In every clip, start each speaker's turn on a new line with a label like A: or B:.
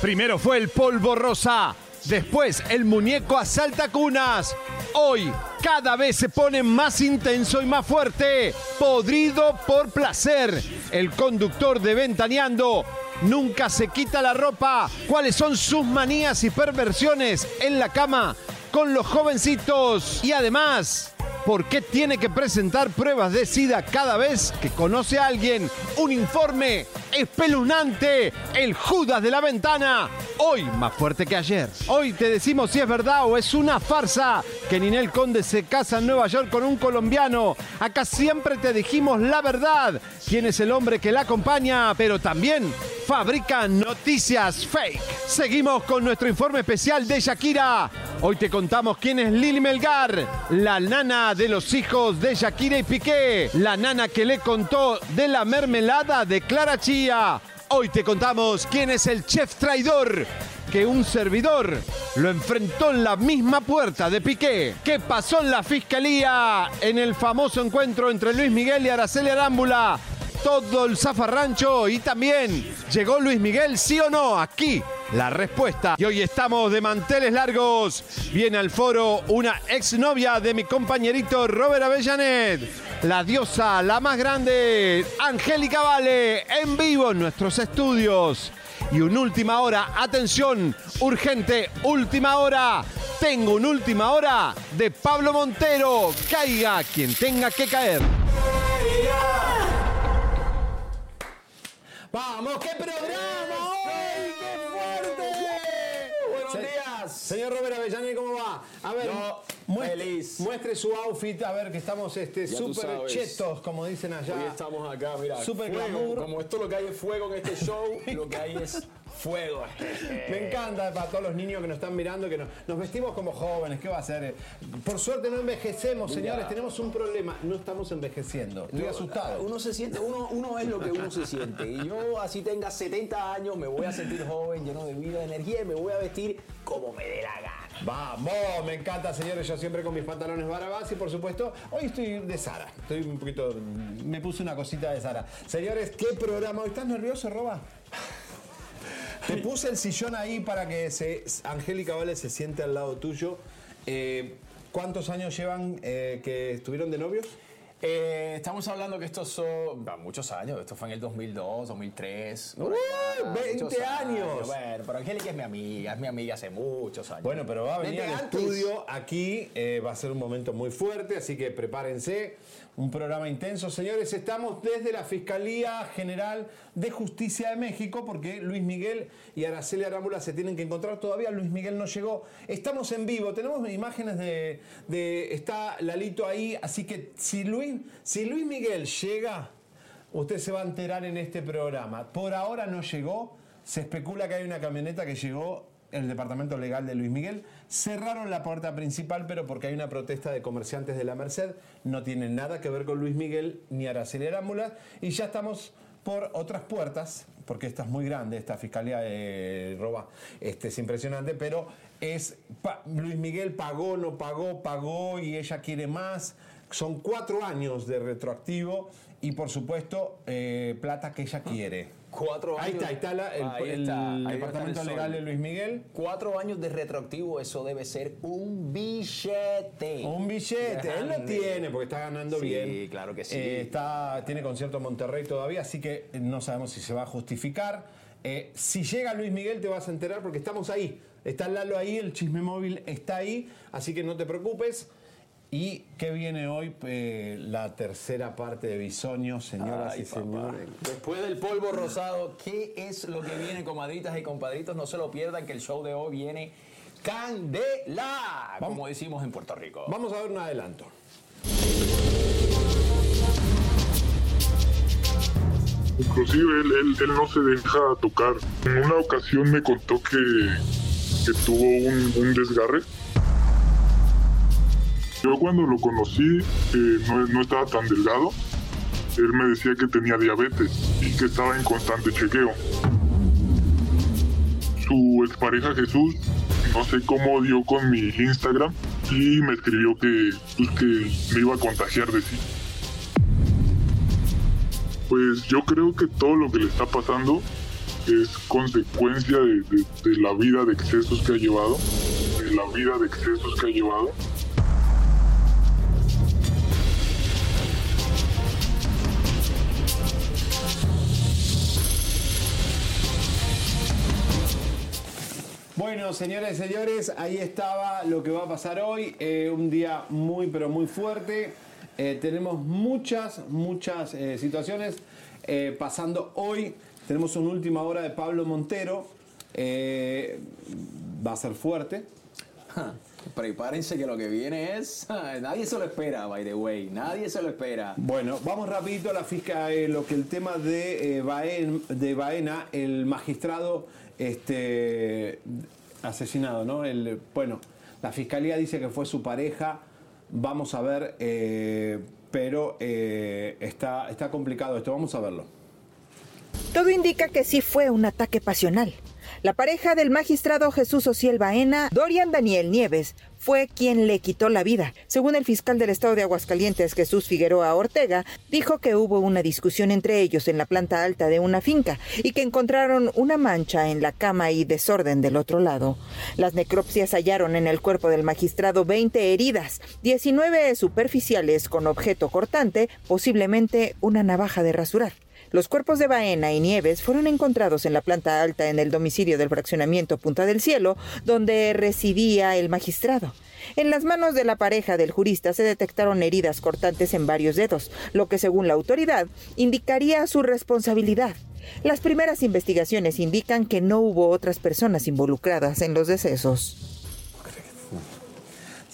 A: Primero fue el polvo rosa, después el muñeco asalta cunas. Hoy cada vez se pone más intenso y más fuerte. Podrido por placer. El conductor de Ventaneando nunca se quita la ropa. ¿Cuáles son sus manías y perversiones en la cama con los jovencitos? Y además... ¿Por qué tiene que presentar pruebas de SIDA cada vez que conoce a alguien? Un informe espeluznante. El Judas de la ventana. Hoy más fuerte que ayer. Hoy te decimos si es verdad o es una farsa que Ninel Conde se casa en Nueva York con un colombiano. Acá siempre te dijimos la verdad. ¿Quién es el hombre que la acompaña? Pero también fabrica noticias fake. Seguimos con nuestro informe especial de Shakira. Hoy te contamos quién es Lili Melgar, la nana de los hijos de Shakira y Piqué, la nana que le contó de la mermelada de Clara Chía. Hoy te contamos quién es el chef traidor que un servidor lo enfrentó en la misma puerta de Piqué. ¿Qué pasó en la fiscalía en el famoso encuentro entre Luis Miguel y Araceli Arámbula? Todo el zafarrancho y también llegó Luis Miguel, sí o no, aquí la respuesta. Y hoy estamos de manteles largos. Viene al foro una exnovia de mi compañerito Robert Avellanet. La diosa, la más grande, Angélica Vale, en vivo en nuestros estudios. Y una última hora, atención, urgente, última hora. Tengo una última hora de Pablo Montero. Caiga quien tenga que caer.
B: ¡Vamos! ¡Qué programa hoy! ¡Qué fuerte!
C: Buenos
B: Se-
C: días.
B: Señor Robert Avellaneda, ¿cómo va? A ver,
C: Yo,
B: muestre,
C: feliz.
B: muestre su outfit, a ver que estamos este, súper chetos, como dicen allá.
C: Hoy estamos acá, mira.
B: Super
C: fuego.
B: glamour.
C: Como esto lo que hay es fuego en este show, lo que hay es fuego.
B: Me encanta para todos los niños que nos están mirando que nos, nos vestimos como jóvenes. ¿Qué va a ser? Por suerte no envejecemos, señores. Tenemos un problema. No estamos envejeciendo. Estoy asustado.
C: Uno se siente, uno, uno es lo que uno se siente. Y yo, así tenga 70 años, me voy a sentir joven, lleno de vida, de energía y me voy a vestir como me dé la gana.
B: Vamos, me encanta, señores. Yo siempre con mis pantalones barabás y por supuesto, hoy estoy de Sara. Estoy un poquito. Me puse una cosita de Sara. Señores, ¿qué programa? ¿Hoy estás nervioso, Roba? Te puse el sillón ahí para que se, Angélica Vale se siente al lado tuyo. Eh, ¿Cuántos años llevan eh, que estuvieron de novios?
C: Eh, estamos hablando que estos son muchos años, esto fue en el 2002, 2003. por
B: ¡Uy!
C: allá,
B: 20
C: muchos
B: años.
C: Pero Angélica es mi amiga, es mi amiga hace muchos años.
B: Bueno, pero va a venir
C: Desde
B: al
C: antes.
B: estudio aquí, eh, va a ser un momento muy fuerte, así que prepárense, un programa intenso. Señores, estamos desde la Fiscalía General de Justicia de México, porque Luis Miguel y Araceli Arámbula se tienen que encontrar todavía, Luis Miguel no llegó. Estamos en vivo, tenemos imágenes de, de- está Lalito ahí, así que si Luis, si Luis Miguel llega, usted se va a enterar en este programa. Por ahora no llegó, se especula que hay una camioneta que llegó el departamento legal de Luis Miguel. Cerraron la puerta principal, pero porque hay una protesta de comerciantes de la Merced. No tiene nada que ver con Luis Miguel ni Araceli Arámbula. Y ya estamos por otras puertas, porque esta es muy grande, esta fiscalía de roba, este, es impresionante, pero es Luis Miguel pagó, no pagó, pagó y ella quiere más. son cuatro años de retroactivo y por supuesto eh, plata que ella quiere.
C: Cuatro
B: Ahí
C: años.
B: está, ahí está la- el,
C: Ahí
B: el
C: está, ahí
B: departamento
C: está el sol.
B: legal de Luis Miguel.
C: Cuatro años de retroactivo, eso debe ser un billete.
B: Un billete, él lo tiene porque está ganando
C: Sí,
B: bien.
C: claro que sí.
B: Eh, está, tiene concierto en Monterrey todavía, así que no sabemos si se va a justificar. Eh, si llega Luis Miguel te vas a enterar porque estamos ahí. Está Lalo ahí, el chisme móvil está ahí, así que no te preocupes. ¿Y qué viene hoy? Eh, la tercera parte de Bisoño, señoras
C: Ay,
B: y
C: papá.
B: señores.
C: Después del polvo rosado, ¿qué es lo que viene, comadritas y compadritos? No se lo pierdan, que el show de hoy viene candela, como decimos en Puerto Rico.
B: Vamos a ver un adelanto.
D: Inclusive él, él, él no se deja tocar. En una ocasión me contó que, que tuvo un, un desgarre. Yo cuando lo conocí eh, no, estaba tan delgado. Él me decía que tenía diabetes y que estaba en constante chequeo. Su expareja Jesús, no sé cómo dio con mi Instagram y me escribió que, pues, que me iba a contagiar de sí. Pues yo creo que todo lo que le está pasando es consecuencia de- de la vida de excesos que ha llevado, de la vida de excesos que ha llevado.
B: Bueno, señoras y señores, ahí estaba lo que va a pasar hoy. eh, un día muy, pero muy fuerte. Eh, tenemos muchas, muchas eh, situaciones pasando hoy. Tenemos una última hora de Pablo Montero. Va a ser fuerte.
C: Prepárense que lo que viene es... Nadie se lo espera, by the way. Nadie se lo espera.
B: Bueno, vamos rapidito a la fisca, eh, lo que el tema de, Baen- de Baena, el magistrado este, asesinado, ¿no? El, bueno, la fiscalía dice que fue su pareja, vamos a ver, eh, pero eh, está, está complicado esto, vamos a verlo.
E: Todo indica que sí fue un ataque pasional. La pareja del magistrado Jesús Ociel Baena, Dorian Daniel Nieves, fue quien le quitó la vida. Según el fiscal del estado de Aguascalientes, Jesús Figueroa Ortega, dijo que hubo una discusión entre ellos en la planta alta de una finca y que encontraron una mancha en la cama y desorden del otro lado. Las necropsias hallaron en el cuerpo del magistrado 20 heridas, 19 superficiales con objeto cortante, posiblemente una navaja de rasurar. Los cuerpos de Baena y Nieves fueron encontrados en la planta alta en el domicilio del fraccionamiento Punta del Cielo, donde residía el magistrado. En las manos de la pareja del jurista se detectaron heridas cortantes en varios dedos, lo que según la autoridad indicaría su responsabilidad. Las primeras investigaciones indican que no hubo otras personas involucradas en los decesos.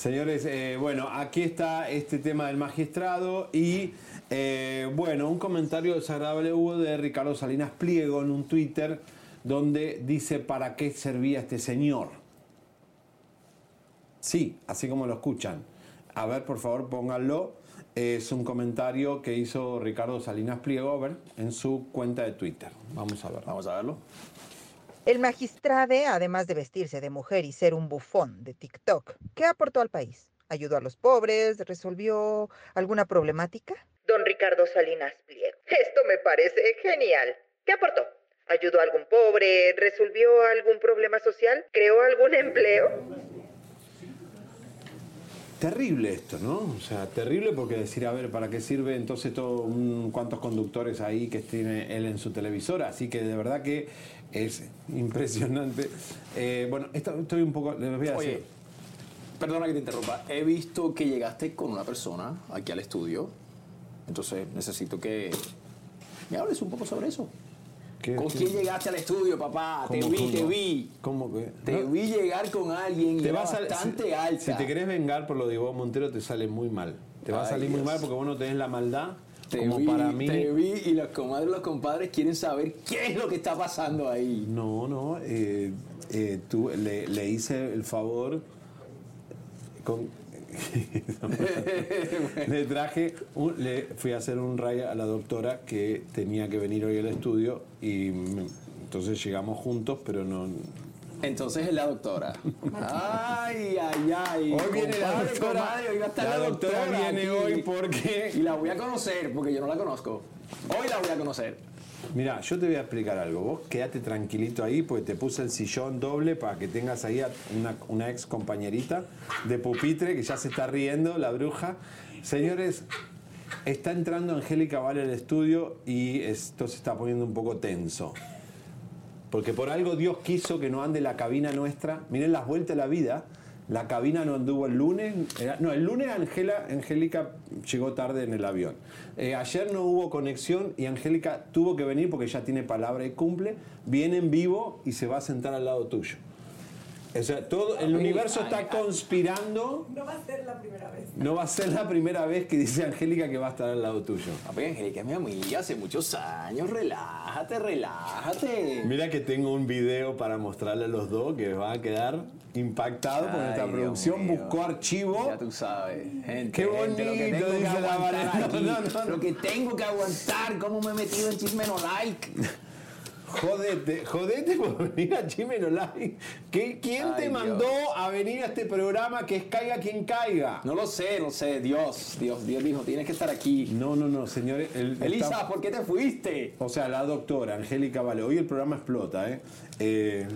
B: Señores, eh, bueno, aquí está este tema del magistrado y, eh, bueno, un comentario desagradable hubo de Ricardo Salinas Pliego en un Twitter donde dice para qué servía este señor. Sí, así como lo escuchan. A ver, por favor, pónganlo. Es un comentario que hizo Ricardo Salinas Pliego ver, en su cuenta de Twitter. Vamos a ver.
C: Vamos a verlo.
E: El magistrado, además de vestirse de mujer y ser un bufón de TikTok, ¿qué aportó al país? ¿Ayudó a los pobres? ¿Resolvió alguna problemática? Don Ricardo Salinas Pliego. Esto me parece genial. ¿Qué aportó? ¿Ayudó a algún pobre? ¿Resolvió algún problema social? ¿Creó algún empleo?
B: Terrible esto, ¿no? O sea, terrible porque decir, a ver, ¿para qué sirve entonces todo un, cuántos conductores ahí que tiene él en su televisora? Así que de verdad que es impresionante. Eh, bueno, esto- estoy un poco, les voy a decir.
C: Oye, perdona que te interrumpa. He visto que llegaste con una persona aquí al estudio. Entonces necesito que me hables un poco sobre eso.
B: ¿qué-
C: ¿Con
B: qué-
C: quién llegaste al estudio, papá? Te
B: cómo-
C: vi, te vi.
B: ¿Cómo que?
C: Te vi llegar con alguien y
B: te
C: era
B: va a sal-
C: bastante
B: si,
C: alta.
B: Si te querés vengar por lo de Ivonne Montero, te sale muy mal. Te va a salir muy mal porque vos no tenés la maldad
C: Te
B: como
C: vi,
B: para mí.
C: te vi y los comadres y los compadres quieren saber qué es lo que está pasando ahí.
B: No, no, eh, eh, tú, le, le hice el favor con... le traje, un- le fui a hacer un ray a la doctora que tenía que venir hoy al estudio y me- entonces llegamos juntos, pero no,
C: Entonces es la doctora. Ay, ay, ay.
B: Hoy viene la doctora.
C: hoy va a estar
B: la doctora viene
C: aquí.
B: hoy porque.
C: Y la voy a conocer, porque yo no la conozco. Hoy la voy a conocer.
B: Mira, yo te voy a explicar algo. Vos quédate tranquilito ahí porque te puse el sillón doble para que tengas ahí a una, una ex compañerita de pupitre que ya se está riendo, la bruja. Señores, está entrando Angélica Vale al estudio y esto se está poniendo un poco tenso. Porque por algo Dios quiso que no ande la cabina nuestra. Miren las vueltas de la vida. La cabina no anduvo el lunes. Era- No, el lunes Angela, Angélica llegó tarde en el avión. Eh, ayer no hubo conexión y Angélica tuvo que venir porque ya tiene palabra y cumple. Viene en vivo y se va a sentar al lado tuyo. O sea, todo el universo está conspirando.
F: No va a ser la primera vez.
B: No va a ser la primera vez que dice Angélica que va a estar al lado tuyo.
C: Papi, Angélica es mi amiga hace muchos años. Relájate, relájate.
B: Mira que tengo un video para mostrarle a los dos que van a quedar impactados nuestra
C: Dios
B: producción
C: mío.
B: buscó archivo.
C: Ya tú sabes, gente.
B: Qué
C: gente, lo que
B: bonito,
C: tengo que
B: dice la
C: aguantar aquí,
B: No, no, no.
C: Lo que tengo que aguantar, cómo me he metido en chisme no like.
B: Jodete, jodete por venir a. ¿Qué- ¿Quién
C: Ay,
B: te
C: Dios.
B: mandó a venir a este programa que es caiga quien caiga?
C: No lo sé, no sé. Dios, Dios, Dios dijo, tienes que estar aquí.
B: No, no, no, señores. el-
C: Elisa,
B: está-
C: ¿por qué te fuiste?
B: O sea, la doctora Angélica Vale. Hoy el programa explota, ¿eh? Eh,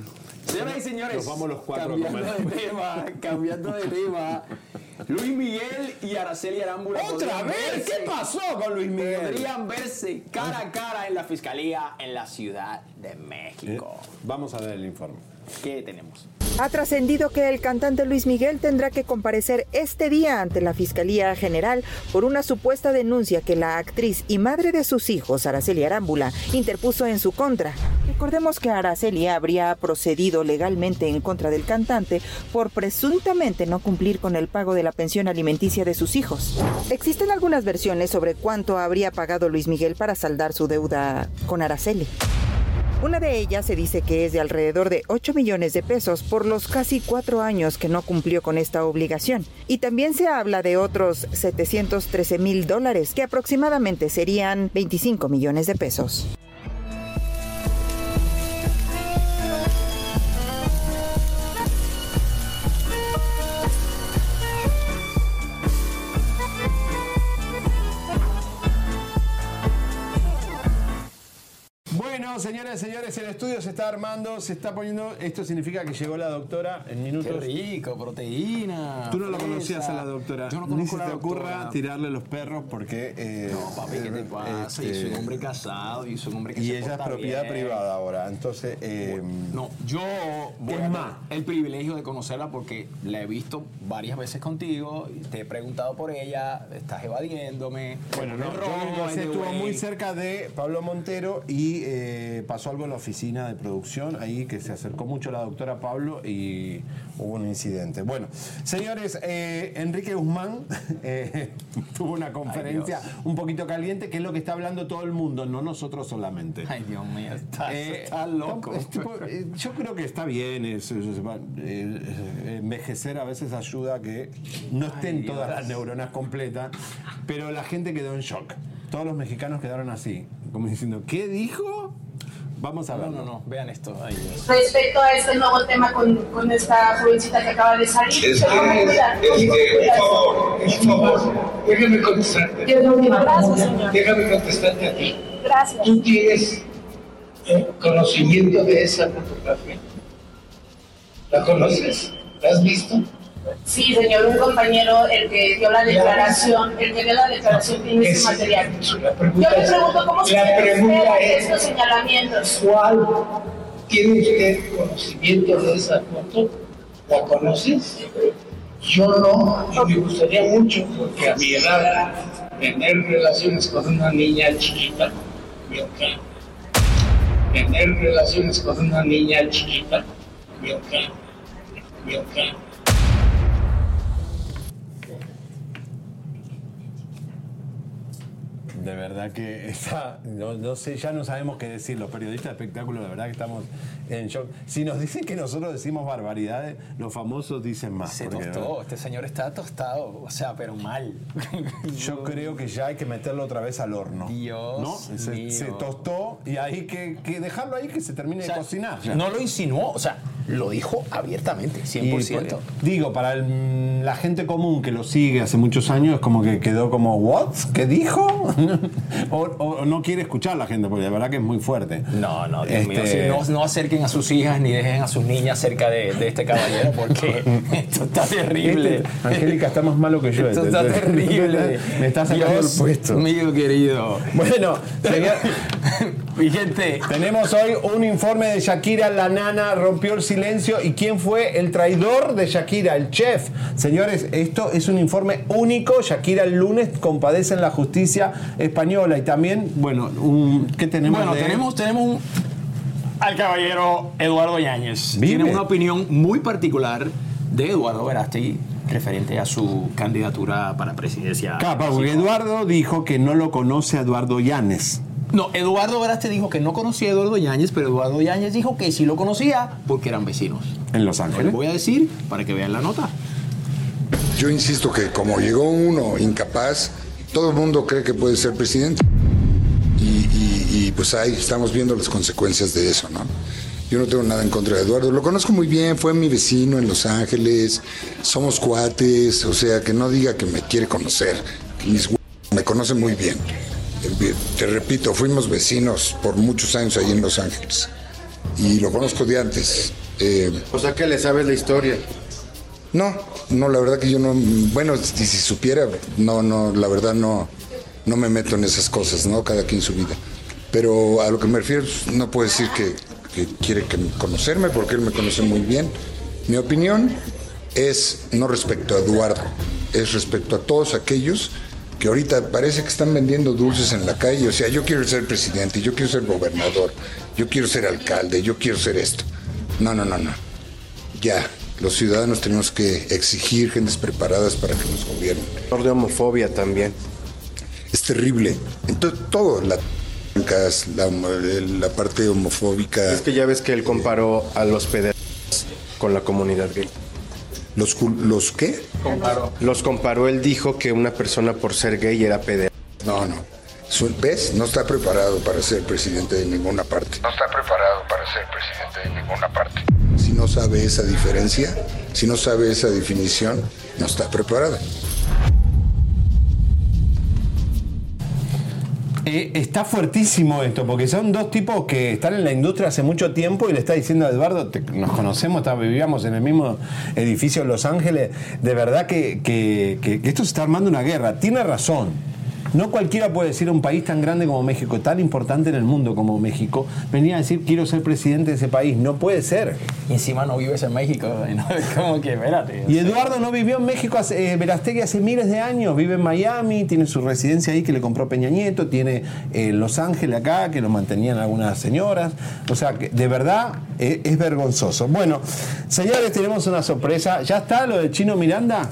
C: Señoras y señores,
B: Nos vamos los cuatro a
C: cambiando
B: comer.
C: de tema, cambiando de tema. Luis Miguel y Araceli Arámbula
B: ¡Otra vez!
C: verse-
B: ¿Qué pasó con Luis Miguel?
C: Podrían verse cara a cara en la fiscalía en la Ciudad de
B: Eh,
C: México.
B: Vamos a ver el informe.
C: ¿Qué tenemos?
E: Ha trascendido que el cantante Luis Miguel tendrá que comparecer este día ante la Fiscalía General por una supuesta denuncia que la actriz y madre de sus hijos, Araceli Arámbula, interpuso en su contra. Recordemos que Araceli habría procedido legalmente en contra del cantante por presuntamente no cumplir con el pago de la pensión alimenticia de sus hijos. Existen algunas versiones sobre cuánto habría pagado Luis Miguel para saldar su deuda con Araceli. Una de ellas se dice que es de alrededor de 8 millones de pesos por los casi cuatro años que no cumplió con esta obligación. Y también se habla de otros 713 mil dólares, que aproximadamente serían 25 millones de pesos.
B: Bueno, señoras y señores, el estudio se está armando, se está poniendo. Esto significa que llegó la doctora en
C: Qué
B: minutos.
C: rico, proteína.
B: Tú no lo
C: fresa.
B: conocías a la doctora.
C: Yo no
B: Ni
C: conozco
B: se
C: a
B: te
C: la
B: ocurra
C: doctora.
B: tirarle los perros porque. eh,
C: No, papi, ¿qué te
B: eh,
C: pasa? Yo soy un
B: este,
C: hombre casado y soy un hombre que
B: Y
C: se
B: ella es propiedad
C: bien.
B: privada ahora. Entonces. eh,
C: No, yo voy
B: ¿Qué más?
C: el privilegio de conocerla porque la he visto varias veces contigo, y te he preguntado por ella, estás evadiéndome.
B: Bueno, no,
C: pones
B: yo estuvo muy cerca de Pablo Montero y eh, pasó algo en la oficina de producción ahí que se acercó mucho la doctora Pablo y hubo un incidente. Bueno, señores, eh, Enrique Guzmán eh, tuvo una conferencia un poquito caliente, que es lo que está hablando todo el mundo, no nosotros solamente.
C: Ay, Dios mío,
B: Eh,
C: estás loco.
B: tipo, eh, yo creo que está bien. es- es- es- eh, envejecer a veces ayuda a que no estén
C: Dios.
B: todas las neuronas completas, pero la gente quedó en shock. Todos los mexicanos quedaron así, como diciendo, ¿qué dijo? Vamos a
C: No,
B: verlo.
C: no, no, vean esto.
F: Respecto a este nuevo tema con, con esta jovencita que acaba de salir,
G: Este,
F: ¿cómo cuidar? ¿Cómo
G: este, por favor, por favor, déjame contestarte.
F: Gracias, señor.
G: Déjame contestarte a ti.
F: Gracias.
G: ¿Tú tienes eh, conocimiento de esa fotografía? ¿La conoces? ¿La has visto?
F: Sí, señor, un compañero, el que dio la declaración, el que dio la declaración tiene ese
G: Es-
F: material. Yo le pregunto cómo se
G: la pregunta es,
F: estos señalamientos.
G: ¿cuál tiene usted conocimiento de esa foto? ¿La conoces? Yo no, y me gustaría mucho, porque a mi edad, tener relaciones con una niña chiquita, me. Tener relaciones con una niña chiquita, me encanta. Me encanta.
B: De verdad que está, no, no sé, ya no sabemos qué decir. Los periodistas de espectáculo, la verdad que estamos en shock. Si nos dicen que nosotros decimos barbaridades, los famosos dicen más.
C: Se
B: porque,
C: tostó, este señor está tostado, o sea, pero mal.
B: Yo creo que ya hay que meterlo otra vez al horno.
C: Dios
B: ¿no? Se,
C: mío.
B: se tostó y hay que, que dejarlo ahí que se termine
C: O sea,
B: de cocinar.
C: No lo insinuó, o sea, lo dijo abiertamente, 100%.
B: Y, digo, para el- la gente común que lo sigue hace muchos años, es como que quedó como, ¿what? ¿Qué dijo? o, o no quiere escuchar la gente, porque la verdad que es muy fuerte.
C: No, no, Dios mío,
B: Este-
C: sí, no, no acerquen a sus hijas ni dejen a sus niñas cerca de, de este caballero porque esto está terrible.
B: Este- Angélica está más malo que yo.
C: Esto está terrible.
B: Me está sacando
C: Dios
B: el puesto.
C: mío querido.
B: Bueno, señor-
C: Mi gente,
B: tenemos hoy un informe de Shakira, la nana rompió el silencio. ¿Y quién fue el traidor de Shakira? El chef. Señores, esto es un informe único. Shakira el lunes compadece en la justicia española. Y también, bueno, un, ¿qué tenemos?
C: bueno,
B: de-
C: tenemos, tenemos un- al caballero Eduardo Yáñez. Tiene una opinión muy particular de Eduardo Verástegui referente a su candidatura para presidencia.
B: Capa, porque Eduardo dijo que no lo conoce a Eduardo Llanes.
C: No, Eduardo Veraste dijo que no conocía a Eduardo Yáñez, pero Eduardo Yáñez dijo que sí lo conocía porque eran vecinos.
B: En Los
C: les
B: Ángeles.
C: voy a decir para que vean la nota.
H: Yo insisto que como llegó uno incapaz, todo el mundo cree que puede ser presidente. Y, y- y, pues ahí estamos viendo las consecuencias de eso, ¿no? Yo no tengo nada en contra de Eduardo. Lo conozco muy bien, fue mi vecino en Los Ángeles, somos cuates, o sea, que no diga que me quiere conocer. Mis me conocen muy bien. Te repito, fuimos vecinos por muchos años ahí en Los Ángeles. Y lo conozco de antes. Eh,
I: O sea que le sabes la historia.
H: No, no, la verdad que yo no, bueno, si, si supiera, no, no, la verdad no, no me meto en esas cosas, ¿no? Cada quien su vida. Pero a lo que me refiero, no puedo decir que, que quiere que conocerme porque él me conoce muy bien. Mi opinión es no respecto a Eduardo, es respecto a todos aquellos que ahorita parece que están vendiendo dulces en la calle. O sea, yo quiero ser presidente, yo quiero ser gobernador, yo quiero ser alcalde, yo quiero ser esto. No, no, no, no. Ya, los ciudadanos tenemos que exigir gentes preparadas para que nos gobiernen.
I: De homofobia también.
H: Es terrible. Entonces, todo, la, la, la parte homofóbica,
I: Es que ya ves que él comparó a los pederastas con la comunidad gay.
H: los, los qué?
I: Los comparó, él dijo que una persona por ser gay era pederasta.
H: No, no. ¿Ves? No está preparado para ser presidente de ninguna parte. No está preparado para ser presidente de ninguna parte. Si no sabe esa diferencia, si no sabe esa definición, no está preparado.
B: Eh, está fuertísimo esto, porque son dos tipos que están en la industria hace mucho tiempo y le está diciendo a Eduardo, nos conocemos, está- vivíamos en el mismo edificio en Los Ángeles, de verdad que- que esto se está armando una guerra. Tiene razón. No cualquiera puede decir a un país tan grande como México, tan importante en el mundo como México, venir a decir quiero ser presidente de ese país. No puede ser.
C: Y encima no vives en México. ¿no? Como que, espérate.
B: Y Eduardo no vivió en México, hace, eh, Verastegui hace miles de años, vive en Miami, tiene su residencia ahí que le compró Peña Nieto, tiene eh, Los Ángeles acá, que lo mantenían algunas señoras. O sea, que de verdad eh, es vergonzoso. Bueno, señores, tenemos una sorpresa. ¿Ya está lo de Chino Miranda?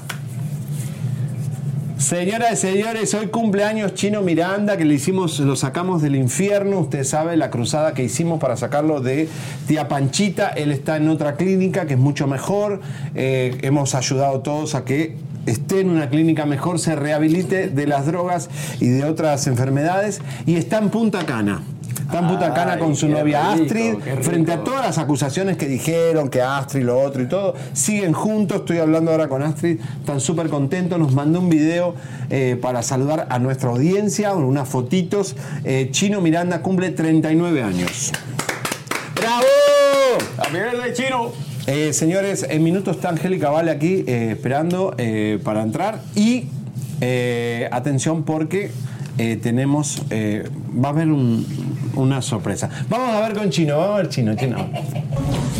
B: Señoras y señores, hoy cumpleaños Chino Miranda, que le hicimos, lo sacamos del infierno. Usted sabe la cruzada que hicimos para sacarlo de Tía Panchita. Él está en otra clínica que es mucho mejor. Eh, hemos ayudado todos a que esté en una clínica mejor, se rehabilite de las drogas y de otras enfermedades. Y está en Punta Cana. Está en Punta Cana
C: Ay,
B: con su novia
C: rico,
B: Astrid, frente a todas las acusaciones que dijeron, que Astrid, lo otro y todo, siguen juntos. Estoy hablando ahora con Astrid, están súper contentos. Nos mandó un video eh, para saludar a nuestra audiencia, unas fotitos. Eh, Chino Miranda cumple 39 años. ¡Bravo!
C: ¡A de chino!
B: Eh, señores, en minutos está Angélica Vale aquí esperando para entrar. Y atención porque tenemos, va a haber un- una sorpresa. Vamos a ver con Chino, vamos a ver Chino, Chino.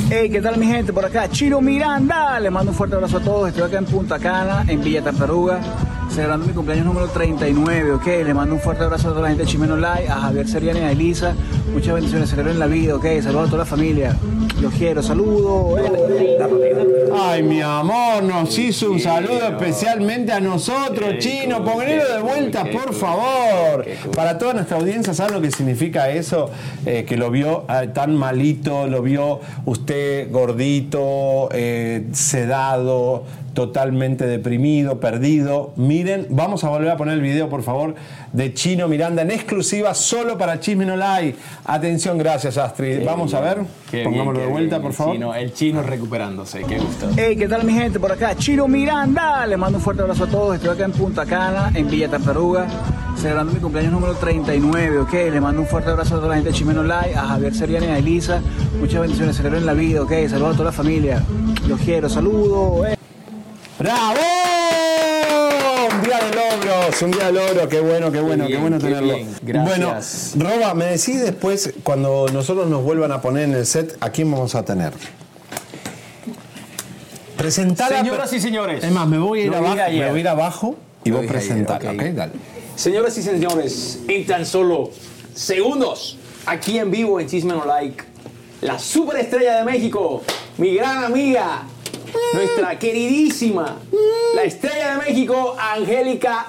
J: Hey, ¿qué tal mi gente? Por acá, Chino Miranda. Les mando un fuerte abrazo a todos. Estoy acá en Punta Cana, en Villa Tartaruga, celebrando mi cumpleaños número 39, ok. Le mando un fuerte abrazo a toda la gente de Chimeno Live, a Javier Seriani, a Elisa. Muchas bendiciones, celebren la vida, ok. Saludos a toda la familia. Los quiero, saludos.
B: Ay, mi amor, nos hizo un saludo especialmente a nosotros, chino. Ponelo de vuelta, por favor. Para toda nuestra audiencia, ¿saben lo que significa eso? Eh, que lo vio eh, tan malito, lo vio usted gordito, eh, sedado, totalmente deprimido, perdido. Miren, vamos a volver a poner el video, por favor, de Chino Miranda en exclusiva solo para Chisme No Like. Atención, gracias, Astrid. vamos a ver.
C: Qué
B: Pongámoslo
C: bien,
B: de vuelta,
C: bien.
B: por favor.
C: chino- el chino recuperándose, qué gusto.
J: Hey, ¿qué tal mi gente? Por acá, Chino Miranda. Les mando un fuerte abrazo a todos. Estoy acá en Punta Cana, en Villa Tartaruga, celebrando mi cumpleaños número 39, ok. Les mando un fuerte abrazo a toda la gente de Chimeno Live, a Javier Seriani, a Elisa. Muchas bendiciones, celebren la vida, ok. Saludos a toda la familia. Los quiero, saludos. eh.
B: ¡Bravo! Un día de logros, un día de logros, qué bueno, qué bueno, qué,
C: bien,
B: bueno tenerlo.
C: bien, gracias.
B: Bueno, Roba, me decís después, cuando nosotros nos vuelvan a poner en el set, ¿a quién vamos a tener? Presentala.
C: Señoras y señores.
B: Es más, me voy a ir, abajo, me voy a ir abajo y
C: Lo
B: vos
C: dije ayer,
B: presentala,
C: ok.
B: ¿ok? Dale.
C: Señoras y señores, en tan solo segundos, aquí en vivo en Chisme No Like, la superestrella de México, mi gran amiga, nuestra queridísima, la estrella de México, Angélica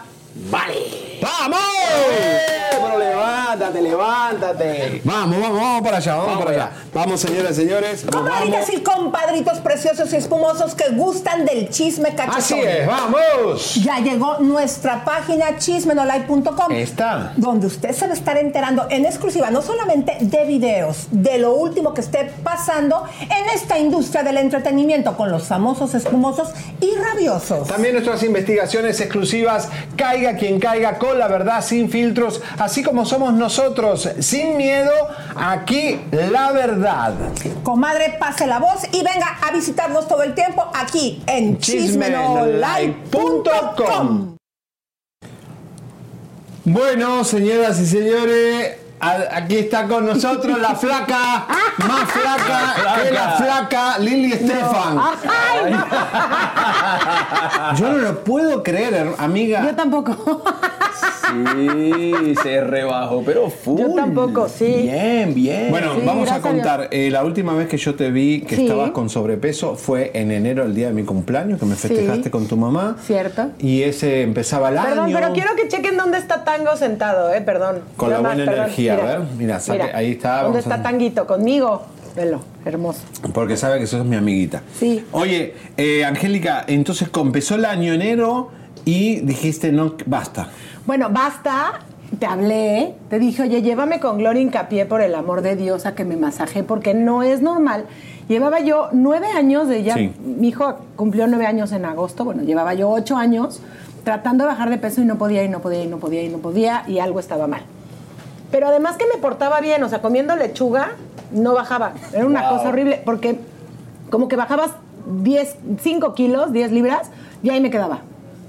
C: Vale.
B: ¡Vamos!
C: Pero levántate, levántate.
B: Vamos, vamos, vamos para allá, vamos,
C: Vamos
B: para allá.
C: allá.
B: Vamos, señoras y señores.
K: Comadritas y compadritos preciosos y espumosos que gustan del chisme cachetón.
B: Así es, vamos.
K: Ya llegó nuestra página chismenolite.com.
B: Está.
K: Donde usted se va a estar enterando en exclusiva, no solamente de videos, de lo último que esté pasando en esta industria del entretenimiento con los famosos espumosos y rabiosos.
B: También nuestras investigaciones exclusivas, caiga quien caiga con la verdad sin filtros, así como somos nosotros, sin miedo, aquí la verdad.
K: Comadre, pase la voz y venga a visitarnos todo el tiempo aquí en chismenolite.com.
B: Bueno, señoras y señores, aquí está con nosotros la flaca, más flaca que la flaca Lili Estefan. Yo no lo puedo creer, amiga.
L: Yo tampoco.
C: Sí, se rebajó, pero full.
L: Yo tampoco, sí.
C: Bien, bien.
B: Bueno,
L: Sí,
B: vamos a contar. eh, la última vez que yo te vi que
L: Sí.
B: estabas con sobrepeso fue en enero, el día de mi cumpleaños, que me festejaste
L: Sí.
B: con tu mamá.
L: Cierto.
B: Y ese empezaba el
L: Perdón,
B: año.
L: pero quiero que chequen dónde está Tango sentado, eh, perdón.
B: Con la buena
L: perdón.
B: energía, a ver, mira, saque- ahí está,
L: ¿Dónde
B: a-
L: está Tanguito? Conmigo. Velo, hermoso.
B: Porque sabe que sos mi amiguita.
L: Sí.
B: Oye, eh, Angélica, entonces empezó el año enero y dijiste, no, basta.
L: Bueno, basta. Te hablé, te dije, oye, llévame con Gloria Hincapié por el amor de Dios a que me masaje, porque no es normal. Llevaba yo nueve años de ya,
B: Sí.
L: mi hijo cumplió nueve años en agosto, bueno, llevaba yo ocho años tratando de bajar de peso y no podía, y no podía, y no podía, y no podía, y algo estaba mal. Pero además que me portaba bien, o sea, comiendo lechuga, no bajaba. Era una
C: Wow.
L: cosa horrible, porque como que bajabas 10, 5 kilos, 10 libras, y ahí me quedaba.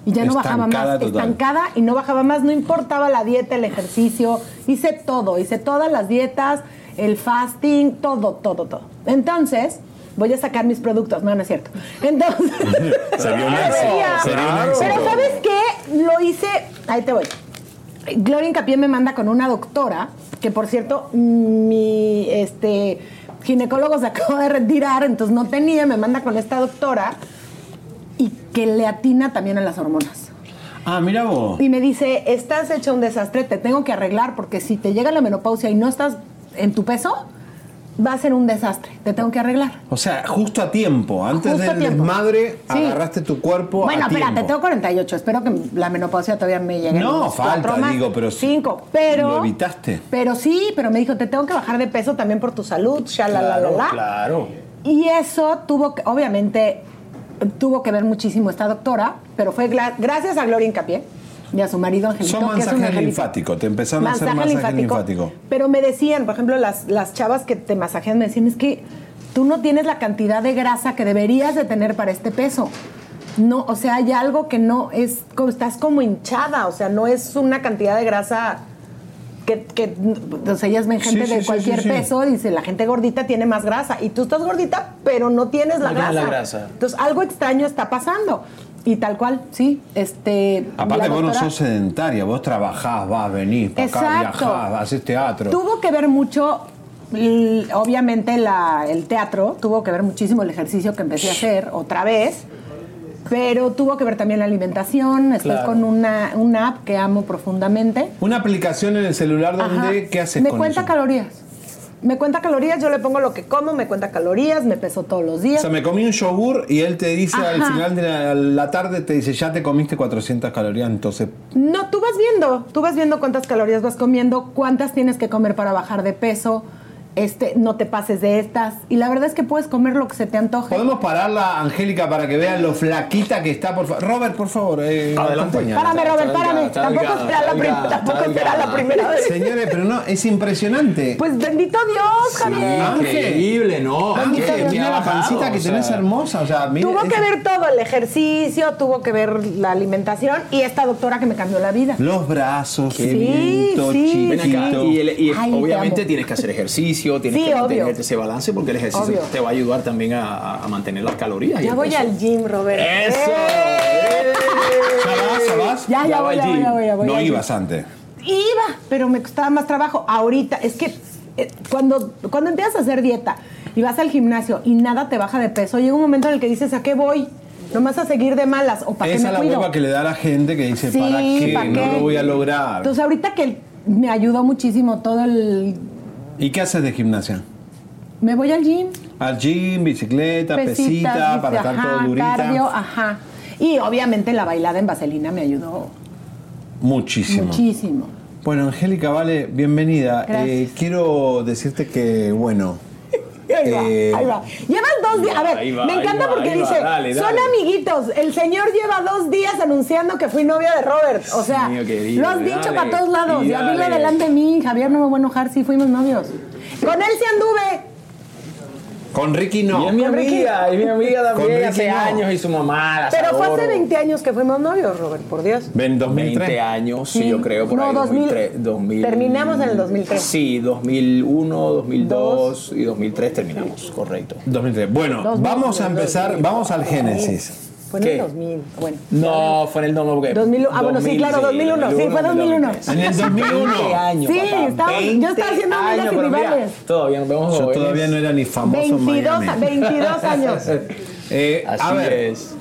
L: Y ya no bajaba más,
B: total.
L: estancada y no bajaba más, no importaba la dieta, el ejercicio, hice todo, hice todas las dietas, el fasting, todo, todo, todo. Entonces, voy a sacar mis productos, no, no es cierto. Entonces,
B: Sería.
L: Pero ¿sabes qué? Lo hice, ahí te voy. Gloria Incapié me manda con una doctora, que por cierto, mi este, ginecólogo se acaba de retirar, entonces no tenía, me manda con esta doctora y que le atina también a las hormonas.
B: Ah, mira vos.
L: Y me dice, estás hecha un desastre, te tengo que arreglar porque si te llega la menopausia y no estás en tu peso, va a ser un desastre, te tengo que arreglar.
B: O sea, justo a tiempo, antes
L: Justo
B: del
L: tiempo.
B: desmadre,
L: Sí.
B: agarraste tu cuerpo
L: Bueno, espérate, tengo 48, espero que la menopausia todavía me llegue.
B: No, falta,
L: más,
B: digo, pero sí.
L: Cinco, pero...
B: ¿Lo evitaste?
L: Pero sí, pero me dijo, te tengo que bajar de peso también por tu salud, shalalala.
C: claro.
L: Y eso tuvo que, obviamente, tuvo que ver muchísimo esta doctora, pero fue gracias a Gloria Incapié y a su marido Angelito.
B: Son
L: que es un
B: masaje
L: angelito.
B: linfático, te empezaron a hacer masaje linfático.
L: Pero me decían, por ejemplo, las, las chavas que te masajean me decían, es que tú no tienes la cantidad de grasa que deberías de tener para este peso. No, o sea, hay algo que no es, como- estás como hinchada, o sea, no es una cantidad de grasa que, que o sea, ellas ven gente
C: sí,
L: de
C: sí,
L: cualquier
C: sí, sí.
L: peso, dice, la gente gordita tiene más grasa, y tú estás gordita, pero no tienes la
C: No
L: grasa.
C: tienes la grasa.
L: Entonces, algo extraño está pasando. Y tal cual, sí. Este,
B: Aparte, vos no sos sedentaria, vos trabajás, vas, venís, para acá, viajás, haces teatro.
L: Tuvo que ver mucho, obviamente, la- el teatro, tuvo que ver muchísimo el ejercicio que empecé a hacer otra vez, pero tuvo que ver también la alimentación. Estoy
B: Claro.
L: con una, una app que amo profundamente.
B: Una aplicación en el celular donde,
L: Ajá.
B: ¿qué haces
L: Me
B: con
L: cuenta
B: eso?
L: calorías. Me cuenta calorías, yo le pongo lo que como, me cuenta calorías, me peso todos los
B: O
L: días.
B: sea, me comí un yogur y él te dice al final de la, la tarde, te dice, ya te comiste 400 calorías, entonces...
L: No, tú vas viendo, tú vas viendo cuántas calorías vas comiendo, cuántas tienes que comer para bajar de peso, este, no te pases de estas. Y la verdad es que puedes comer lo que se te antoje.
B: ¿Podemos pararla, Angélica, para que vean lo flaquita que está? Por favor. Robert, por favor, eh,
C: Adelante.
L: Párame, Robert,
C: Está
L: párame. Tampoco será la, prim-
C: delgada,
L: tampoco
C: está
L: será la
C: delgada.
L: primera vez.
B: Señores, pero no, es impresionante.
L: Pues bendito Dios, Javier.
C: Increíble, ¿no?
B: Ángel,
L: Dios.
B: mira la pancita que
C: O sea,
B: tenés hermosa. O sea, mira,
L: Tuvo
B: es-
L: que ver todo, el ejercicio, tuvo que ver la alimentación y esta doctora que me cambió la vida.
B: Los brazos,
L: Sí,
B: finito,
L: sí.
C: Ven acá,
B: chiquito.
C: y, el- y
L: Ay, te
C: obviamente tienes que hacer ejercicio, tienes
L: Sí,
C: que
L: obvio.
C: mantenerte ese balance porque el ejercicio
L: Obvio.
C: te va a ayudar también a, a mantener las calorías. y
L: Ya
C: el
L: voy
C: peso.
L: al gym, Robert.
C: ¡Eso!
L: ¡Eh!
B: ¿Ya vas, ya vas?
L: Ya, ya,
C: Ya
L: voy, voy,
C: gym.
L: ya voy, ya voy
B: No ibas antes.
L: Iba, pero me costaba más trabajo. Ahorita, es que eh, cuando, cuando empiezas a hacer dieta y vas al gimnasio y nada te baja de peso, llega un momento en el que dices, ¿a qué voy? Nomás a seguir de malas o para qué
B: Esa es la
L: cuido.
B: hueva que le da a la gente que dice,
L: Sí,
B: ¿para qué?
L: ¿para
B: No
L: qué?
B: lo voy a lograr.
L: Entonces ahorita que me ayudó muchísimo todo el...
B: ¿Y qué haces de gimnasia?
L: Me voy al gym.
B: Al gym, bicicleta, pesita, para estar todo durita.
L: cardio, ajá. Y obviamente la bailada en vaselina me ayudó
B: Muchísimo.
L: muchísimo.
B: Bueno, Angélica, vale, bienvenida.
L: Gracias.
B: Eh, quiero decirte que, bueno.
L: Ahí va,
B: eh,
L: ahí va. Llevan dos días. A ver,
C: va,
L: me encanta
C: va,
L: porque dice:
C: dale,
L: son amiguitos. El señor lleva dos días anunciando que fui novia de Robert. O sea,
C: querido,
L: lo has dicho para todos lados.
C: y
L: dilo
C: dale.
L: delante de mí. Javier no me voy a enojar. Sí, fuimos novios. Con él sí anduve.
B: Con Ricky no.
C: Y es mi
L: Con Ricky.
C: amiga, es mi amiga
B: Con
C: también
B: Ricky
C: hace
B: no.
C: años y su mamá. las
L: Pero fue
C: adoro.
L: hace 20 años que fuimos novios, Robert, por Dios.
B: Ven, 2003.
C: 20 años, sí, yo creo, por
L: No,
C: ahí.
L: 2000.
C: 2003, 2000.
L: Terminamos en el 2003.
C: Sí, 2001, 2002 y 2003 terminamos, correcto.
B: 2003. Bueno,
L: 2000,
B: vamos a empezar,
L: 2000.
B: vamos al Génesis.
L: Fue en
C: ¿Qué?
L: el 2000. Bueno.
C: No, fue en el 2000.
L: 2000, ah, bueno, sí, claro, 2001, sí, fue 2001.
B: En el 2001.
C: 20 años,
L: Sí, estaba- yo
C: 20
L: estaba haciendo amigas
C: años,
L: y rivales.
C: Todavía nos vemos
B: Yo todavía no era ni famoso en
L: 22,
B: Miami.
L: 22 años.
B: Eh, a
C: Así
B: ver,
C: es.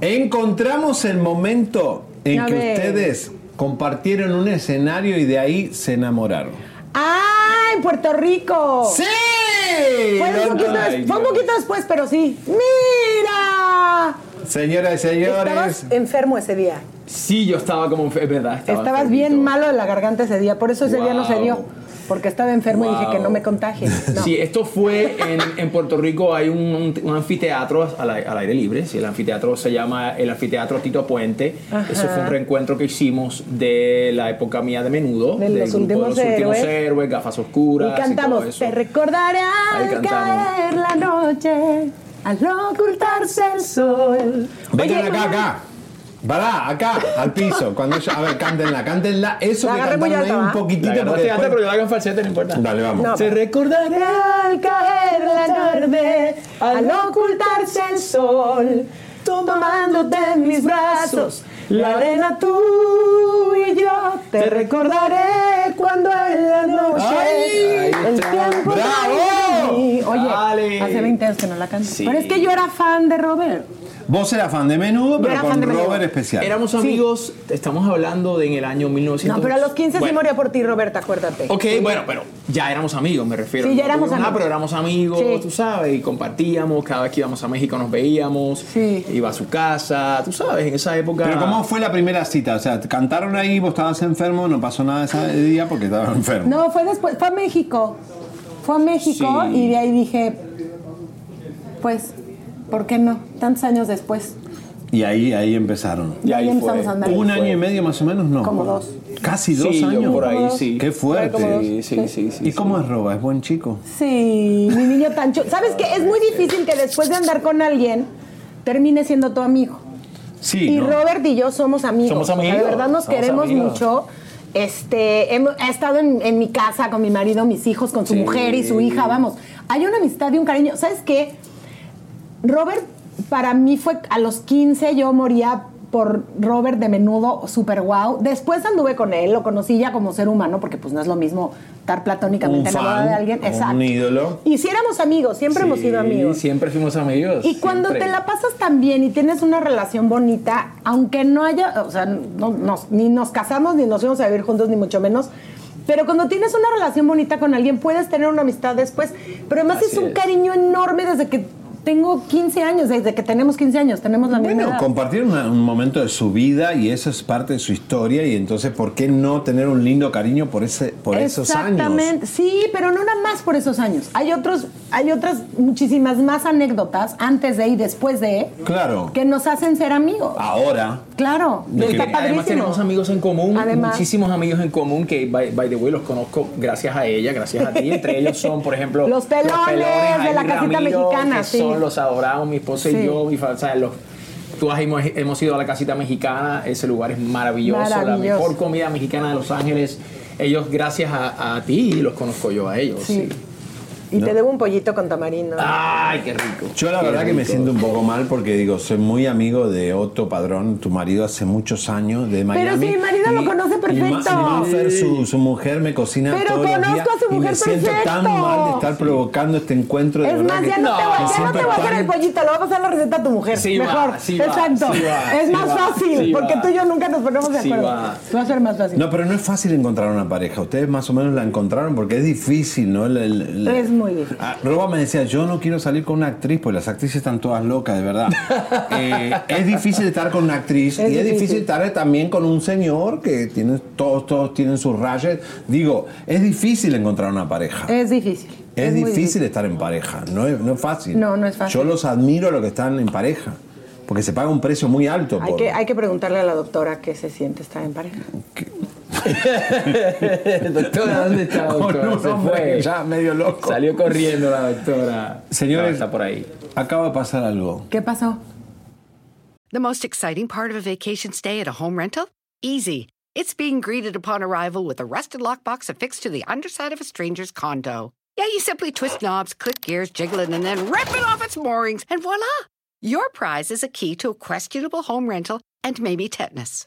B: encontramos el momento en
L: A
B: que
L: ver.
B: ustedes compartieron un escenario y de ahí se enamoraron.
L: ¡Ah! En Puerto Rico.
B: ¡Sí!
L: Fue un, fue poquito después, pero sí. ¡Mira!
B: Señoras y señores,
L: Estabas enfermo ese día.
C: Sí, yo estaba como. Es verdad. Estaba
L: Estabas bien
C: enfermito.
L: malo de la garganta ese día, por eso ese día no se
C: Wow.
L: dio. Porque estaba enfermo y dije
C: Wow.
L: que no me contagie. No.
C: Sí, esto fue en, en Puerto Rico, hay un, un- un anfiteatro al, al aire libre, sí, el anfiteatro se llama el anfiteatro Tito Puente,
L: Ajá.
C: eso fue un reencuentro que hicimos de la época mía de menudo,
L: De los últimos
C: de los últimos
L: héroes.
C: héroes, gafas oscuras
L: Y
C: todo
L: cantamos,
C: eso.
L: te recordaré
C: Ahí
L: al caer la noche, al ocultarse el sol.
B: vengan
L: Oye,
B: acá, acá. Pará, acá, al piso. Cuando yo, a ver, cántenla, cántenla. Eso
L: La
B: que cantaron ahí un poquitito.
C: La
B: porque después-
C: pero yo la hago en falsete, no importa.
B: Dale, vamos.
L: No.
C: Te recordaré
L: Al caer la tarde, al ocultarse el sol, tomándote en mis brazos, la arena tú y yo, te recordaré cuando en la noche
B: ¡Ay!
L: el tiempo
B: ¡Bravo!
L: Oye,
C: Dale.
L: hace 20 años que no la canto.
C: Sí.
L: Pero es que yo era fan de Robert.
B: Vos eras fan de menudo, pero con
L: Menudo.
B: Robert especial.
C: Éramos amigos, estamos hablando de en el año 1900.
L: No, pero a los 15 sí
C: Bueno.
L: moría por ti, Roberta, acuérdate.
C: Ok, bueno, pero ya éramos amigos, me refiero.
L: Sí, ya
C: No
L: éramos amigos.
C: pero éramos amigos,
L: Sí.
C: tú sabes, y compartíamos, cada vez que íbamos a México nos veíamos,
L: Sí.
C: iba a su casa, tú sabes, en esa época...
B: Pero ¿cómo fue la primera cita? O sea, cantaron ahí, vos estabas enfermo, no pasó nada ese día porque estabas enfermo.
L: No, fue después, fue a México. Fue a México
C: Sí.
L: y de ahí dije, pues, ¿por qué no? Tantos años después.
B: Y ahí, ahí empezaron.
L: Y ahí,
C: ahí
L: empezamos
C: fue.
L: a andar.
B: Un año y medio más o menos, no.
L: Como dos.
B: Casi dos
C: Sí, yo
B: años.
C: por ahí, sí.
B: Qué fuerte.
C: Sí, sí, sí, sí.
B: ¿Y cómo es Roba? ¿Es buen chico?
L: Sí, mi niño tan chulo. ¿Sabes qué? Es muy difícil que después de andar con alguien termine siendo tu amigo.
B: Sí.
L: y
B: ¿no?
L: Robert y yo somos amigos.
C: Somos
L: O sea,
C: amigos,
L: de verdad nos
C: somos
L: queremos
C: amigos.
L: mucho. Este, he estado en, en mi casa con mi marido, mis hijos, con su
C: Sí.
L: mujer y su hija. Vamos, hay una amistad y un cariño. ¿Sabes qué? Robert para mí fue a los 15 yo moría por Robert de menudo, super wow. Después anduve con él, lo conocí ya como ser humano, porque pues no es lo mismo estar platónicamente
B: Un
L: enamorado de alguien.
B: un
L: Exacto.
B: ídolo.
L: Y si éramos amigos, siempre hemos sido amigos.
C: Siempre fuimos amigos.
L: Y cuando
C: siempre.
L: te la pasas tan bien y tienes una relación bonita, aunque no haya, o sea, no, nos- ni nos casamos ni nos fuimos a vivir juntos, ni mucho menos. Pero cuando tienes una relación bonita con alguien, puedes tener una amistad después. Pero además
B: Así
L: es un
B: es.
L: cariño enorme desde que tengo 15 años, desde que tenemos 15 años, tenemos la misma
B: Bueno,
L: edad.
B: compartieron una- un momento de su vida y eso es parte de su historia y entonces, ¿por qué no tener un lindo cariño por, ese, por esos años?
L: Exactamente, sí, pero no nada más por esos años. Hay otros, hay otras muchísimas más anécdotas antes de y después de
B: Claro.
L: que nos hacen ser amigos.
B: Ahora,
L: Claro,
C: y
L: está
C: que además
L: padrísimo.
C: tenemos amigos en común,
L: Además.
C: muchísimos amigos en común que, by, by the way, los conozco gracias a ella, gracias a ti. Entre ellos son, por ejemplo,
L: Los pelones de la casita
C: Ramiro,
L: mexicana,
C: que
L: sí.
C: Los adorados, mi esposa
L: Sí.
C: y yo. Mi, o sea, los, tú has, hemos, hemos ido a la casita mexicana, ese lugar es maravilloso, la mejor comida mexicana de Los Ángeles. Ellos, gracias a, a ti, los conozco yo a ellos.
L: Sí.
C: sí.
L: Y te debo un pollito con tamarindo.
C: Ay, qué rico.
B: yo la
C: Qué
B: verdad que me
C: rico.
B: siento un poco mal porque digo, soy muy amigo de Otto Padrón, tu marido hace muchos años de Miami.
L: si mi marido lo conoce
B: y
L: perfecto.
B: Ma- y Maffer, su, su mujer, me cocina
L: Pero
B: todos los
L: conozco
B: días
L: a su
B: y me
L: mujer
B: siento tan
L: perfecto.
B: mal de estar provocando este encuentro de
L: Es más,
B: que-
L: ya no, te voy,
B: me
L: ya no te voy a hacer
B: tan-
L: el pollito, le voy a pasar la receta a tu mujer.
C: Sí va,
L: Mejor.
C: va,
L: Exacto.
C: sí va,
L: es
C: sí
L: más
C: va,
L: fácil,
C: sí
L: porque
C: va.
L: tú y yo nunca nos ponemos de
C: Sí
L: acuerdo.
C: va.
L: Va a ser más fácil.
B: No, pero no es fácil encontrar una pareja. Ustedes más o menos la encontraron porque es difícil, ¿no? El- el- el-
L: Es muy difícil.
B: Ah, Roba me decía, yo no quiero salir con una actriz, pues las actrices están todas locas, de verdad. Eh, es difícil estar con una actriz
L: Es
B: y es
L: difícil.
B: estar también con un señor que tiene, todos, todos tienen sus rayas. Digo, es difícil encontrar una pareja.
L: Es difícil.
B: Es, difícil, estar en pareja, no es, no es fácil.
L: No, no es fácil.
B: Yo los admiro a los que están en pareja, porque se paga un precio muy alto.
L: Hay
B: por-
L: que, hay que preguntarle a la doctora qué se siente estar en pareja.
C: doctora, ¿dónde está,
B: Con
C: doctora?
B: un
C: Se fue.
B: ya medio loco.
C: Salió corriendo la doctora.
B: Señores,
C: No, está por ahí.
B: acaba de pasar algo.
L: ¿Qué pasó?
M: The most exciting part of a vacation stay at a home rental? Easy. It's being greeted upon arrival with a rusted lockbox affixed to the underside of a stranger's condo. Yeah, you simply twist knobs, click gears, jiggle it, and then rip it off its moorings, and voila! Your prize is a key to a questionable home rental and maybe tetanus.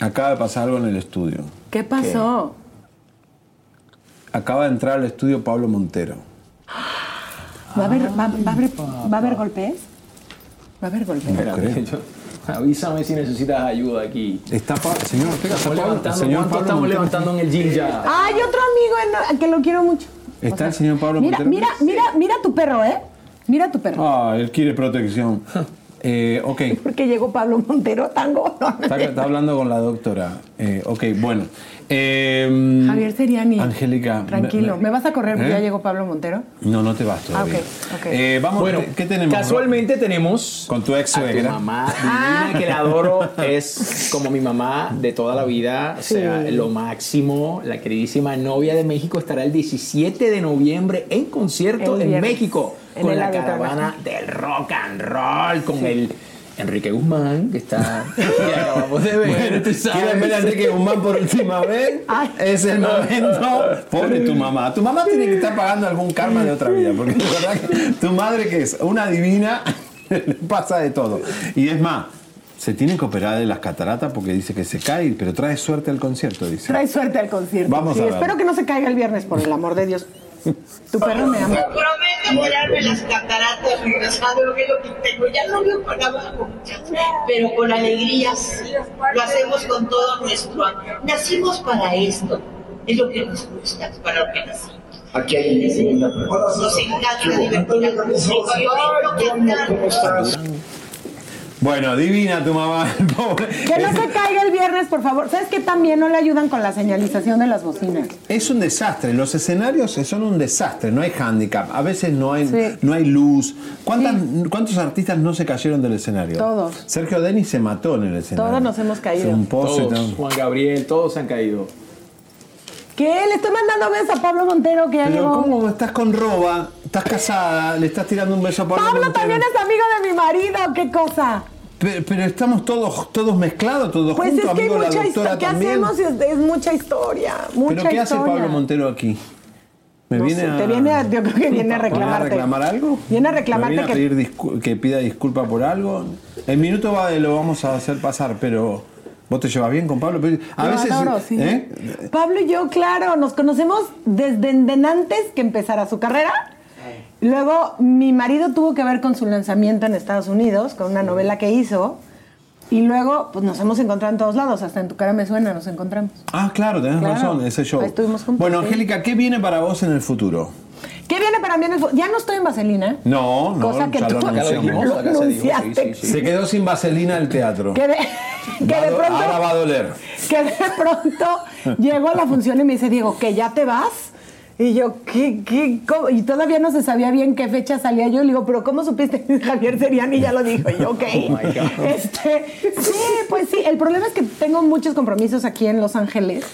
B: Acaba de pasar algo en el estudio.
L: ¿Qué pasó?
B: Acaba de entrar al estudio Pablo Montero.
L: ¿Va a haber, va, va a haber, ¿va a haber golpes? ¿Va a haber golpes?
C: Espérate, yo- avísame si necesitas ayuda aquí.
B: Está Pa- señor Ortega, está
C: Estamos
B: Pablo-
C: levantando,
B: señor
C: ¿Cuánto
B: Pablo
C: estamos
B: Montero.
C: levantando en el gym ya?
L: Hay otro amigo en- que lo quiero mucho.
B: Está el señor Pablo
L: Mira,
B: Montero.
L: mira, mira, mira tu perro, ¿eh? Mira tu perro.
B: Ah, él quiere protección. Eh, ok,
L: Porque llegó Pablo Montero, tango.
B: está, está hablando con la doctora. Eh, ok, bueno. Eh,
L: Javier Seriani.
B: Angélica.
L: Tranquilo. ¿Me vas a correr porque
B: ¿Eh?
L: ya llegó Pablo Montero?
B: No, no te vas
L: Ah,
B: todavía.
L: ok, ok.
B: Eh, vamos,
C: Bueno,
B: ¿qué tenemos?
C: Casualmente tenemos
B: Con tu ex
C: a tu
B: suegra.
C: mamá
L: Ah.
C: divina que la adoro. Es como mi mamá de toda la vida. O sea,
L: Sí.
C: lo máximo. La queridísima novia de México estará el 17 de noviembre en concierto en. México.
L: En
C: con la caravana del rock and roll. Con el Enrique Guzmán, que está. que acabamos de ver. sabes.
B: ¿Quieren ver a Enrique Guzmán por última vez?
L: Ay.
B: Es el momento. Pobre tu mamá. Tu mamá tiene que estar pagando algún karma de otra vida. Porque de verdad que tu madre, que es una divina, pasa de todo. Y es más, se tiene que operar de las cataratas porque dice que se cae, pero trae suerte al concierto, dice.
L: Trae suerte al concierto.
B: Vamos
L: Sí,
B: a ver.
L: Espero que no se caiga el viernes, por el amor de Dios. Tu perro me ama.
N: Prometo operarme las cataratas regresando lo que es lo que tengo. Ya no veo para abajo, muchachos. Pero con alegría sí. Lo hacemos con todo nuestro amor. Nacimos para esto. es lo que nos gusta, para lo que nacimos.
G: Aquí hay una
N: Nos encanta divertir al público, yo entro cantando.
B: Bueno, divina tu mamá.
L: Que no se caiga el viernes, por favor. ¿Sabes qué también no le ayudan con la señalización de las bocinas?
B: Es un desastre, los escenarios son un desastre, no hay handicap, a veces no hay, no hay luz. ¿Cuántas, ¿Cuántos artistas no se cayeron del escenario?
L: Todos.
B: Sergio Denis se mató en el escenario.
L: Todos nos hemos caído.
C: Juan Gabriel, todos se han caído.
L: ¿Qué? Le estoy mandando besos a Pablo Montero que ya
B: Pero
L: llegó.
B: ¿cómo estás con Roba? Estás casada, le estás tirando un beso a Pablo.
L: Pablo
B: Montero.
L: también es amigo de mi marido, ¿qué cosa?
B: Pero, pero estamos todos, todos mezclados, todos
L: Pues
B: juntos,
L: es que hay
B: la
L: mucha
B: doctora
L: historia. ¿Qué
B: también.
L: hacemos? Es, es mucha historia. Mucha
B: ¿Pero qué hace. Pablo Montero aquí? ¿Me
L: No
B: viene
L: sé,
B: a...
L: te viene a- yo creo que viene a reclamarte.
B: ¿Me viene a reclamar algo?
L: Viene a reclamarte
B: ¿Me viene a
L: que-
B: pedir que pida disculpa por algo? El minuto va, lo vamos a hacer pasar, pero... ¿Vos te llevas bien con Pablo? A veces...
L: adoro, sí.
B: ¿eh?
L: Pablo y yo, claro, nos conocemos desde antes que empezara su carrera. Luego, mi marido tuvo que ver con su lanzamiento en Estados Unidos, con una novela que hizo. Y luego, pues nos hemos encontrado en todos lados, hasta en tu cara me suena, nos encontramos.
B: Ah, claro, tenés
L: Claro.
B: razón, ese show.
L: Ahí estuvimos juntos,
B: Bueno. Angélica, ¿qué viene para vos en el futuro?
L: ¿Qué viene para mí en el fu- Ya no estoy en Vaselina.
B: No, no,
L: Cosa que
B: ya lo
L: tú
B: anunciamos.
L: lo anunciaste.
B: Se quedó sin vaselina el teatro.
L: Que de, que
B: Va a
L: de
B: do-
L: pronto...
B: Ahora va a doler.
L: que de pronto llegó a la función y me dice, Diego, que ya te vas. Y yo, ¿qué, qué, cómo? Y todavía no se sabía bien qué fecha salía yo. Le digo, ¿pero cómo supiste que Javier Seriani ya lo dijo? Y yo, ok.
C: Oh my God.
L: este, sí, pues sí. El problema es que tengo muchos compromisos aquí en Los Ángeles.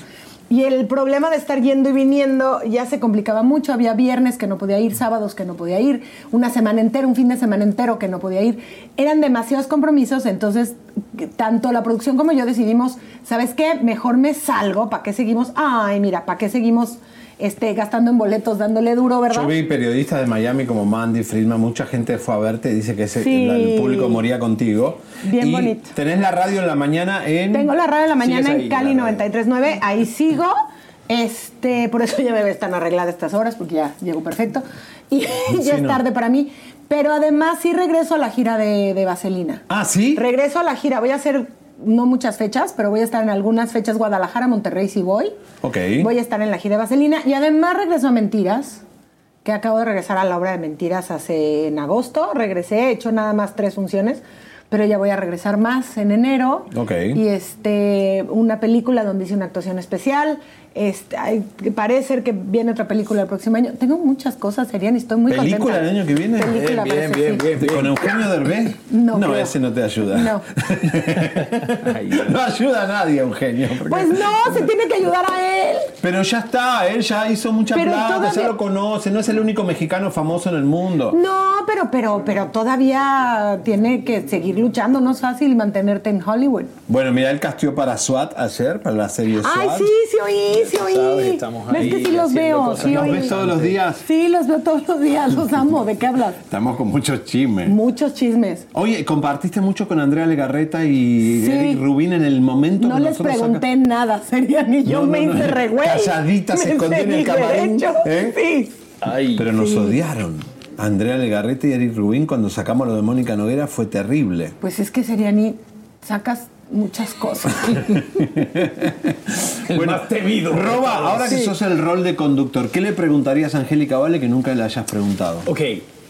L: Y el problema de estar yendo y viniendo ya se complicaba mucho. Había viernes que no podía ir, sábados que no podía ir, una semana entera, un fin de semana entero que no podía ir. Eran demasiados compromisos, entonces tanto la producción como yo decidimos, ¿sabes qué? Mejor me salgo, ¿para qué seguimos? Ay, mira, ¿para qué seguimos este, gastando en boletos, dándole duro, verdad?
B: Yo vi periodistas de Miami como Mandy Friedman, mucha gente fue a verte, dice que ese-
L: Sí.
B: el público moría contigo.
L: Bien
B: y
L: bonito.
B: Tenés la radio en la mañana en...
L: Tengo la radio en la mañana
B: ahí,
L: en Cali
B: la radio.
L: 93.9, ahí sigo. Este, por eso ya me veo tan arreglada estas horas, porque ya llego perfecto. Y ya es
B: no.
L: tarde para mí. Pero además sí regreso a la gira de, de Vaselina.
B: Ah, ¿sí?
L: Regreso a la gira. Voy a hacer no muchas fechas, pero voy a estar en algunas fechas. Guadalajara, Monterrey, sí voy.
B: Ok.
L: Voy a estar en la gira de Vaselina. Y además regreso a Mentiras, que acabo de regresar a la obra de Mentiras hace en agosto. Regresé, he hecho nada más tres funciones, pero ya voy a regresar más en enero.
B: Ok.
L: Y este, una película donde hice una actuación especial. Este, hay- parece ser que viene otra película el próximo año. Tengo muchas cosas, serían y estoy muy
B: ¿Película
L: contenta.
B: el año que viene?
L: Película,
B: Bien,
L: parece,
B: bien,
L: sí.
B: ¿Con Eugenio Derbez?
L: No creo.
B: ese no te ayuda.
L: No.
B: no ayuda a nadie, Eugenio. porque-
L: Pues no, se tiene que ayudar a él.
B: Pero ya está, él ya hizo mucha
L: Pero
B: plata, ya lo conoce, no es el único mexicano famoso en el mundo.
L: No, pero, pero, pero todavía tiene que seguir luchando. No es fácil mantenerte en Hollywood.
B: Bueno, mira, él castió para SWAT ayer, para la serie SWAT.
L: Ay, sí, sí oí, sí oí.
B: sabes, estamos
L: ¿Ves que sí los veo? Sí
B: ¿Los
L: oí.
B: ves todos los días?
L: Sí, los veo todos los días. Los amo. ¿De qué hablas?
B: Estamos con muchos chismes.
L: Muchos chismes.
B: Oye, compartiste mucho con Andrea Legarreta y
L: Sí.
B: Eric Rubin en el momento
L: No
B: que
L: les pregunté nada, sería ni yo
B: No, no,
L: me
B: no.
L: hice re güey.
B: Calladita se escondió en el camarín. ¿eh?
L: Sí.
B: Pero nos
L: Sí.
B: odiaron. Andrea Legarreta y Eric Rubin cuando sacamos lo de Mónica Noguera fue terrible.
L: Pues es que sería ni sacas muchas cosas.
B: bueno,
C: más temido.
B: Roba, ahora que
L: Sí.
B: sos el rol de conductor, ¿qué le preguntarías a Angélica Vale que nunca le hayas preguntado?
C: Ok,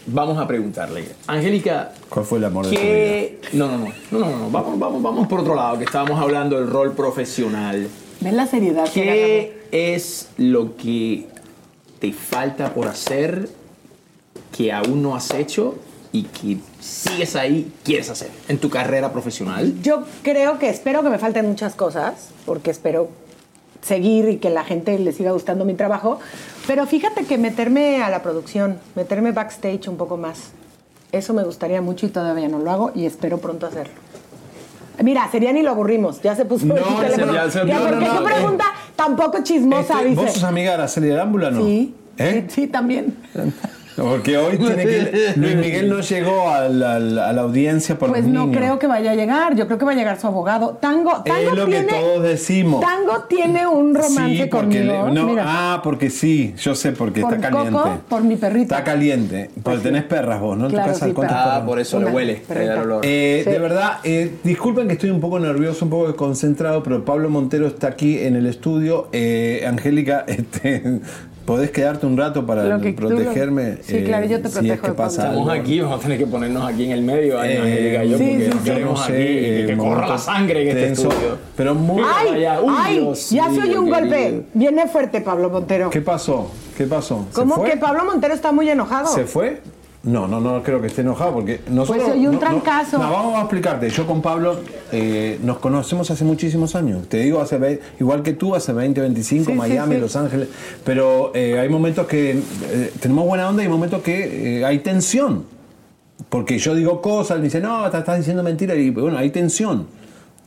C: vamos a preguntarle. Angélica,
B: ¿Cuál fue el amor de tu vida?
C: ¿qué...? No, no, no, no, no, no, Vamos, vamos, vamos por otro lado, que estábamos hablando del rol profesional.
L: ¿Ves la seriedad que
C: ¿Qué es lo que te falta por hacer que aún no has hecho y que sigues ahí, quieres hacer en tu carrera profesional?
L: Yo creo que espero que me falten muchas cosas, porque espero seguir y que la gente le siga gustando mi trabajo. Pero fíjate que meterme a la producción, meterme backstage un poco más, eso me gustaría mucho y todavía no lo hago y espero pronto hacerlo. Mira, sería ni lo aburrimos, ya se puso
B: No,
L: su teléfono.
B: ya se-
L: Ya,
B: no,
L: porque
B: no,
L: pregunta tampoco chismosa,
B: Este,
L: dice.
B: ¿Vos sos amiga de Araceli Arámbula no?
L: Sí,
B: ¿Eh?
L: sí, sí, también.
B: Porque hoy tiene que. Luis Miguel no llegó a la, a la- audiencia por
L: Pues
B: los
L: no
B: niños.
L: creo que vaya a llegar. Yo creo que va a llegar su abogado. Tango, Tango
B: Es lo que
L: tiene,
B: todos decimos.
L: Tango tiene un romance
B: sí, porque
L: conmigo.
B: le- no,
L: Mira,
B: ah, porque sí, yo sé porque
L: por
B: está caliente.
L: Coco, por mi perrito.
B: Está caliente. Porque tenés perras vos, ¿no? En tu
L: Claro,
B: casa,
L: sí.
C: Ah, por eso le huele, el olor.
B: Eh,
L: Sí.
B: De verdad, eh, disculpen que estoy un poco nervioso, un poco desconcentrado, pero Pablo Montero está aquí en el estudio. Eh, Angélica, este, ¿podés quedarte un rato para
L: Lo que tú lo-
B: protegerme?
L: Sí, claro, yo te
B: si es
L: protejo
B: que pasa algo.
C: Estamos aquí, vamos a tener que ponernos aquí en el medio,
B: Eh,
C: Angélica yo,
L: Sí,
C: porque
L: sí, sí.
C: queremos
B: No sé,
C: aquí que, que
B: eh,
C: corra la sangre en este estudio.
B: Pero muy.
L: ¡Ay!
C: vaya, uy,
L: ¡Ay!
C: Dios
L: ya se oye
C: mío,
L: un golpe.
C: querido.
L: Viene fuerte Pablo Montero.
B: ¿Qué pasó? ¿Qué pasó? ¿Se
L: ¿Cómo
B: fue?
L: que Pablo Montero está muy enojado?
B: ¿Se fue? No, no, no creo que esté enojado porque nosotros.
L: Pues se oyó un
B: no-
L: trancazo.
B: No, vamos a explicarte. Yo con Pablo eh, nos conocemos hace muchísimos años. Te digo, hace igual que tú, hace 20, 25,
L: Sí,
B: Miami,
L: sí.
B: Los Ángeles. Pero eh, hay momentos que eh, tenemos buena onda y hay momentos que hay tensión. Porque yo digo cosas, me dice, no, te estás diciendo mentira. Y bueno, hay tensión.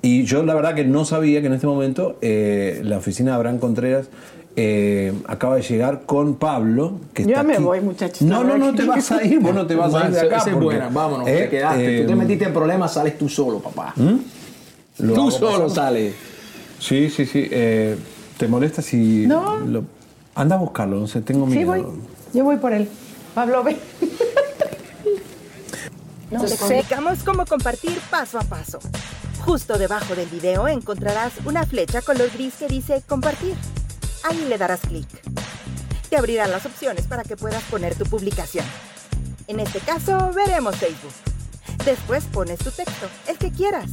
B: Y yo la verdad que no sabía que en este momento la oficina de Abraham Contreras eh, acaba de llegar con Pablo. Que
L: Yo
B: está
L: me
B: aquí.
L: voy, muchachos.
B: No, no, no te vas a ir, vos no te vas a ir de acá. porque,
C: buena, vámonos,
B: eh,
C: te quedaste.
B: eh,
C: tú te metiste en problemas, sales tú solo, papá.
B: lo
C: Tú solo
B: pasar.
C: sales.
B: Sí, sí, sí. eh, ¿Te molesta si.?
L: No.
B: lo- anda a buscarlo, no sé, tengo
L: Sí,
B: miedo.
L: voy. Yo voy por él. Pablo, ve.
E: Te explicamos cómo compartir paso a paso. Justo debajo del video encontrarás una flecha color gris que dice compartir. Ahí le darás clic. Te abrirán las opciones para que puedas poner tu publicación. En este caso, veremos Facebook. Después pones tu texto, el que quieras.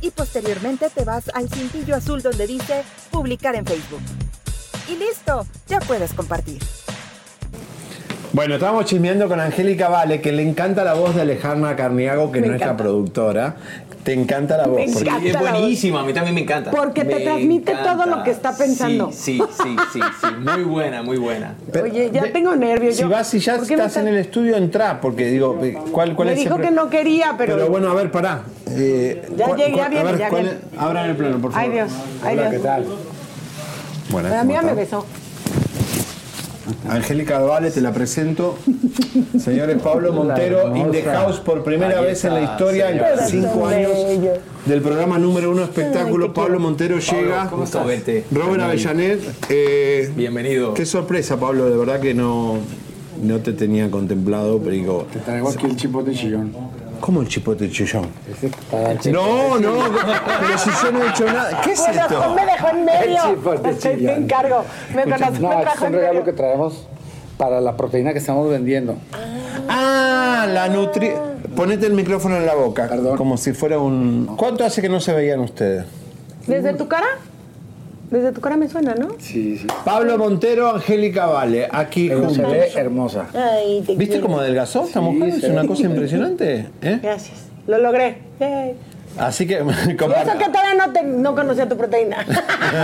E: Y posteriormente te vas al cintillo azul donde dice publicar en Facebook. Y listo, ya puedes compartir.
B: Bueno, estábamos chismeando con Angélica Vale, que le encanta la voz de Alejandra Carniago, que
L: Me
B: es nuestra productora. Te encanta la voz.
L: Me
B: porque-
L: encanta.
C: es buenísima, a mí también me encanta.
L: Porque te transmite todo lo que está pensando.
C: Sí, sí, sí, sí, sí. Muy buena, muy buena.
B: Pero-
L: Oye, ya
B: de-
L: tengo nervios.
B: Si
L: yo-
B: vas y ya
L: ¿por qué me
B: estás en el estudio, entra, porque digo, ¿cuál, cuál
L: Me
B: es
L: dijo que no quería, pero.
B: Pero bueno, a ver, pará. Eh,
L: Ya
B: ¿cuál-
L: llegué, ya viene, ya
B: ¿cuál
L: viene.
B: Abran el plano, por favor.
L: Ay, Dios, ay,
B: Hola,
L: Dios.
B: ¿qué tal? Buenas,
L: La
B: ¿cómo
L: mía me besó.
B: Angélica Vale, te la presento. Señores, Pablo Montero, in the house por primera
C: Ahí
B: vez en la historia,
C: señor.
B: en cinco años del programa número uno espectáculo.
L: Ay,
B: Pablo. Montero llega.
C: ¿cómo estás? Vete.
B: Robert Avellanet. eh,
C: Bienvenido.
B: Qué sorpresa, Pablo. De verdad que no, no te tenía contemplado, pero digo.
O: Te traigo aquí el chipote chillón.
B: ¿Cómo el chipote chillón?
O: Este
B: No, no, pero si yo no he hecho nada. ¿Qué es
L: Bueno,
B: esto?
L: me dejó en medio.
O: El chipote chillón.
L: encargo. Me
O: No,
L: me
O: es
L: trajo
O: un regalo
L: medio.
O: que traemos para la proteína que estamos vendiendo.
B: Ah, la nutri. Ponete el micrófono en la boca.
O: Perdón.
B: Como si fuera un. ¿Cuánto hace que no se veían ustedes?
L: ¿Desde tu cara? Desde tu cara me suena, ¿no?
O: Sí, sí.
B: Pablo Montero, Angélica Vale, aquí
O: Pero se ve hermosa.
L: Ay, te
B: ¿Viste
L: quiero.
B: cómo adelgazó esta mujer? Es una cosa impresionante. ¿eh?
L: Gracias. Lo logré. Yay.
B: Así que.
L: Y eso que todavía no, te, no conocía tu proteína.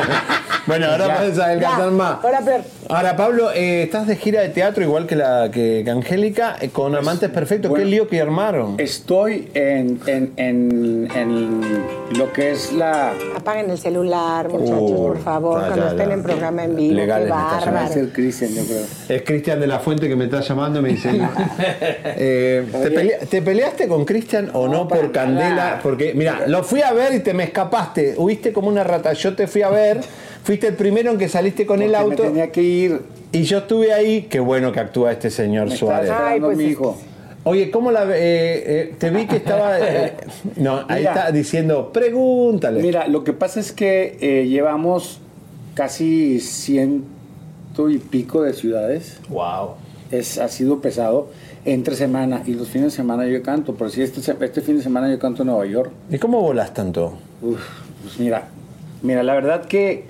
B: bueno, ahora puedes adelgazar
L: Ya,
B: más.
L: Ahora peor.
B: Ahora, Pablo, eh, estás de gira de teatro igual que, la, que, que Angélica, eh, con Amantes Perfectos.
O: bueno.
B: ¿Qué lío que armaron?
O: Estoy en, en, en, en lo que es la...
L: Apaguen el celular, muchachos, por favor,
B: ya,
L: cuando
B: ya,
L: estén
B: ya.
L: en programa en vivo.
B: Legales
L: Qué
O: a ser Cristian, yo creo.
B: Es Cristian de la Fuente que me está llamando y me dice. eh, ¿te,
O: Oye.
B: pelea- te peleaste con Cristian o no, por Candela?
O: nada.
B: Porque, mira, lo fui a ver y te me escapaste. Huiste como una rata. Yo te fui a ver, fuiste el primero en que saliste con el auto.
O: Me tenía que ir.
B: Y yo estuve ahí. Qué bueno que actúa este señor
O: Me
B: Suárez.
O: esperando
L: pues
O: mi hijo.
B: Oye, ¿cómo la ve- eh, eh, Te vi que estaba. eh, no, ahí
O: Mira.
B: está diciendo, pregúntale.
O: Mira, lo que pasa es que eh, llevamos casi ciento y pico de ciudades.
C: Wow.
O: Es, ha sido pesado entre semana y los fines de semana yo canto. Por si este, este fin de semana yo canto en Nueva York.
B: ¿Y cómo volas tanto?
O: Uf, pues mira, mira, la verdad que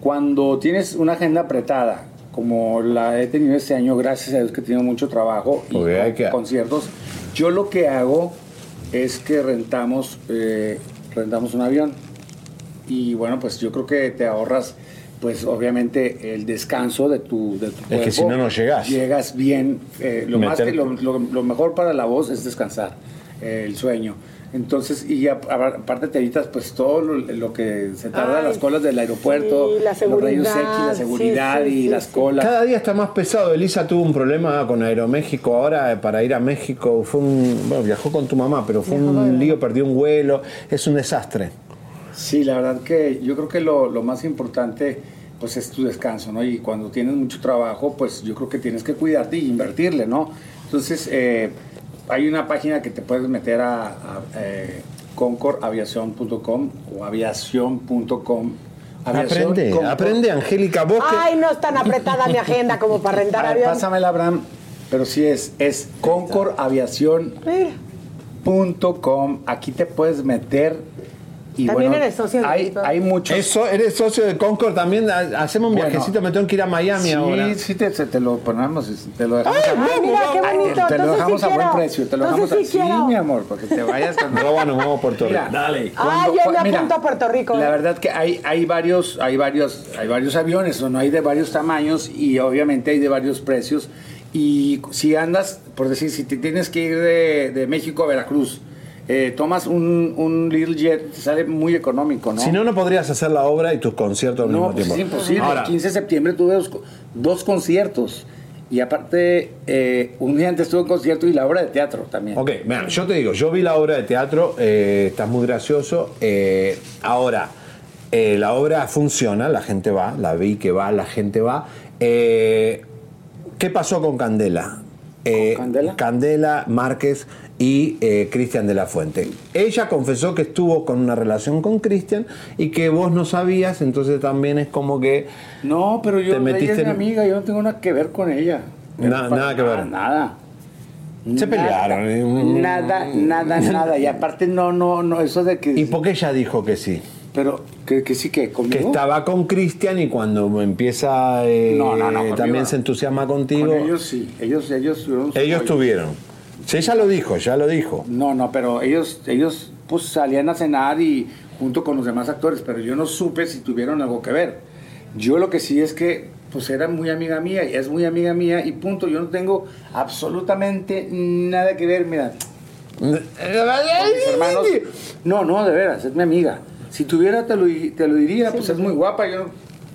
O: cuando tienes una agenda apretada, como la he tenido este año, gracias a Dios que he tenido mucho trabajo y
B: que-
O: conciertos, yo lo que hago es que rentamos, eh, rentamos un avión. Y bueno, pues yo creo que te ahorras, pues obviamente el descanso de tu, de tu
B: Es que si no, no llegás.
O: Llegas bien. eh, lo, más que, lo, lo- lo mejor para la voz es descansar, eh, el sueño. Entonces, y a- a- aparte te evitas pues todo lo, lo que se tarda
L: Ay,
O: las colas del aeropuerto,
L: sí, la
O: los rayos X,
L: seguridad,
O: la seguridad
L: sí,
O: y
L: sí,
O: las
L: sí.
O: colas.
B: Cada día está más pesado. Elisa tuvo un problema con Aeroméxico ahora eh, para ir a México. Fue un, bueno, viajó con tu mamá, pero fue un lío, perdió un vuelo. Es un desastre.
O: Sí, la verdad que yo creo que lo, lo más importante pues es tu descanso, ¿no? Y cuando tienes mucho trabajo, pues yo creo que tienes que cuidarte y invertirle, ¿no? Entonces, eh, hay una página que te puedes meter a, a eh, concordaviación.com o aviación.com. Aviación
B: Aprende, aprende, Angélica. Vos que-
L: Ay, no es tan apretada mi agenda como para rentar
O: A ver,
L: avión.
O: pásamela, Abraham. Pero sí es, es concordaviación.com. Aquí te puedes meter y
L: También
O: bueno,
L: eres socio de
O: hay, muchos.
B: Eso, eres socio de Concord también. ha- Hacemos un
O: Bueno.
B: viajecito, me tengo que ir a Miami
O: sí,
B: ahora.
O: Sí, te, te- te lo ponemos, te lo dejamos
L: Ay,
O: a buen
L: mira, qué
O: Ay,
L: bonito,
O: Te lo
L: entonces
O: dejamos
L: sí
O: a buen precio, te lo
L: Entonces
O: dejamos a
L: sí quiero.
O: mi amor, porque te vayas con
B: Roba, nos vamos a Puerto Rico.
O: Mira,
B: Dale.
L: Ah, yo me apunto a Puerto Rico.
O: La
L: ¿eh?
O: verdad que hay, hay varios, hay varios, hay varios aviones, ¿no? hay de varios tamaños y obviamente hay de varios precios. Y si andas, por decir, si te tienes que ir de, de México a Veracruz, eh, tomas un, un Little Jet, te sale muy económico, ¿no?
B: Si no, no podrías hacer la obra y tus conciertos al
O: No,
B: mismo
O: pues
B: tiempo.
O: es imposible.
B: Ahora,
O: el 15 de septiembre tuve dos, dos conciertos. Y aparte, eh, un día antes tuve un concierto y la obra de teatro también.
B: Ok, mira, yo te digo, yo vi la obra de teatro, eh, estás muy gracioso. eh, ahora, eh, la obra funciona, la gente va, la vi que va, la gente va. Eh, ¿Qué pasó con Candela? Eh,
O: Candela?
B: Candela Márquez y eh, Cristian de la Fuente. Ella confesó que estuvo con una relación con Cristian y que vos no sabías, entonces también es como que...
O: No, pero yo
B: Te
O: ella
B: metiste
O: es mi amiga, yo no tengo nada que ver con ella.
B: Na- nada que ver.
O: Nada.
B: Se pelearon. eh,
O: Nada, nada, nada. Y aparte no, no, no, eso de que...
B: ¿Y por qué ella dijo que sí?
O: Pero, que, que sí que conmigo.
B: Que estaba con Cristian y cuando empieza eh,
O: No, no, no,
B: también se entusiasma contigo.
O: Con ellos sí, ellos, ellos tuvieron
B: Ellos tuvieron. Sí, ya lo dijo, ya lo dijo.
O: No, no, pero ellos, ellos pues salían a cenar y junto con los demás actores, pero yo no supe si tuvieron algo que ver. Yo lo que sí es que pues era muy amiga mía y es muy amiga mía y punto. Yo no tengo absolutamente nada que ver, mira. Hermanos. No, no, de veras, es mi amiga. Si tuviera te lo, te lo diría, pues es muy guapa. Yo,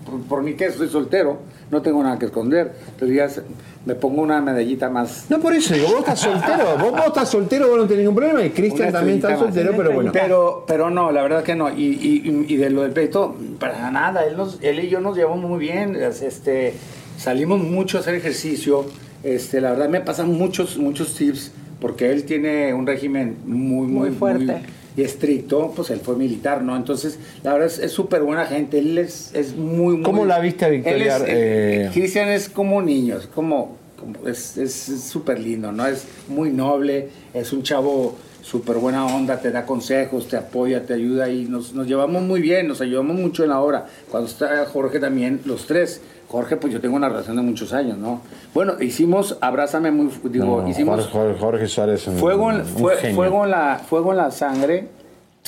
O: por, por mí que soy soltero, no tengo nada que esconder. Te dirías, me pongo una medallita más.
B: No, por eso digo, vos estás soltero, vos, vos estás soltero, vos no tenés ningún problema y Cristian también está
O: más.
B: soltero, pero bueno.
O: Pero, pero no, la verdad que no. Y, y, y de lo del pleito, para nada. Él, nos- él y yo nos llevamos muy bien. es- Este, salimos mucho a hacer ejercicio. Este, la verdad me pasan muchos, muchos tips porque él tiene un régimen muy, muy,
L: Muy fuerte.
O: Y estricto. Pues él fue militar, ¿no? Entonces, la verdad es- es súper buena gente. Él es, es muy, muy.
B: ¿Cómo la viste a Victoria?
O: es-
B: eh,
O: Cristian es como niño, es como, como- es es súper lindo, ¿no? Es muy noble, es un chavo súper buena onda, te da consejos, te apoya, te ayuda y nos, nos llevamos muy bien, nos ayudamos mucho en la obra. Cuando está Jorge también, los tres. Jorge, pues yo tengo una relación de muchos años, ¿no? Bueno, hicimos Abrázame muy, digo,
B: no,
O: hicimos
B: Jorge, Jorge Suárez un,
O: Fuego en,
B: un
O: fue- fuego, en la, fuego en la sangre,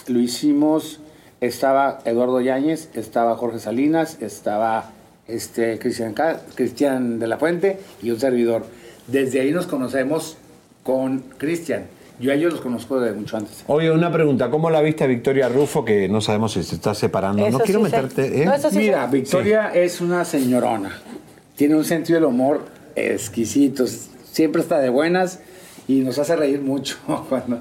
O: lo hicimos, estaba Eduardo Yáñez, estaba Jorge Salinas, estaba este, Cristian, Cristian de la Fuente y un servidor. Desde ahí nos conocemos con Cristian. Yo a ellos los conozco de mucho antes.
B: Oye, una pregunta, ¿cómo la viste a Victoria Rufo que no sabemos si se está separando?
L: Eso
B: no quiero
L: sí
B: meterte, ¿eh?
L: No, sí
O: Mira,
L: sé.
O: Victoria es una señorona. Tiene un sentido del humor exquisito. Siempre está de buenas y nos hace reír mucho cuando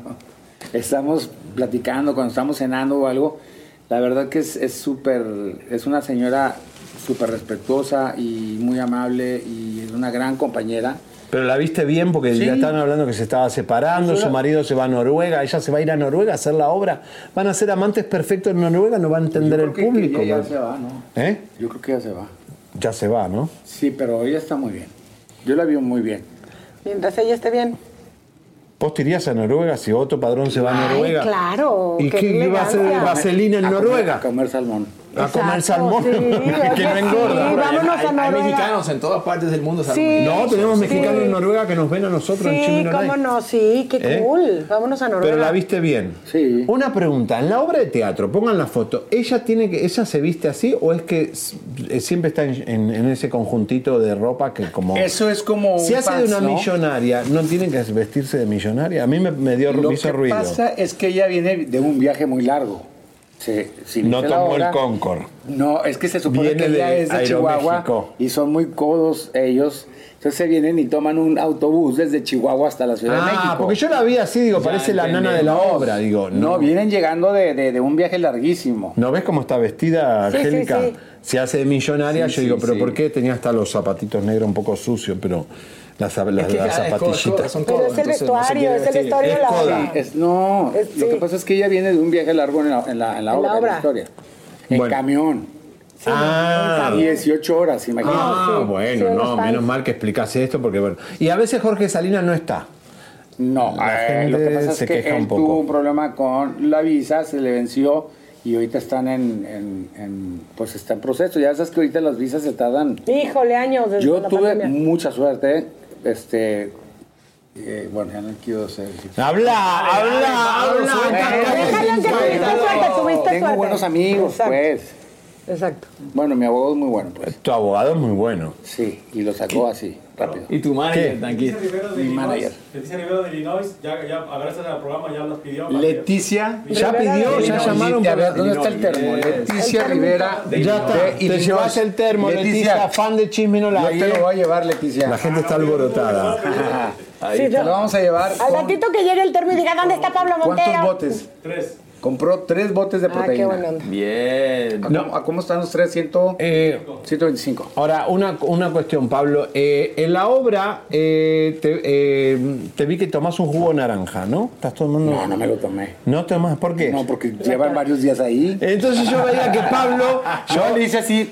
O: estamos platicando, cuando estamos cenando o algo. La verdad que es es súper, es una señora súper respetuosa y muy amable y es una gran compañera.
B: Pero la viste bien porque
O: Sí.
B: ya estaban hablando que se estaba separando, su marido se va a Noruega, ella se va a ir a Noruega a hacer la obra. Van a ser amantes perfectos en Noruega, no va a entender
O: Yo
B: el público.
O: que ella
B: pues.
O: ya se va, ¿no?
B: ¿Eh?
O: Yo creo que ya se va.
B: Ya se va, ¿no?
O: Sí, pero ella está muy bien. Yo la vi muy bien.
L: Mientras ella esté bien.
B: ¿Vos te irías a Noruega si Otto Padrón se va a
L: Ay,
B: Noruega?
L: claro.
B: ¿Y qué,
L: qué
B: iba a hacer vaselina en
O: A comer-
B: Noruega?
O: A comer salmón.
B: A comer salmón,
L: sí,
B: que no engorda.
L: sí, vámonos
C: hay,
L: a
C: hay
L: Noruega.
C: mexicanos en todas partes del mundo.
L: Sí.
B: No, tenemos mexicanos
L: Sí.
B: en Noruega que nos ven a nosotros en
L: Sí,
B: Chimino
L: cómo no, sí, qué
B: ¿Eh?
L: cool. Vámonos a Noruega.
B: Pero la viste bien.
O: Sí.
B: Una pregunta, en la obra de teatro, pongan la foto, ¿ella tiene que, ella se viste así o es que eh, siempre está en, en- en ese conjuntito de ropa que como...
O: Eso es como
B: Si
O: un
B: hace de una
O: ¿no?
B: millonaria, ¿no tiene que vestirse de millonaria? A mí me, me dio
O: Lo
B: me hizo
O: que
B: ruido.
O: pasa es que ella viene de un viaje muy largo. Se- si
B: No tomó el Concord.
O: No, es que se supone
B: Viene
O: que ella
B: de
O: es de. Chihuahua y son muy codos ellos. Entonces se vienen y toman un autobús desde Chihuahua hasta la Ciudad de
B: Ah,
O: México.
B: porque yo la vi así, digo,
O: Ya
B: parece la nana de la obra, digo.
O: No, vienen llegando de, de- de un viaje larguísimo.
B: ¿No ves cómo está vestida,
O: Sí, sí,
B: Angélica?
O: sí.
B: Se hace de millonaria,
O: Sí,
B: yo digo, pero
O: sí.
B: ¿por qué tenía hasta los zapatitos negros un poco sucios, pero las, las,
C: que
B: las
C: es
B: zapatillitas?
C: son
L: Pero es el vestuario, es el vestuario de la
B: Es
L: obra.
O: Es- no,
L: Es-
O: lo
L: sí.
O: que pasa es que ella viene de un viaje largo en la, en la, en la
L: En
O: obra,
L: la
O: en
L: obra.
O: la historia. En
B: Bueno.
O: camión.
B: Ah,
O: 18 horas, imagínate.
B: Ah,
L: sí,
B: bueno,
L: sí,
B: no, menos mal que explicase esto porque bueno. Y a veces Jorge Salinas no está.
O: No,
B: La
O: eh,
B: gente
O: lo que pasa
B: se
O: es que
B: queja
O: él
B: un poco.
O: tuvo un problema con la visa, se le venció y ahorita están en, en- en- pues está en proceso. Ya sabes que ahorita las visas se tardan.
L: Híjole, años desde
O: Yo
L: la
O: tuve
L: pandemia.
O: mucha suerte, este, eh, bueno, ya no quiero ser.
B: Habla, habla, habla.
O: Tengo buenos amigos,
L: Exacto.
O: pues.
L: Exacto.
O: Bueno, mi abogado es muy bueno, pues.
B: Tu abogado es muy bueno.
O: Sí, y lo sacó así, rápido.
C: Y tu manager,
B: ¿Qué?
C: tranquilo.
P: Rivero de
O: Mi
P: Illinois,
O: manager.
P: Leticia Rivero de Illinois, ya, ya gracias al programa ya los pidió.
O: Leticia.
B: Ya pidió, ya llamaron.
O: A ver,
B: por-
O: ¿dónde está el termo? Leticia Rivera.
B: Ya está.
O: de
B: Te llevas el termo, Leticia, fan de Chisme no la
O: Yo te lo voy a llevar, Leticia.
B: La gente está alborotada.
O: Ahí
L: Sí,
O: te
L: no.
O: lo vamos a llevar.
L: Al
O: con-
L: ratito que llegue el termo y diga, ¿dónde está Pablo Montero?
O: ¿Cuántos botes?
P: Tres.
O: Compró tres botes de
L: Ah, qué
O: proteína.
L: buena onda.
C: Bien.
O: ¿A, cómo, a cómo están los tres? Ciento-
B: Eh,
O: 125.
B: Ahora, una, una cuestión, Pablo. Eh, en la obra eh, te, eh, te vi que tomás un jugo de naranja, ¿no? ¿Estás tomando?
O: No, no me lo tomé.
B: ¿No tomás? ¿Por qué?
O: No, porque llevan varios días ahí.
B: Entonces yo veía que Pablo.
O: Yo le hice así.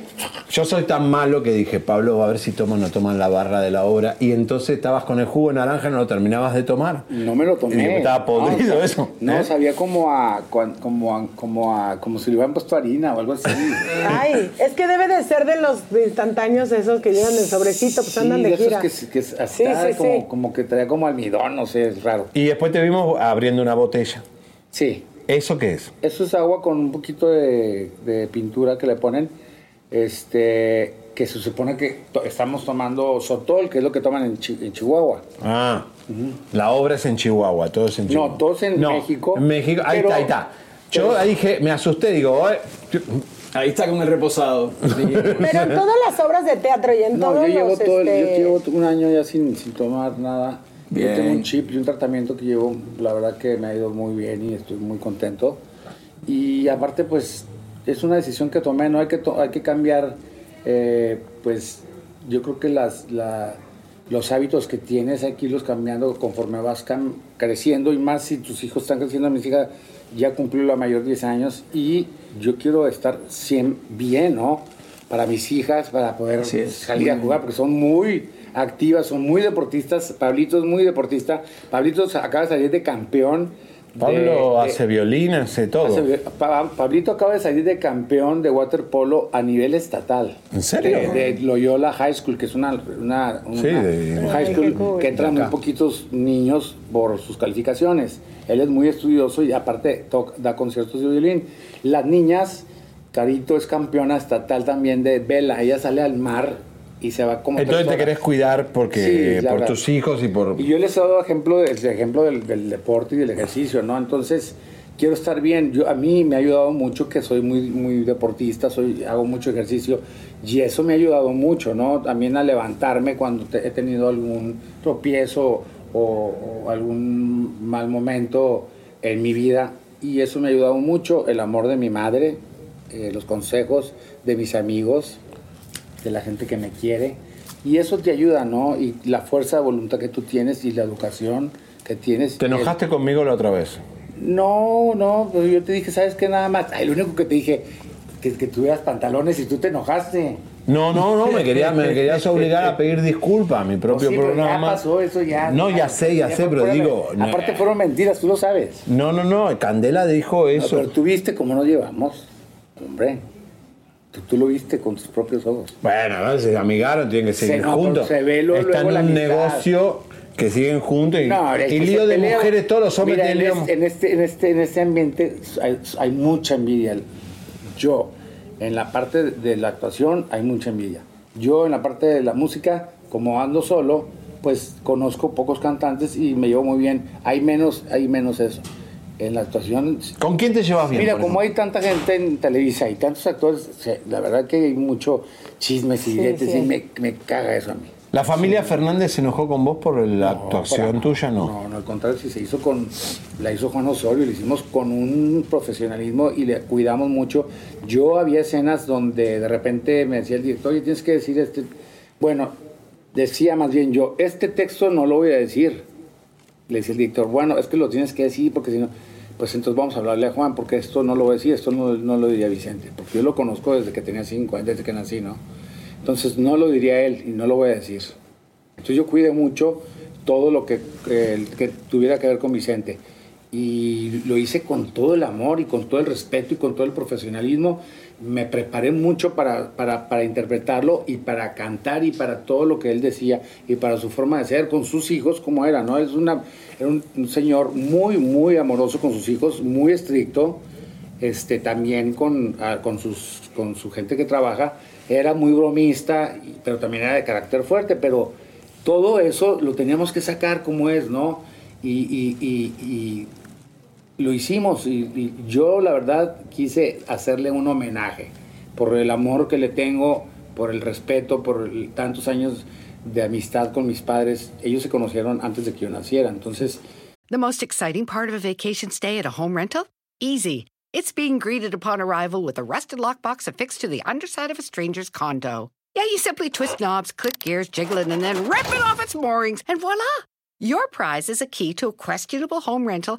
B: Yo soy tan malo que dije, Pablo, va a ver si toma o no toman la barra de la obra. Y entonces estabas con el jugo de naranja y no lo terminabas de tomar.
O: No me lo
B: Y
O: tomé.
B: dije, estaba podrido
O: No, sea,
B: eso.
O: No,
B: ¿eh?
O: sabía como a, como a, como a, como si le hubieran puesto harina o algo así.
L: Ay, es que debe de ser de los instantáneos esos que llegan en sobrecito, pues andan
O: Sí,
L: de
O: esos
L: gira.
O: que, que es-
L: Sí, sí,
O: como,
L: sí.
O: como que traía como almidón, no sé, es raro.
B: Y después te vimos abriendo una botella.
O: Sí.
B: ¿Eso qué es?
O: Eso es agua con un poquito de, de pintura que le ponen, este, que se supone que to- estamos tomando sotol, que es lo que toman en, Chi- en Chihuahua.
B: Ah, la obra es en Chihuahua, todo es en Chihuahua.
O: No, todos en
B: No,
O: México.
B: En México, ahí
O: pero-
B: está, ahí está. Yo
O: pero-
B: ahí dije, me asusté, digo, "Ay,
C: Ahí está con el reposado.
L: Pero en todas las obras de teatro y en
O: No,
L: todos
O: yo llevo,
L: los,
O: todo el-
L: este,
O: yo llevo un año ya sin, sin tomar nada. Yo
C: Bien.
O: tengo un chip y un tratamiento que llevo, la verdad que me ha ido muy bien y estoy muy contento. Y aparte, pues, es una decisión que tomé, no hay que, to- hay que cambiar, eh, pues, yo creo que las, la- los hábitos que tienes hay que irlos cambiando conforme vas cam- creciendo y más si tus hijos están creciendo. Mi hija ya cumplió la mayor 10 años y yo quiero estar 100 bien, ¿no? Para mis hijas, para poder salir a jugar, porque son muy activas, son muy deportistas. Pablito es muy deportista. Pablito acaba de salir de campeón.
B: Pablo
O: de-
B: hace violín, hace todo.
O: hace- Pa- Pablito acaba de salir de campeón de waterpolo a nivel estatal.
B: ¿En serio?
O: De, de Loyola High School, que es una, una, una-
B: Sí,
O: high school
L: cool.
O: que entran muy poquitos niños por sus calificaciones. Él es muy estudioso y aparte toca- da conciertos de violín. Las niñas, Carito es campeona estatal también de vela. Ella sale al mar y se va como
B: Entonces
O: tres
B: te querés cuidar porque
O: Sí,
B: por
O: verdad.
B: tus hijos y por...
O: Y yo les he dado ejemplo, del el ejemplo del, del deporte y del ejercicio, ¿no? Entonces, quiero estar bien. Yo, a mí me ha ayudado mucho que soy muy, muy deportista, soy, hago mucho ejercicio y eso me ha ayudado mucho, ¿no? También a levantarme cuando te- he tenido algún tropiezo o, o algún mal momento en mi vida. Y eso me ha ayudado mucho, el amor de mi madre, eh, los consejos de mis amigos, de la gente que me quiere. Y eso te ayuda, ¿no? Y la fuerza de voluntad que tú tienes y la educación que tienes.
B: ¿Te enojaste conmigo la otra vez?
O: No, no, pues yo te dije, ¿sabes qué? Nada más. Ay, lo único que te dije, que, que tuvieras pantalones y tú te enojaste.
B: No, no, no, me, quería, me querías obligar a pedir disculpas a mi propio
O: sí, pero
B: programa.
O: Ya pasó eso ya.
B: No, ya sé, ya sé,
O: fue
B: pero digo, no.
O: Aparte fueron mentiras, tú lo sabes.
B: No, no, no, Candela dijo
O: No,
B: eso.
O: pero tú viste cómo nos llevamos. Hombre. Tú, tú lo viste con tus propios ojos.
B: Bueno, se amigaron, tienen que seguir
O: Se- no,
B: juntos.
O: se ve lo-
B: Están en un negocio que siguen juntos y,
O: No,
B: lío de mujeres, todos los hombres
O: Mira, este, en, este, en, este, en este ambiente hay, hay mucha envidia. Yo, en la parte de la actuación, hay mucha envidia. Yo, en la parte de la música, como ando solo, pues conozco pocos cantantes y me llevo muy bien. Hay menos, hay menos eso. En la actuación.
B: ¿Con quién te llevas bien?
O: Mira, como hay tanta gente en Televisa y tantos actores, la verdad que hay mucho chismes y
B: Sí,
O: diretes
B: sí.
O: y me, me caga eso a mí.
B: ¿La familia Fernández se enojó con vos por la actuación
O: para-
B: tuya? No.
O: No, no, al contrario, si se hizo con, la hizo Juan Osorio, lo hicimos con un profesionalismo y le cuidamos mucho. Yo había escenas donde de repente me decía el director, oye, tienes que decir este, bueno, decía más bien yo, este texto no lo voy a decir. Le decía el director, bueno, es que lo tienes que decir porque si no, pues entonces vamos a hablarle a Juan porque esto no lo voy a decir, esto no, no lo diría Vicente, porque yo lo conozco desde que tenía cinco desde que nací, ¿no? Entonces no lo diría él y no lo voy a decir. Entonces yo cuidé mucho todo lo que- que tuviera que ver con Vicente. Y lo hice con todo el amor y con todo el respeto y con todo el profesionalismo. Me preparé mucho para, para, para interpretarlo y para cantar y para todo lo que él decía y para su forma de ser con sus hijos como era, ¿no? Es una, era un, señor muy, muy amoroso con sus hijos, muy estricto, este, también con, ah, con, sus, con su gente que trabaja. Era muy bromista, pero también era de carácter fuerte, pero todo eso lo teníamos que sacar como es, ¿no? Y, y- y- y lo hicimos y, y yo la verdad quise hacerle un homenaje por el amor que le tengo, por el respeto, por el- tantos años de amistad con mis padres. Ellos se conocieron antes de que yo naciera, entonces
M: The most exciting part of a vacation stay at a home rental? Easy. It's being greeted upon arrival with a rusted lockbox affixed to the underside of a stranger's condo. Yeah, you simply twist knobs, click gears, jiggle it, and then rip it off its moorings, and voila! Your prize is a key to a questionable home rental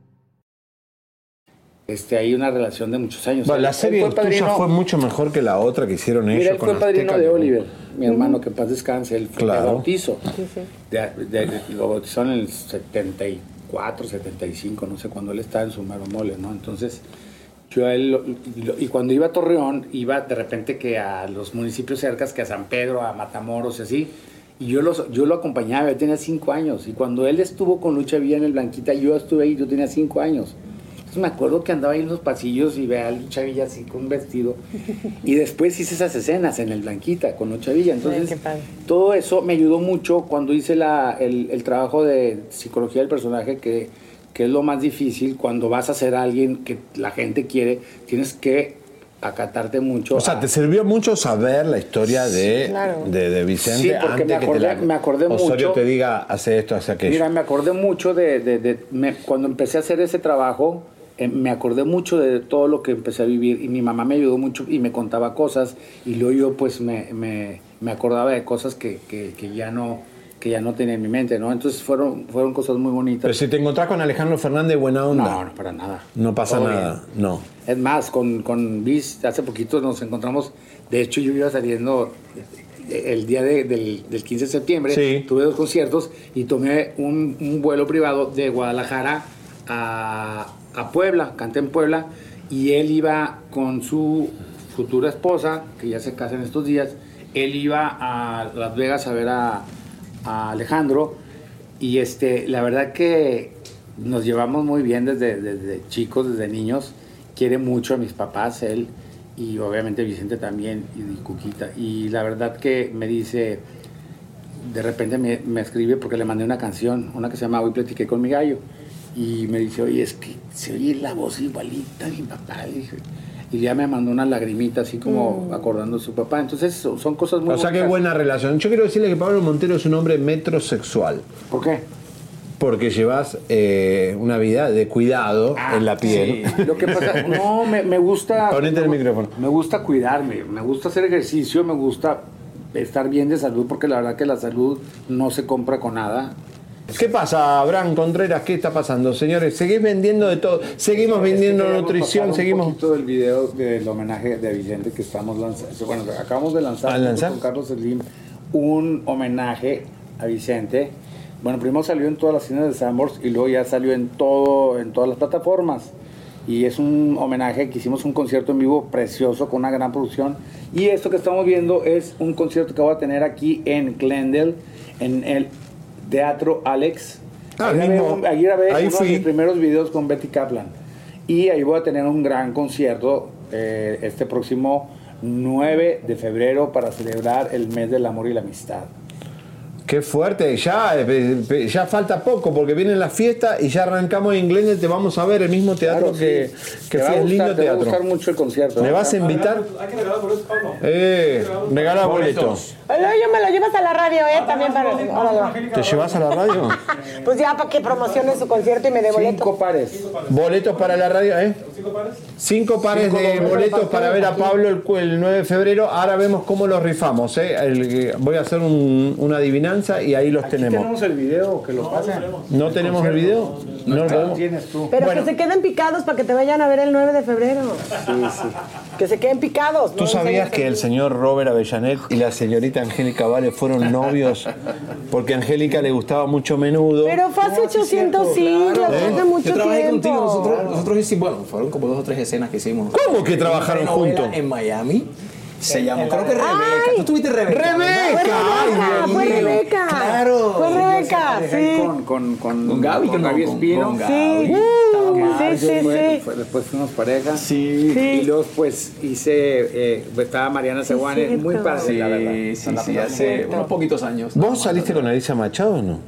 O: Este, hay una relación de muchos años.
B: Bueno, la serie
O: fue
B: tuya
O: padrino-
B: fue mucho mejor que la otra que hicieron ellos
O: Mira, él
B: con
O: fue padrino
B: Azteca,
O: de
B: ¿no?
O: Oliver, mi hermano, que en paz descanse, él fue
B: Claro.
O: de bautizo. De- de- de- lo bautizaron en el 74, 75, no sé, cuando él estaba en su mero mole, ¿no? Entonces, yo a él, lo- lo- y cuando iba a Torreón, iba de repente que a los municipios cercas, que a San Pedro, a Matamoros y así, y yo, los, yo lo acompañaba, yo tenía cinco años, y cuando él estuvo con Lucha Villa en el Blanquita, yo estuve ahí, yo tenía cinco años. Entonces me acuerdo que andaba ahí en los pasillos y veía a Lucha Villa así con un vestido. Y después hice esas escenas en el Blanquita con Lucha Villa. Entonces, todo eso me ayudó mucho cuando hice la, el, el trabajo de psicología del personaje, que, que es lo más difícil. Cuando vas a ser alguien que la gente quiere, tienes que acatarte mucho.
B: O sea, te sirvió mucho saber la historia de,
O: claro.
B: de, de Vicente
O: Sí, porque
B: antes
O: me
B: que te
O: acordé-
B: la-
O: me acordé
B: Osorio
O: mucho.
B: te diga, hace esto, hace aquello.
O: Mira, me acordé mucho de, de- de- me- cuando empecé a hacer ese trabajo, eh, me acordé mucho de todo lo que empecé a vivir y mi mamá me ayudó mucho y me contaba cosas y luego yo pues me, me- me acordaba de cosas que, que- que ya no que ya no tenía en mi mente, ¿no? Entonces fueron, fueron cosas muy bonitas.
B: Pero si te encontrás con Alejandro Fernández, buena onda.
O: No, no, para nada.
B: No pasa
O: Todo
B: nada, no.
O: Es más, con, con Bis, hace poquito nos encontramos, de hecho yo iba saliendo el día de- del, del 15 de septiembre, tuve dos conciertos y tomé un, un vuelo privado de Guadalajara a, a Puebla, canté en Puebla, y él iba con su futura esposa, que ya se casa en estos días, él iba a Las Vegas a ver a, Alejandro, y este, la verdad que nos llevamos muy bien desde, desde chicos, desde niños. Quiere mucho a mis papás, él, y obviamente Vicente también, y, y Cuquita. Y la verdad que me dice, de repente me, me escribe porque le mandé una canción, una que se llama Hoy platiqué con mi gallo. Y me dice, oye, es que se oye la voz igualita a mi papá. Le dije, y ya me mandó una lagrimita así como acordando a su papá. Entonces son son cosas muy
B: O sea, qué
O: bonitas.
B: buena relación. Yo quiero decirle que Pablo Montero es un hombre metrosexual.
O: ¿Por qué?
B: Porque llevas eh, una vida de cuidado en la piel.
O: Sí, Lo que pasa, no, me, me gusta.
B: Ponete el micrófono.
O: Me gusta cuidarme, me gusta hacer ejercicio, me gusta estar bien de salud, porque la verdad que la salud no se compra con nada.
B: ¿Qué pasa, Abraham Contreras? ¿Qué está pasando, señores? Seguís vendiendo de todo. Seguimos vendiendo nutrición, seguimos.
O: poquito del video del homenaje de Vicente que estamos lanzando. Bueno, acabamos de lanzar,
B: ¿Ah, lanzar?
O: con Carlos Slim un homenaje a Vicente. Bueno, primero salió en todas las cines de Sambors y luego ya salió en todo, en todas las plataformas. Y es un homenaje que hicimos un concierto en vivo precioso con una gran producción. Y esto que estamos viendo es un concierto que voy a tener aquí en Glendale, en el Teatro Alex.
B: Ah,
O: ahí grabé,
B: mismo.
O: un- ahí grabé
B: Ahí
O: uno
B: fui.
O: de mis primeros videos con Betty Kaplan. Y ahí voy a tener un gran concierto eh, este próximo 9 de febrero para celebrar el mes del amor y la amistad.
B: Qué fuerte, ya, eh, ya falta poco porque vienen las fiestas y ya arrancamos en Glendale, te vamos a ver el mismo teatro
O: Claro,
B: que,
O: sí.
B: que
O: Te a
B: es lindo
O: va a
B: teatro.
O: gustar mucho el concierto.
B: ¿Me vas a invitar?
P: Hay que regalar boletos, Pablo.
B: Eh, regala boletos.
L: Yo me lo llevas a la radio, ¿eh? También para...
B: ¿Te llevas a la radio?
L: Pues ya para que promocione su concierto y me dé boleto.
O: Cinco pares.
B: Boletos para la radio, ¿eh? Cinco pares
O: Cinco
B: de
O: boletos
B: boletos
O: para
B: ver a. Pablo el, cu- el 9 de febrero. Ahora vemos cómo los rifamos, ¿eh? El- voy a hacer un- una adivinanza y ahí los
O: Aquí
B: tenemos.
O: tenemos el video, que lo pasen.
B: ¿No tenemos el video? No lo
O: No lo
B: podemos.
O: tienes tú.
L: Pero
B: Bueno.
L: que se queden picados para que te vayan a ver el 9 de febrero.
O: Sí, sí.
L: Que se queden picados.
B: ¿Tú
L: ¿no?
B: sabías que el señor Robert Avellanet y la señorita Angélica Vale fueron novios porque a Angélica le gustaba mucho menudo?
L: Pero fue hace 800 siglos, hace mucho
C: Yo trabajé
L: tiempo.
C: contigo, nosotros, nosotros hicimos, bueno, fueron como dos o tres escenas que hicimos.
B: ¿Cómo que trabajaron juntos?
C: En Miami. Se llamó, creo que Rebeca. ¿Tú tuviste Rebeca?
B: ¡Rebeca!
L: Fue Rebeca, fue Rebeca.
C: Claro.
L: Fue Rebeca, sí.
O: Con, con, con,
C: Con Gaby,
O: con Gaby Espino.
C: con Gaby.
L: Sí.
O: Estaba
L: Sí, sí,
O: fue-
L: sí.
O: fue- después fuimos pareja.
C: Sí.
O: Y luego pues hice, eh, estaba Mariana Seguane,
L: cierto.
O: muy padre,
C: Sí,
O: la verdad.
C: sí, sí,
O: pasamos
C: hace unos poquitos años.
B: ¿Vos saliste con Alicia Machado o no?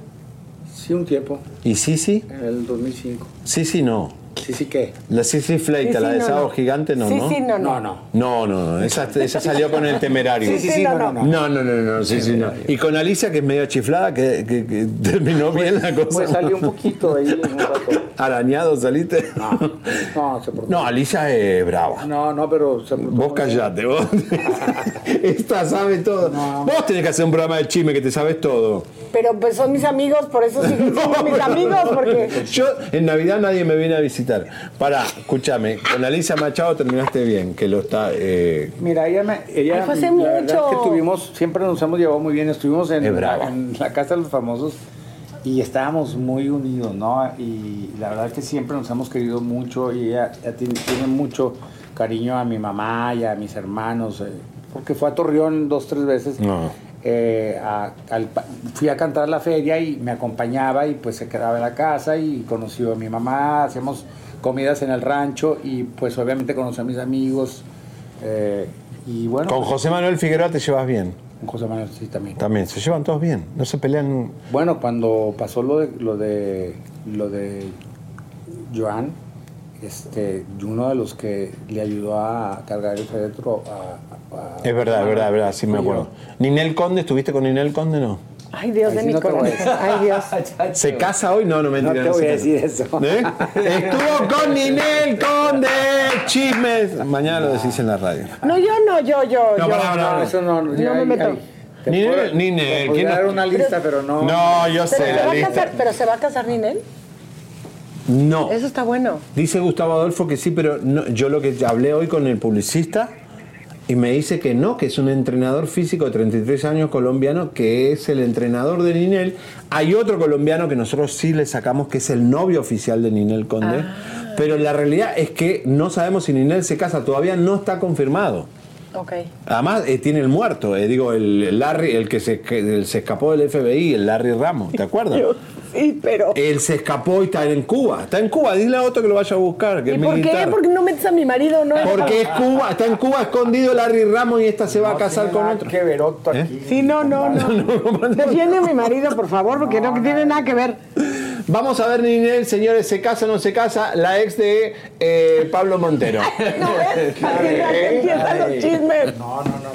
O: Sí, un tiempo,
B: ¿Y Sisi?
O: en el 2005.
B: Sisi no.
O: Sí, sí, ¿qué?
B: La Sisi Fleita,
L: Sí,
B: la
L: sí,
B: de
L: no,
B: Sábado
L: no.
B: Gigante, no,
L: Sí,
B: ¿no?
L: sí, no,
O: No,
L: no.
O: no.
B: No, no, no. Esa, esa salió con el temerario.
O: Sí, sí, sí, no, no, no.
B: No, no, no, no, sí, sí, no. Y con Alicia, que es medio chiflada, que, que- que terminó bien la cosa.
O: Pues salió un poquito ahí un rato.
B: Arañado saliste.
O: No, no, se portó.
B: No, Alicia es brava.
O: No, no, pero se portó
B: Vos callate, vos. Esta sabe todo. Vos tenés que hacer un programa de chisme que te sabes todo.
L: Pero pues son mis amigos, por eso siguen siendo mis amigos, porque...
B: Yo en Navidad nadie me viene a visitar. Pará, escúchame, con Alicia Machado terminaste bien, que lo está. eh,
O: Mira, ella, me, ella
L: Ay, fue hace
O: la verdad
L: mucho.
O: es que tuvimos, siempre nos hemos llevado muy bien, estuvimos en,
B: Es brava.
O: en la casa de los famosos y estábamos muy unidos, ¿no? Y la verdad es que siempre nos hemos querido mucho y ella, ella tiene, tiene mucho cariño a mi mamá y a mis hermanos, eh, porque fue a Torreón dos, tres veces.
B: No.
O: eh, a- al pa- fui a cantar la feria y me acompañaba y pues se quedaba en la casa y conoció a mi mamá, hacíamos comidas en el rancho y pues obviamente conoció a mis amigos eh, y bueno,
B: Con José Manuel Figueroa te llevas bien.
O: con José Manuel sí también.
B: También, se llevan todos bien. No se pelean.
O: Bueno, cuando pasó lo de lo de lo de Joan, este, uno de los que le ayudó a cargar el féretro a, a-
B: Es verdad, es verdad, es verdad, sí me
O: yo.
B: acuerdo. ¿Ninel Conde? ¿Estuviste con Ninel Conde? No.
L: Ay, Dios de
O: sí
L: mi
O: no voy
L: corazón. Ay, Dios.
B: ¿Se casa hoy? No, no mentira.
O: No te
B: no
O: voy a decir eso.
B: ¿Eh? Estuvo con Ninel Conde, chismes. Mañana lo decís en la radio.
L: No, yo no, yo, yo,
B: No,
L: yo.
B: pará,
O: No, eso no.
L: No
O: ya
L: me meto.
B: Ninel,
O: puedo-
B: Ninel,
O: te podría
B: ¿quién-
O: dar una lista, pero no.
B: No, yo sé la lista.
L: casar, pero se va a casar Ninel.
B: No.
L: Eso está bueno.
B: Dice Gustavo Adolfo que sí, pero no, yo lo que hablé hoy con el publicista y me dice que no, que es un entrenador físico de 33 años colombiano, que es el entrenador de Ninel. Hay otro colombiano que nosotros sí le sacamos, que es el novio oficial de Ninel Conde.
L: Ah.
B: Pero la realidad es que no sabemos si Ninel se casa, todavía no está confirmado.
L: Ok.
B: Además, eh, tiene el muerto, eh, digo, el, Larry, el que se, que- el- se escapó del FBI, el Larry Ramos, ¿te acuerdas?
L: Sí, pero.
B: Él se escapó y está en Cuba. Está en Cuba, dile a otro que lo vaya a buscar, que
L: ¿Y por qué?
B: militar.
L: Porque no metes a mi marido, ¿no?
B: Porque es Cuba, está en Cuba escondido Larry Ramos y esta se va a casar con otro.
O: Que ver otro
B: ¿Eh?
O: aquí.
L: Sí, no, no, no. Defiende a mi marido, por favor, porque no tiene nada que ver.
B: Vamos a ver, Ninel, señores, ¿se casa o no se casa? La ex de eh, Pablo Montero.
L: Empiezan los chismes.
O: No, no, no.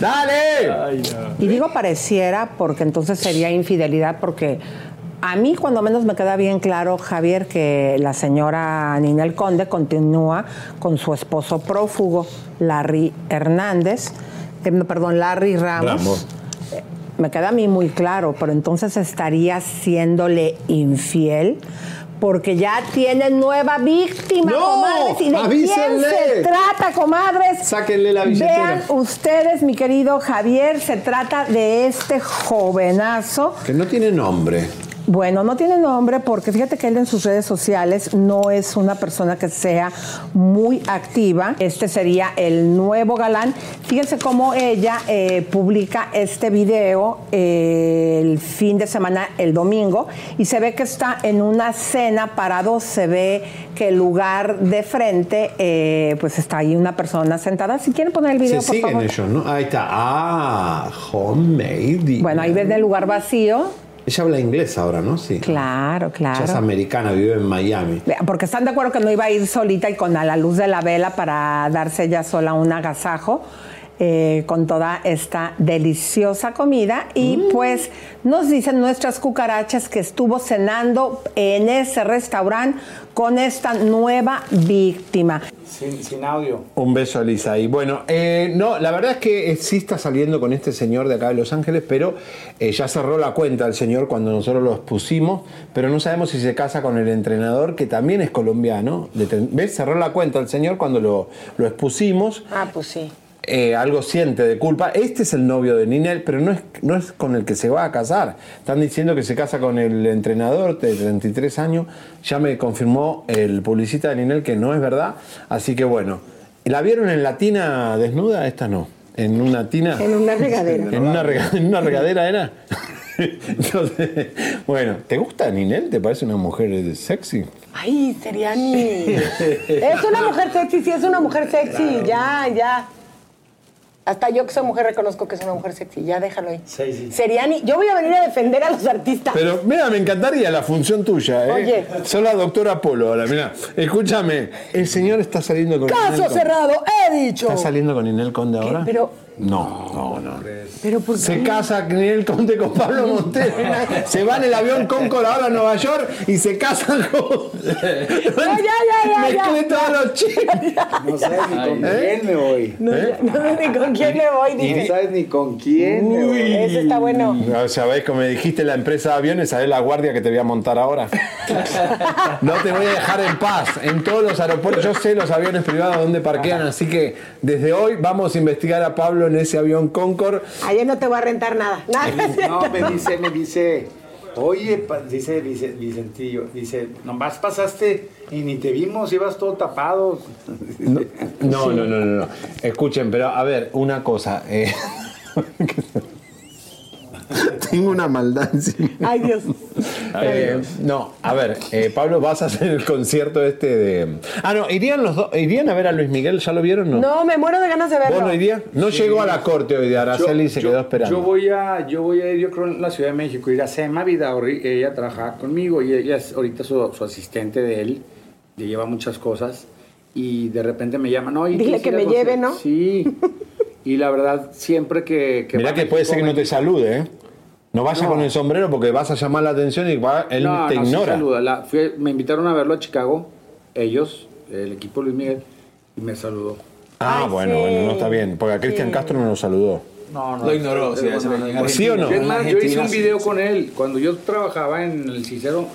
B: ¡Dale!
K: Y digo pareciera porque entonces sería infidelidad porque a mí cuando menos me queda bien claro, Javier, que la señora Ninel Conde continúa con su esposo prófugo, Larry Hernández, eh, perdón, Larry Ramos.
B: Ramos.
K: Me queda a mí muy claro, pero entonces estaría siéndole infiel. Porque ya tiene nueva víctima,
B: ¡No!
K: comadres. ¿Y de
B: ¡Avísenle!
K: quién se trata, comadres?
B: Sáquenle la billetera.
K: Vean ustedes, mi querido Javier, se trata de este jovenazo.
B: Que no tiene nombre.
K: Bueno, no tiene nombre porque fíjate que él en sus redes sociales no es una persona que sea muy activa. Este sería el nuevo galán. Fíjense cómo ella eh, publica este video eh, el fin de semana, el domingo, y se ve que está en una cena parado. Se ve que el lugar de frente, eh, pues está ahí una persona sentada. Si quieren poner el video,
B: Se
K: por
B: siguen
K: favor.
B: ellos, ¿no? Ahí está. Ah, homemade.
K: Bueno, ahí ven el lugar vacío.
B: Ella habla inglés ahora, ¿no? Sí.
K: Claro, claro.
B: Ella es americana, vive en Miami.
K: Porque están de acuerdo que no iba a ir solita y con a la luz de la vela para darse ella sola un agasajo. Eh, con toda esta deliciosa comida y
B: Mm.
K: pues nos dicen nuestras cucarachas que estuvo cenando en ese restaurante con esta nueva víctima.
O: Sin, sin audio.
B: Un beso a Lisa. Y bueno, eh, no, la verdad es que eh, sí está saliendo con este señor de acá de Los Ángeles, pero eh, ya cerró la cuenta el señor cuando nosotros los pusimos, pero no sabemos si se casa con el entrenador, que también es colombiano. ¿Ves? Cerró la cuenta el señor cuando lo, lo expusimos.
L: Ah, pues sí.
B: Eh, algo siente de culpa. Este es el novio de Ninel, pero no es, no es con el que se va a casar. Están diciendo que se casa con el entrenador de 33 años. Ya me confirmó el publicista de Ninel que no es verdad. Así que bueno. ¿La vieron en la tina desnuda? Esta no. En una tina.
L: En una regadera.
B: ¿En una, rega- en una regadera era? Entonces, bueno, ¿te gusta Ninel? ¿Te parece una mujer sexy?
L: Ay, Seriani. es una mujer sexy, sí, es una mujer sexy. Ya, ya. Hasta yo que soy mujer reconozco que es una mujer sexy. Ya déjalo ahí. Seriani, yo voy a venir a defender a los artistas.
B: Pero mira, me encantaría la función tuya, ¿eh?
L: Oye.
B: Soy la doctora Polo ahora, mira. Escúchame, el señor está saliendo con
L: Caso cerrado, he dicho.
B: ¿Está saliendo con Inel Conde ahora?
L: Pero,
B: No, no, no.
L: pero ¿por
B: Se
L: qué?
B: casa Ninel Conde con Pablo Montero. se va en el avión Concorde ahora a Nueva York y se casan con.
L: ya, ya, ya, ya.
B: Mezclé todos los chistes.
O: No sabes ni con
B: ¿Eh?
O: quién me voy.
L: No,
B: ¿Eh?
L: no sé ni con quién me voy. Dice.
O: no sabes ni con quién me voy.
L: Ese está bueno.
B: No, sabés, como me dijiste la empresa de aviones, sabés la guardia que te voy a montar ahora. No te voy a dejar en paz. En todos los aeropuertos, yo sé los aviones privados donde parquean, así que desde hoy vamos a investigar a Pablo en ese avión Concorde.
L: Ayer no te voy a rentar nada. Nada.
O: No, me dice, me dice, oye, dice Vice- Vicentillo, dice, nomás pasaste y ni te vimos, ibas todo tapado.
B: No, no, no, no, no. Escuchen, pero a ver, una cosa. eh, Tengo una maldad encima.
L: Ay, Dios.
B: Eh, no, a ver, eh, Pablo, vas a hacer el concierto este de. Ah, no, irían los dos. ¿Irían a ver a Luis Miguel? ¿Ya lo vieron? No.
L: No, me muero de ganas de verlo.
B: ¿Vos no irías? No llegó a la corte hoy de Araceli y se quedó esperando.
O: Yo voy a, yo voy a ir, yo creo, en la Ciudad de México, ir a Sema Vidaurri, ella trabaja conmigo y ella es ahorita su, su asistente de él, le lleva muchas cosas y de repente me llaman, oye,
L: Dile
O: ¿quieres
L: que me lleve,
O: concierto?"
L: ¿no?
O: Sí. Y la verdad, siempre que... que
B: Mirá que puede ser que no te salude, ¿eh? No vayas
O: No.
B: con el sombrero porque vas a llamar la atención y va- él
O: no,
B: te
O: no, sí
B: ignora.
O: saluda. La- fui- me invitaron a verlo a Chicago, ellos, el equipo Luis Miguel, y me saludó.
B: ah, bueno, bueno, no está bien. Porque a Cristian Castro no lo saludó.
O: No, no.
C: Lo ignoró, ese
O: bueno,
C: en
O: en
B: ¿Sí o no?
O: Es más, yo hice un video
C: sí.
O: con él. Cuando yo trabajaba en el Cicero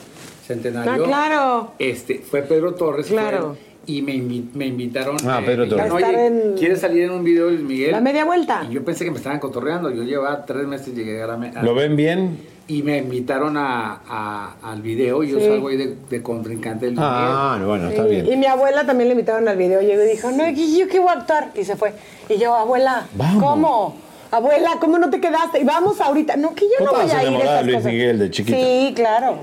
O: Centenario.
L: Ah, claro.
O: Este, fue Pedro Torres. fue
L: Claro.
O: Y me, invi- me invitaron.
B: Ah,
O: eh,
B: Pedro
O: me dijeron. Oye,
L: en-
O: ¿quieres salir en un video de Luis Miguel?
L: La media vuelta.
O: Y yo pensé que me estaban cotorreando. Yo llevaba tres meses llegué a la a-
B: ¿Lo ven bien?
O: Y me invitaron a, a- al video. Y yo
L: Sí.
O: salgo ahí de, de contrincante del
B: Ah, bueno, está
L: Sí,
B: bien.
L: Y mi abuela también le invitaron al video. Llegó y dijo, no, yo que voy a actuar. Y se fue. Y yo, abuela,
B: Vamos.
L: ¿cómo? Abuela, ¿cómo no te quedaste? Y vamos ahorita. No, que yo
B: ¿Vos
L: no voy a ir a esas
B: Luis
L: cosas.
B: Miguel de chiquita?
L: Sí, claro.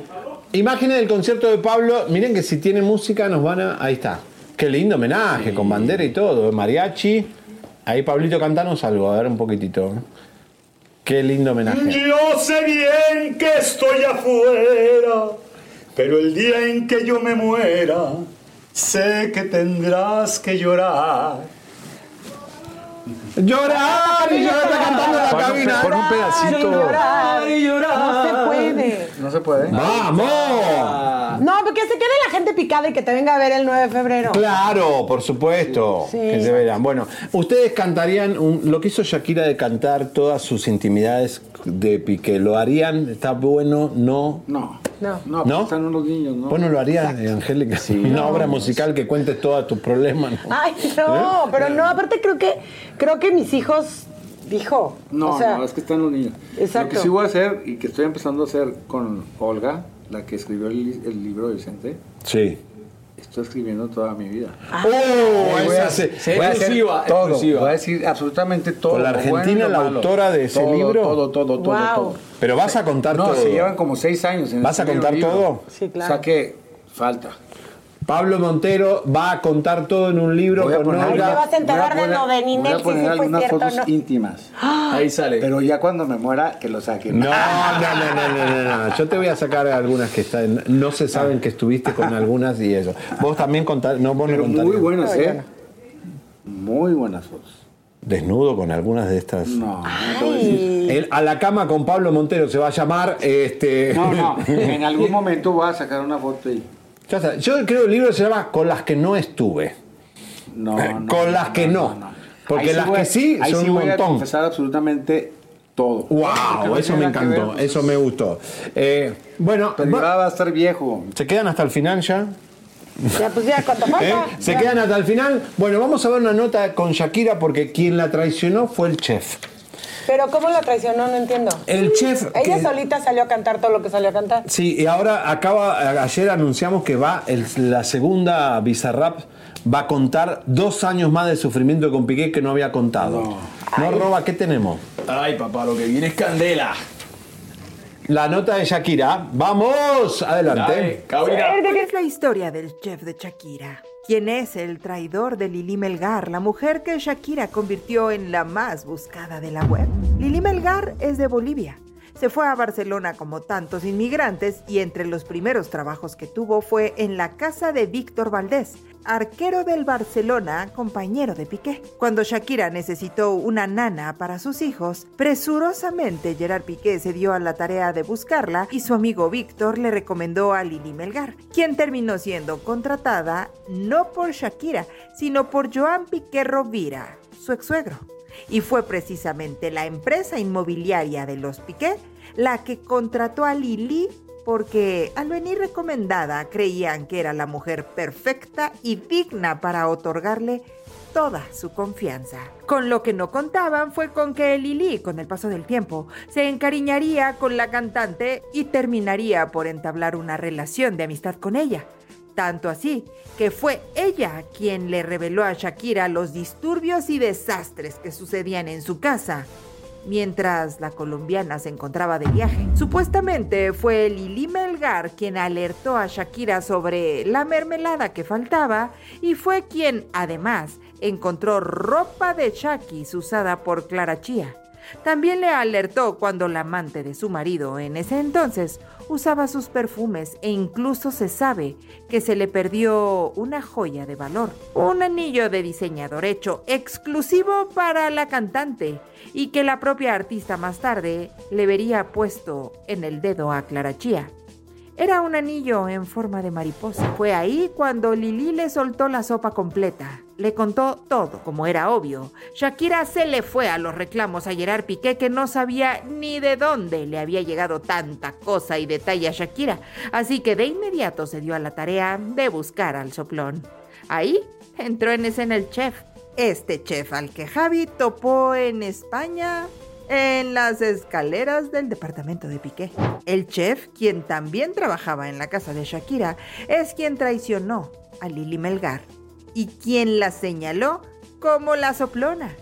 B: Imágenes del concierto de Pablo. Miren que si tiene música nos van a. Ahí está. Qué lindo homenaje, con bandera y todo. Mariachi. Ahí Pablito cantanos algo, a ver un poquitito. Qué lindo homenaje.
Q: Yo sé bien que estoy afuera
O: Pero el día en que yo me muera, sé que tendrás que llorar.
B: Llorar y llorar, está cantando en la cabina.
O: pon un pedacito.
L: Llorar y llorar. No se puede.
O: No se puede.
B: ¡Vamos!
L: No, porque se quede la gente picada y que te venga a ver el 9 de febrero.
B: Claro, por supuesto.
L: Sí.
B: Que se verán. Bueno, ustedes cantarían un- lo que hizo Shakira de cantar todas sus intimidades de Piqué. ¿Lo harían? ¿Está bueno? ¿No?
O: No.
L: No.
O: No,
B: ¿No?
O: porque están unos niños, ¿no?
B: ¿Vos no lo harías, eh, Angélica? Una obra musical que cuente todos tus problemas. ¿no?
L: Ay, no,
B: ¿Eh?
L: pero no, aparte creo que creo que mis hijos dijo.
O: No,
L: o sea,
O: no, es que están los niños.
L: Exacto.
O: Lo que sí voy a hacer y que estoy empezando a hacer con Olga, la que escribió el, li- el libro de Vicente,
B: Sí.
O: estoy escribiendo toda mi vida.
B: ¡Oh!
O: voy a,
B: esa-
O: voy a hacer
C: exclusiva,
O: todo.
C: exclusiva.
O: Voy a decir absolutamente todo.
B: ¿Con la
O: bueno
B: Argentina, la
O: malo.
B: autora de ese
O: Todo,
B: libro?
O: Todo, todo, todo,
L: Wow.
O: todo.
B: Pero vas a contar
O: No,
B: todo.
O: se llevan como seis años en
B: ¿Vas a contar
O: libro.
B: todo?
L: Sí, claro.
O: O sea que falta.
B: Pablo Montero va a contar todo en un libro
O: Voy a poner-
B: Olga.
L: te vas a enterar
O: voy a
L: de lo de Ninel,
O: voy a poner algunas
L: cierto
O: fotos
L: no.
O: íntimas.
C: Ahí sale.
O: Pero ya cuando me muera, que lo saquen.
B: No, no, no, no, no, no, no. Yo te voy a sacar algunas que están. No se saben que estuviste con algunas y eso. Vos también contás. No, vos no
O: Pero
B: contarías.
O: muy buenas,
L: Muy
O: ¿eh? Muy buenas fotos.
B: Desnudo con algunas de estas.
O: No, no te voy a decir.
B: El a la cama con Pablo Montero se va a llamar. Este...
O: No, no. En algún momento voy a sacar una foto y.
B: Ya está. Yo creo que el libro se llama Con las que no estuve.
O: No,
B: Eh,
O: no,
B: con
O: no,
B: las que no. Porque
O: Ahí
B: las
O: voy a-
B: que sí
O: ahí
B: son
O: sí
B: un
O: voy a
B: montón.
O: confesar absolutamente todo.
B: ¡Wow! Eso me encantó. Eso me gustó. Eh, bueno,
O: Pero
B: va-
O: va a estar viejo.
B: ¿se quedan hasta el final ya?
L: Ya, pues ya, ¿cuánto falta?
B: ¿Eh? ¿Se
L: Ya.
B: quedan hasta el final? Bueno, vamos a ver una nota con Shakira porque quien la traicionó fue el chef.
L: Pero ¿cómo la traicionó? No entiendo.
B: El chef.
L: Ella
B: que-
L: solita salió a cantar todo lo que salió a cantar.
B: Sí, y ahora acaba, ayer anunciamos que va, el- la segunda Bizarrap va a contar dos años más de sufrimiento con Piqué que no había contado. No, roba, ¿qué tenemos?
C: Ay, papá, lo que viene es candela.
B: La nota de Shakira. ¡Vamos! Adelante.
C: Dale.
E: Es la historia del chef de Shakira. ¿Quién es el traidor de Lili Melgar, la mujer que Shakira convirtió en la más buscada de la web? Lili Melgar es de Bolivia. Se fue a Barcelona como tantos inmigrantes y entre los primeros trabajos que tuvo fue en la casa de Víctor Valdés, arquero del Barcelona, compañero de Piqué. Cuando Shakira necesitó una nana para sus hijos, presurosamente Gerard Piqué se dio a la tarea de buscarla y su amigo Víctor le recomendó a Lili Melgar, quien terminó siendo contratada no por Shakira, sino por Joan Piqué Rovira, su ex suegro. Y fue precisamente la empresa inmobiliaria de los Piqué la que contrató a Lili porque al venir recomendada creían que era la mujer perfecta y digna para otorgarle toda su confianza. Con lo que no contaban fue con que Lili, con el paso del tiempo, se encariñaría con la cantante y terminaría por entablar una relación de amistad con ella. Tanto así que fue ella quien le reveló a Shakira los disturbios y desastres que sucedían en su casa mientras la colombiana se encontraba de viaje. Supuestamente fue Lili Melgar quien alertó a Shakira sobre la mermelada que faltaba y fue quien, además, encontró ropa de Shakis usada por Clara Chía. También le alertó cuando la amante de su marido en ese entonces usaba sus perfumes e incluso se sabe que se le perdió una joya de valor, un anillo de diseñador hecho exclusivo para la cantante y que la propia artista más tarde le vería puesto en el dedo a Clara Chía. Era un anillo en forma de mariposa. Fue ahí cuando Lili le soltó la sopa completa. Le contó todo, como era obvio. Shakira se le fue a los reclamos a Gerard Piqué que no sabía ni de dónde le había llegado tanta cosa y detalle a Shakira. Así que de inmediato se dio a la tarea de buscar al soplón. Ahí entró en escena el chef. Este chef al que Javi topó en España en las escaleras del departamento de Piqué. El chef, quien también trabajaba en la casa de Shakira, es quien traicionó a Lili Melgar y quien la señaló como la soplona.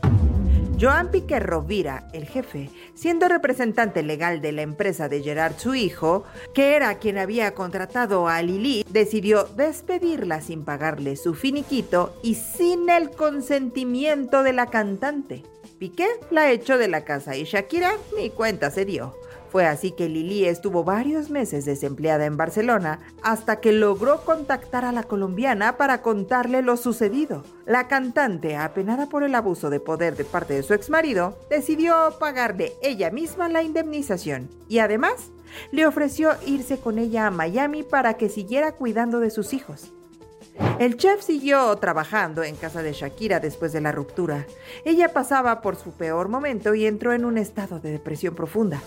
E: Joan Piqué Rovira, el jefe, siendo representante legal de la empresa de Gerard, su hijo, que era quien había contratado a Lili, decidió despedirla sin pagarle su finiquito y sin el consentimiento de la cantante. Piqué la echó de la casa y Shakira ni cuenta se dio. Fue así que Lili estuvo varios meses desempleada en Barcelona hasta que logró contactar a la colombiana para contarle lo sucedido. La cantante, apenada por el abuso de poder de parte de su exmarido, decidió pagarle ella misma la indemnización y además le ofreció irse con ella a Miami para que siguiera cuidando de sus hijos. El chef siguió trabajando en casa de Shakira después de la ruptura. Ella pasaba por su peor momento y entró en un estado de depresión profunda.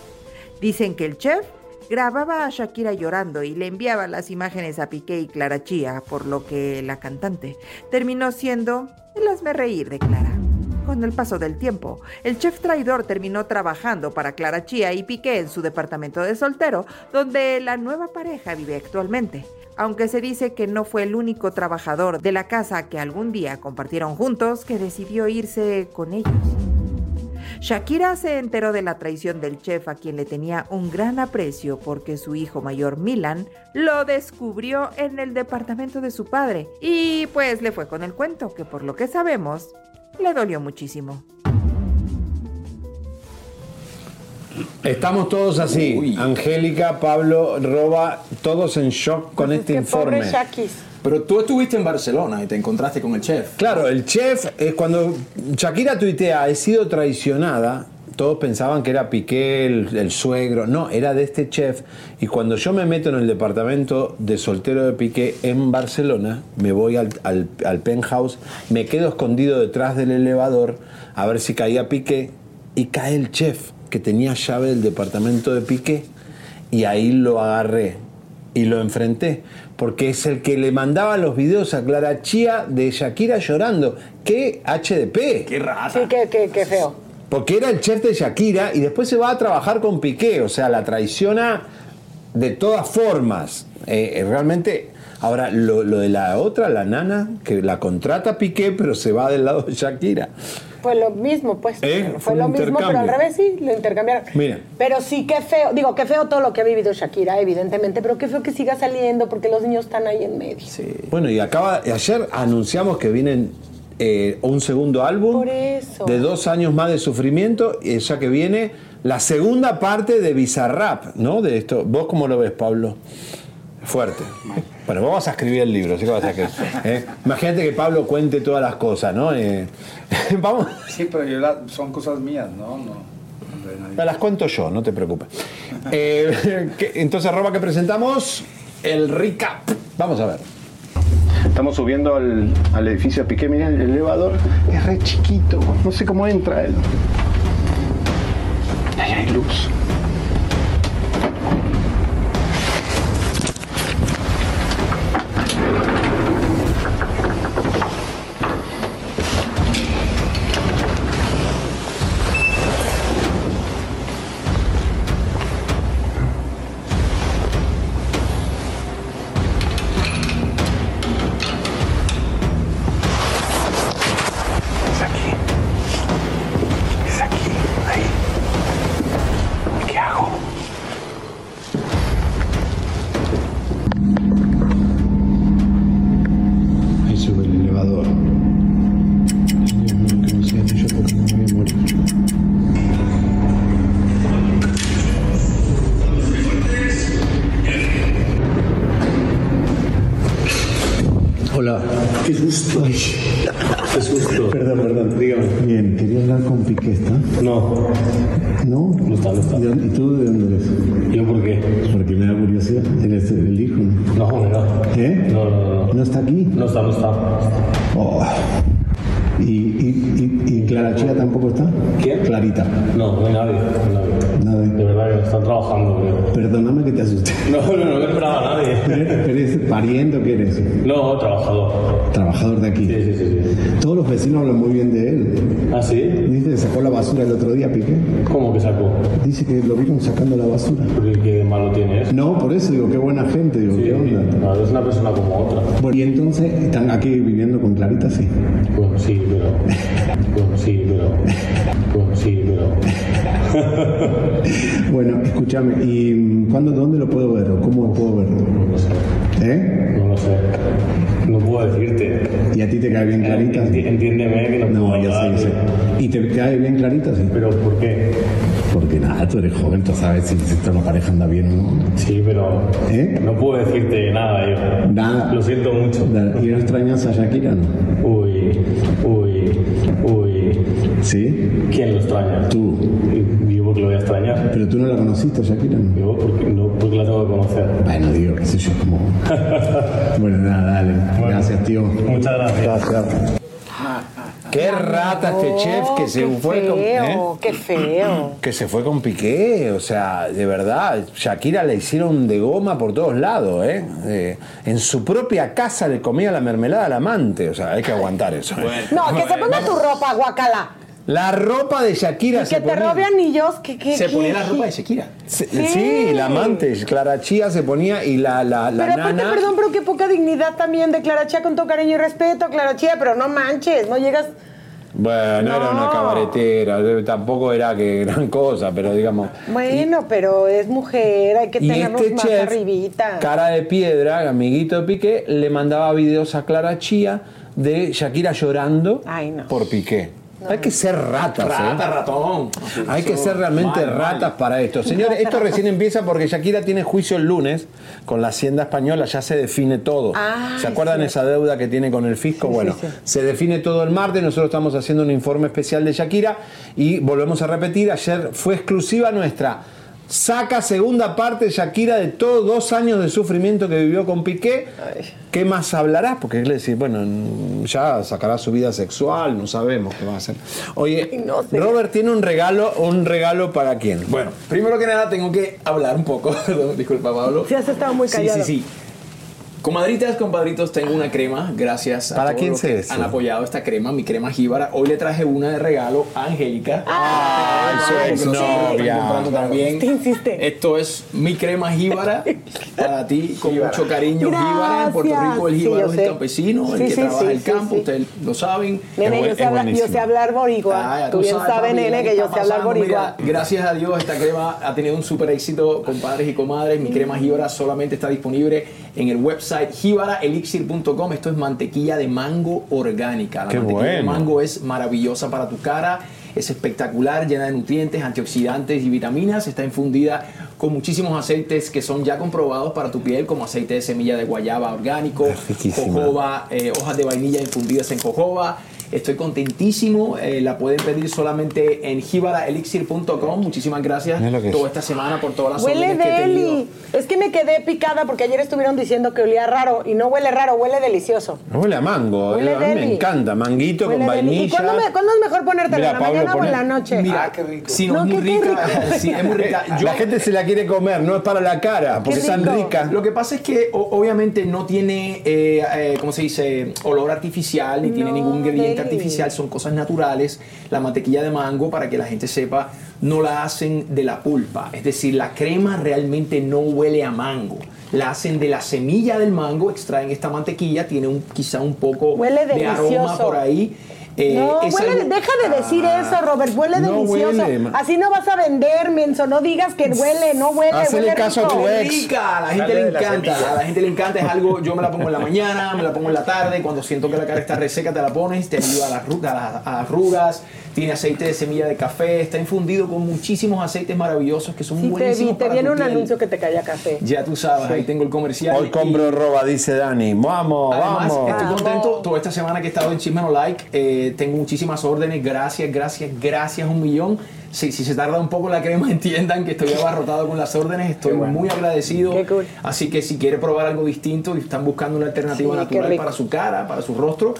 E: Dicen que el chef grababa a Shakira llorando y le enviaba las imágenes a Piqué y Clara Chía, por lo que la cantante terminó siendo el hazme reír de Clara. Con el paso del tiempo, el chef traidor terminó trabajando para Clara Chía y Piqué en su departamento de soltero, donde la nueva pareja vive actualmente. Aunque se dice que no fue el único trabajador de la casa que algún día compartieron juntos que decidió irse con ellos. Shakira se enteró de la traición del chef a quien le tenía un gran aprecio porque su hijo mayor Milan lo descubrió en el departamento de su padre y pues le fue con el cuento que por lo que sabemos le dolió muchísimo.
B: Estamos todos así. Angélica, Pablo, Roba, todos en shock con este informe.
C: Pero tú estuviste en Barcelona y te encontraste con el chef.
B: Claro, el chef es cuando Shakira tuitea, he sido traicionada. Todos pensaban que era Piqué, el, el suegro. No, era de este chef. Y cuando yo me meto en el departamento de soltero de Piqué en Barcelona, me voy al, al, al penthouse, me quedo escondido detrás del elevador a ver si caía Piqué. Y cae el chef, que tenía llave del departamento de Piqué. Y ahí lo agarré y lo enfrenté. Porque es el que le mandaba los videos a Clara Chía de Shakira llorando. ¡Qué HDP!
C: ¡Qué rata!
L: Sí, qué, qué, qué feo.
B: Porque era el chef de Shakira y después se va a trabajar con Piqué. O sea, la traiciona de todas formas. Eh, eh, realmente. Ahora, lo, lo de la otra, la nana, que la contrata Piqué, pero se va del lado de Shakira.
L: Fue lo mismo, pues.
B: ¿Eh?
L: Fue, lo mismo, pero al revés sí, lo intercambiaron.
B: Mira.
L: Pero sí, qué feo. Digo, qué feo todo lo que ha vivido Shakira, evidentemente, pero qué feo que siga saliendo porque los niños están ahí en medio.
B: Bueno, y acaba, ayer anunciamos que vienen eh, un segundo álbum
L: Por eso.
B: de dos años más de sufrimiento, y ya que viene la segunda parte de Bizarrap, ¿no? De esto. ¿Vos cómo lo ves, Pablo? Fuerte. Bueno, vas a escribir el libro, así que vas a escribir. ¿eh? Imagínate que Pablo cuente todas las cosas, ¿no? Eh, vamos.
O: Sí, pero yo la- son cosas mías, ¿no?
B: Las cuento yo, no te preocupes. Eh, ¿qué- entonces, Roba, que presentamos? El recap. Vamos a ver. Estamos subiendo al, al edificio de Piqué. Miren, el elevador es re chiquito. No sé cómo entra él. Ahí hay luz. Susto. Qué susto. Perdón, perdón, dígame. Bien, quería hablar con Piqué, ¿está? No. ¿No? No está, no está. ¿Y tú de dónde eres? ¿Yo por qué? Porque me da curiosidad. ¿Eres el hijo? No, no. ¿Eh? No, no, no. ¿No está aquí? No está, no está. Oh. ¿Y, y, y, y Clara Chía tampoco está? ¿Quién? Clarita.
P: No, no hay nadie. no nadie. De verdad que están trabajando. creo.
B: Perdóname que te asusté.
P: No, no, no me esperaba a nadie.
B: ¿Eres pariente o qué eres?
P: No, trabajador.
B: Trabajador de aquí.
P: Sí, sí, sí. sí.
B: Todos los vecinos hablan muy bien de él.
P: ¿Ah, sí?
B: Dice que sacó la basura el otro día, Piqué.
P: ¿Cómo que sacó?
B: Dice que lo vieron sacando la basura.
P: ¿Pero qué malo tiene eso?
B: No, por eso digo, qué buena gente, digo, ¿qué onda?
P: No, es una persona como otra.
B: Bueno, y entonces, ¿están aquí viviendo con Clarita? Sí.
P: Bueno, sí, pero. Bueno, sí, pero. Bueno, sí, pero.
B: Bueno, escúchame, ¿y cuándo, dónde lo puedo ver o cómo puedo?
P: No lo sé.
B: ¿Eh?
P: No puedo decirte.
B: ¿Y a ti te cae bien Clarita?
P: Enti- Entiéndeme que no,
B: No,
P: puedo
B: yo sé, yo sé. ¿Y te cae bien Clarita? Sí.
P: ¿Pero por qué?
Q: Porque nada, tú eres joven, tú sabes si, si esta pareja anda bien o no.
P: Sí, pero
Q: ¿Eh?
P: no puedo decirte nada yo.
Q: Nada.
P: Lo siento mucho.
Q: ¿Y no extrañas a Shakira? no?
P: Uy, uy, uy.
Q: ¿Sí?
P: ¿Quién lo extraña?
Q: Tú.
P: Yo porque lo voy a extrañar.
Q: Pero tú no la conociste, Shakira, ¿no?
P: Yo porque, no, que conocer.
Q: Bueno, digo, qué sé yo, como... bueno, nada, dale. Gracias, tío.
P: Muchas gracias.
B: Qué rata este chef que se
L: qué
B: fue con. ¿eh?
L: feo, qué feo.
B: Que se fue con Piqué, o sea, de verdad, Shakira le hicieron de goma por todos lados, ¿eh? Eh, en su propia casa le comía la mermelada al amante, o sea, hay que aguantar eso. ¿eh?
L: No, que se ponga tu ropa, guacala.
B: La ropa de Shakira
L: Y
B: se
L: que te
B: ponía.
L: robe anillos, que, que,
C: Se ponía la ropa de Shakira.
B: Se- Sí, la amante, Clara Chía se ponía y la, la, la
L: Pero aparte,
B: nana.
L: perdón, pero qué poca dignidad también de Clara Chía con todo cariño y respeto, Clara Chía, pero no manches, no llegas...
B: Bueno, era una
L: No.
B: cabaretera, eh, tampoco era que gran cosa, pero digamos.
L: Bueno, pero es mujer, hay que tenernos
B: este
L: más
B: chef,
L: arribita.
B: cara de piedra, amiguito de Piqué, le mandaba videos a Clara Chía de Shakira llorando
L: Ay, no.
B: por Piqué. Hay que ser ratas, ¿eh?
C: Rata, ratón.
B: Hay que ser realmente
C: Mal, mal.
B: ratas para esto. Señores, esto recién empieza porque Shakira tiene juicio el lunes con la Hacienda Española, ya se define todo. ¿Se acuerdan esa deuda que tiene con el fisco? bueno, se define todo el martes, nosotros estamos haciendo un informe especial de Shakira y volvemos a repetir, ayer fue exclusiva nuestra. Saca segunda parte Shakira de todos dos años de sufrimiento que vivió con Piqué. ¿Qué más hablarás? Porque es decir, bueno, ya sacará su vida sexual, no sabemos qué va a hacer. Oye, Robert tiene un regalo, un regalo para quién.
C: Bueno, primero que nada tengo que hablar un poco. Perdón, Disculpa, Pablo.
L: Sí, has estado muy callado.
C: Sí, sí, sí. Comadritas, compadritos, tengo una crema. Gracias a
B: ¿Para
C: todos
B: quién
C: los
B: se
C: que
B: eso?
C: han apoyado esta crema, mi crema jíbara. Hoy le traje una de regalo a Angélica.
B: ¡Ay, su
C: nosotros la
B: exnovia!
C: están comprando también.
L: Te insiste.
C: Esto es mi crema jíbara para ti, con mucho cariño. Jíbara en Puerto
L: Gracias.
C: Rico, el
L: Sí,
C: jíbaro
L: yo
C: es el campesino, el
L: Sí,
C: que
L: sí,
C: trabaja
L: sí,
C: el
L: sí,
C: campo,
L: sí.
C: ustedes lo saben.
L: Nene, yo sé, hablar, yo sé hablar boricua.
C: Ah,
L: tú bien
C: sabes,
L: nene,
C: ¿qué
L: que yo sé hablar boricua.
C: Mira, gracias a Dios, esta crema ha tenido un super éxito, compadres y comadres. Mi crema Jíbara solamente está disponible en el website jíbaraelixir.com. Esto es mantequilla de mango orgánica. La
B: Qué
C: mantequilla de
B: bueno.
C: mango es maravillosa para tu cara. Es espectacular, llena de nutrientes, antioxidantes y vitaminas. Está infundida con muchísimos aceites que son ya comprobados para tu piel, como aceite de semilla de guayaba orgánico, jojoba, eh, hojas de vainilla infundidas en jojoba. Estoy contentísimo. eh, la pueden pedir solamente en jibaraelixir.com. Muchísimas gracias
B: es.
C: toda esta semana por todas las
L: Huele
C: órdenes que he tenido.
L: deli. Es que me quedé picada porque ayer estuvieron diciendo que olía raro y no huele raro, huele delicioso.
B: Huele a mango,
L: Huele
B: a mí me encanta. Manguito
L: Huele
B: con
L: deli. ¿Y
B: vainilla.
L: cuándo, me- cuándo es mejor ponértela?
B: Mira,
L: ¿En la
B: Pablo,
L: mañana o en la noche?
C: Mira, si no,
L: No,
C: es muy
L: qué- qué
C: rica.
L: rico.
C: sí, es muy rica. Yo-
B: La gente se la quiere comer, no es para la cara, porque es tan
L: rico.
B: rica.
C: Lo que pasa es que o- obviamente no tiene, eh, eh, ¿cómo se dice? Olor artificial, ni tiene ningún ingrediente artificial, son cosas naturales. La mantequilla de mango, para que la gente sepa, no la hacen de la pulpa. Es decir, la crema realmente no huele a mango. La hacen de la semilla del mango, extraen esta mantequilla, tiene un, quizá un poco
L: Huele
C: de aroma por ahí. Eh,
L: no,
C: es
L: huele-
C: algo-
L: deja de decir
C: Ah,
L: eso, Robert. Huele
B: no
L: delicioso.
B: huele,
L: Así no vas a vender, menso. No digas que huele, no huele.
B: Hacele
L: huele
B: caso a tu ex.
C: rica, a la gente le
O: la
C: encanta, a la gente le encanta, es algo, yo me la pongo en la mañana, me la pongo en la tarde, cuando siento que la cara está reseca te la pones, te ayuda a las, a arrugas, tiene aceite de semilla de café, está infundido con muchísimos aceites maravillosos que son
L: Sí, te vi,
C: buenísimos
L: te
C: para
L: viene
C: tu
L: un
C: piel.
L: anuncio que te calla café.
C: Ya tú sabes, ahí tengo el comercial.
B: Hoy compro roba, dice Dani. Vamos,
C: Además,
B: vamos.
C: estoy
L: Vamos.
C: contento toda esta semana que he estado en Chisme No Like. eh, tengo muchísimas órdenes. Gracias, gracias, gracias un millón. Si, si se tarda un poco la crema, entiendan que estoy abarrotado con las órdenes. Estoy muy agradecido.
L: Qué cool.
C: Así que si quiere probar algo distinto y están buscando una alternativa
L: Sí,
C: natural para su cara, para su rostro,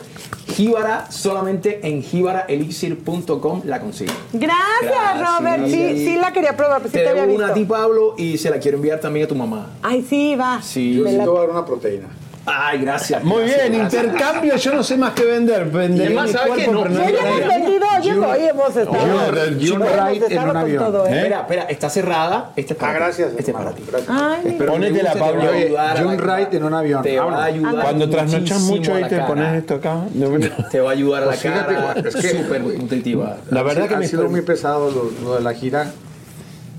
C: Jíbara solamente en jíbaraelixir.com la consigue.
L: Gracias,
C: Gracias.
L: Robert. Sí, sí la quería probar, pero sí
C: Te
L: te había visto.
C: una a ti, Pablo, y se la quiero enviar también a tu mamá.
L: Ay, sí, va.
C: Sí.
O: Yo sí
L: la-
O: una proteína.
C: Ay, gracias.
B: Muy
C: gracias,
B: bien,
C: gracias.
B: intercambio, yo no sé más que vender. Vender
C: además,
B: mi
C: ¿sabes qué?
B: cuerpo,
C: No,
B: pero no
L: hemos
B: vender.
L: vendido, oye, oye, hemos estado.
O: En un
L: con
O: avión.
L: todo, ¿eh?
B: ¿Eh?
C: Espera, espera, está cerrada. Este es para
O: Ah, gracias.
C: Este es para ti.
O: Gracias.
L: Ay, mi-
C: Espero que te
B: Pónetela,
C: guste, te
B: Pablo.
C: va a
O: Oye,
C: ayudar a la
O: Jun
C: cara.
O: Wright en un avión.
C: Te va a ayudar
B: Cuando trasnochas mucho ahí te pones esto acá.
C: Te va a ayudar a la
O: Pues
C: cara.
O: es que-
C: súper nutritiva.
B: La verdad que me
O: sido muy pesado lo de la gira.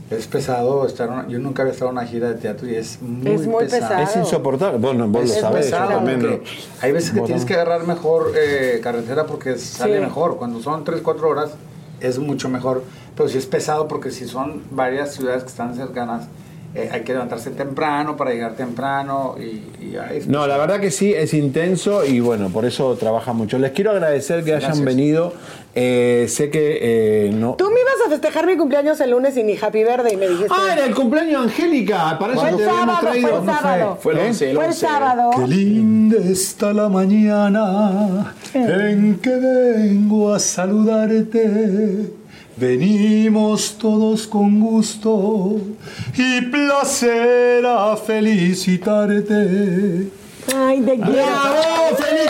O: Es pesado estar. una- yo nunca había estado en una gira de teatro y es muy,
L: Es muy pesado.
B: Es insoportable. Bueno, vos lo
O: Es
B: sabés, yo también.
O: Hay veces que tienes que agarrar mejor eh, carretera porque sale
L: Sí.
O: mejor. Cuando son 3, 4 horas, es mucho mejor, pero sí es pesado porque si son varias ciudades que están cercanas, eh, hay que levantarse temprano para llegar temprano y, y ahí-
B: No, la verdad que sí, es intenso y bueno, por eso trabaja mucho. Les quiero agradecer que hayan venido. Eh, sé que eh, no.
L: Tú me ibas a festejar mi cumpleaños el lunes y ni Happy Verde y me dijiste.
B: Ah, era el cumpleaños de Angélica. Para eso te habíamos
L: sábado,
B: traído.
L: fue el sábado.
C: Fue el
B: ¿Eh?
C: 11, el
L: Fue el
C: 11.
L: sábado.
Q: Qué linda está la mañana en que vengo a saludarte. Venimos todos con gusto y placer a felicitarte.
L: Ay, de.
B: ¡Bravo! ¡Feliz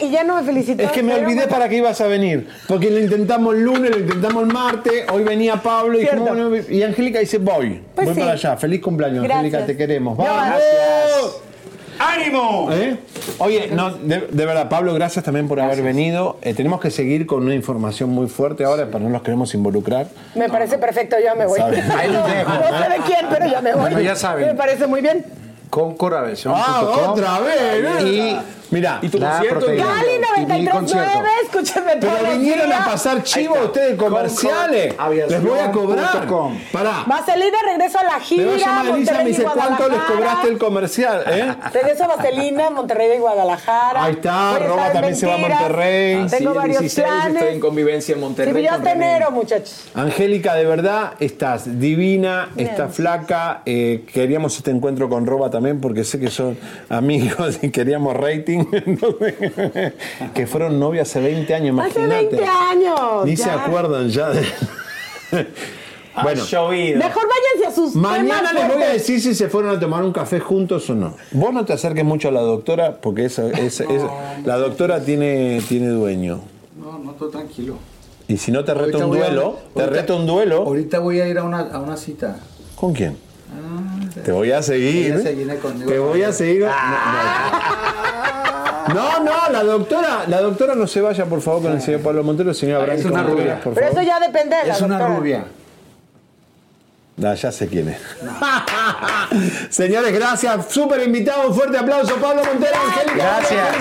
L: y ya no me felicitó.
B: Es que me olvidé para qué ibas a venir. Porque lo intentamos el lunes, lo intentamos el martes, hoy venía Pablo y, dijimos, bueno, y Angélica dice voy.
L: Pues
B: voy
L: sí.
B: para allá. Feliz cumpleaños. Angélica, te queremos.
L: No,
B: ¡Vamos!
O: gracias. ¡Ánimo!
B: ¿Eh? Oye, no, de, de verdad, Pablo, gracias también por haber venido. Eh, tenemos que seguir con una información muy fuerte ahora, pero no nos queremos involucrar.
L: Me parece perfecto, ya me voy.
B: Sabe.
O: Ahí los dejo.
L: No sé de quién, pero ya me voy.
O: Bueno, ya saben.
L: Me parece muy bien.
O: Concoraversión.com.
B: ¡Ah, otra vez!
O: Y
B: Mira,
C: ¿Y tu
O: la
C: concierto?
O: proteína.
L: Cali
O: Y mi concierto.
L: 93.9, escúchame
B: pero
L: todos los
B: vinieron
L: días.
B: a pasar chivo ustedes comerciales. Les voy a cobrar.
O: aviación.com.
B: Pará.
L: Vaselina, regreso a la
B: Me
L: gira.
B: va a llamar Elisa me dice cuánto les cobraste el comercial, ¿eh?
L: Regreso a Vaselina, Monterrey y Guadalajara.
B: Ahí está,
L: Voy a
B: Roba
L: estar en
B: también se va a. Monterrey.
L: Tengo
C: el
L: varios
C: 16
L: planes.
C: estoy en convivencia en Monterrey.
L: Sí, yo hasta enero, muchachos.
B: Angélica, de verdad, estás divina,
L: Bien.
B: estás flaca. eh, queríamos este encuentro con Roba también porque sé que son amigos y queríamos rating. Entonces, que fueron novias hace 20 años,
L: Hace
B: imagínate.
L: 20 años.
B: Ni se acuerdan ya de... Bueno,
C: llovido.
L: Mejor váyanse a sus
B: mañana les voy a decir si se fueron a tomar un café juntos o no. Vos no te acerques mucho a la doctora porque esa, esa- esa- la doctora tiene, tiene dueño.
O: No, no, todo tranquilo.
B: Y si no te reto
O: Ahorita
B: un
O: a-
B: duelo, te
O: ahorita-
B: reto un duelo.
O: Ahorita voy a ir a una, a una cita.
B: ¿Con quién? Te voy a seguir. Te voy a seguir. No, no, la doctora, la doctora no se vaya, por favor, con el señor Pablo Montero, señor Abraham.
O: Es una rubia.
B: por
L: Pero
B: favor.
L: eso ya depende de la
O: Es una
L: doctora.
O: rubia.
B: Ah, ya sé quién es. Señores, gracias. Súper invitado. Un fuerte aplauso, Pablo Montero. Angélica
O: Gracias.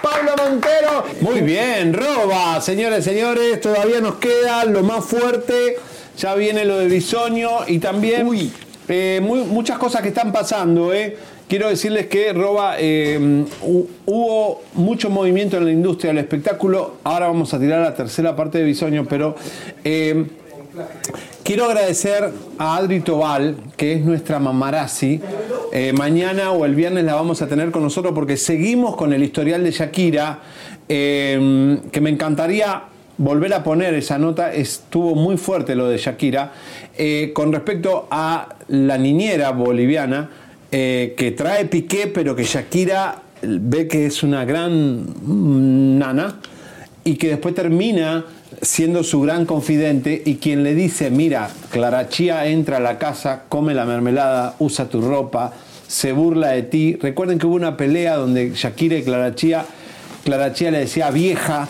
B: Pablo Montero. Muy bien, roba. Señores, señores, todavía nos queda lo más fuerte. Ya viene lo de Bisoño y también eh, muy- muchas cosas que están pasando. eh. Quiero decirles que Roba, hu- hubo mucho movimiento en la industria del espectáculo. Ahora vamos a tirar la tercera parte de Bisoño, pero eh, Quiero agradecer a Adri Tobal, que es nuestra mamarazzi. Eh, mañana o el viernes la vamos a tener con nosotros porque seguimos con el historial de Shakira, eh, que me encantaría volver a poner esa nota. Estuvo muy fuerte lo de Shakira. Eh, con respecto a la niñera boliviana, eh, que trae Piqué, pero que Shakira ve que es una gran mm, nana y que después termina siendo su gran confidente y quien le dice, mira, Clara Chía entra a la casa, come la mermelada, usa tu ropa, se burla de ti. Recuerden que hubo una pelea donde Shakira y Clara Chía, Clara Chía le decía vieja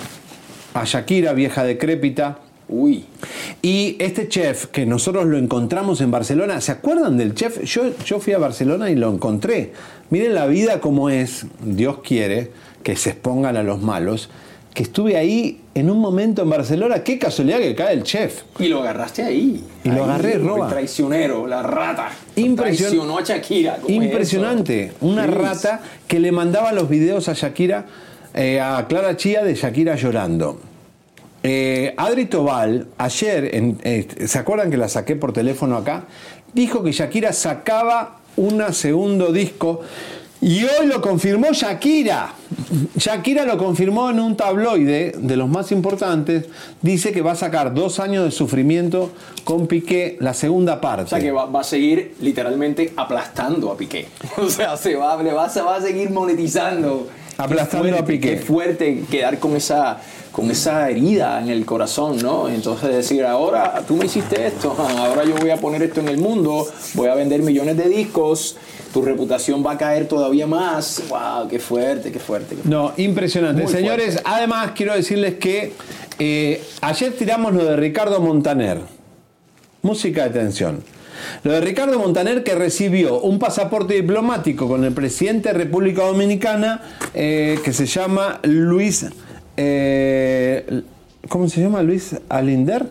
B: a Shakira, vieja decrépita.
C: Uy.
B: Y este chef, que nosotros lo encontramos en Barcelona, ¿se acuerdan del chef? Yo, yo fui a Barcelona y lo encontré. Miren la vida como es, Dios quiere que se expongan a los malos, que estuve ahí en un momento en Barcelona, qué casualidad que cae el chef.
C: Y lo agarraste ahí.
B: Y lo agarré,
C: el
B: Roba.
C: traicionero, la rata.
B: Impresion-
C: Traicionó a Shakira. ¿cómo es
B: Impresionante.
C: eso?
B: Una
C: Luis.
B: rata que le mandaba los videos a Shakira, eh, a Clara Chía de Shakira llorando. Eh, Adri Tobal, ayer, en- eh, ¿se acuerdan que la saqué por teléfono acá? Dijo que Shakira sacaba un segundo disco y hoy lo confirmó Shakira. Shakira lo confirmó en un tabloide de los más importantes. Dice que va a sacar dos años de sufrimiento con Piqué, la segunda parte.
C: O sea que va, va a seguir literalmente aplastando a Piqué. O sea, se va, le va, se va a seguir monetizando.
B: Aplastando
C: fuerte,
B: a Piqué.
C: Qué fuerte quedar con esa, con esa herida en el corazón, ¿no? Entonces decir, ahora tú me hiciste esto, ah, ahora yo voy a poner esto en el mundo, voy a vender millones de discos, tu reputación va a caer todavía más. ¡Wow! ¡Qué fuerte, qué fuerte! qué fuerte.
B: No, impresionante.
C: Muy
B: Señores,
C: fuerte.
B: además quiero decirles que eh, ayer tiramos lo de Ricardo Montaner. Música de tensión. Lo de Ricardo Montaner que recibió un pasaporte diplomático con el presidente de República Dominicana eh, que se llama Luis... eh, ¿Cómo se llama? Luis Alinder.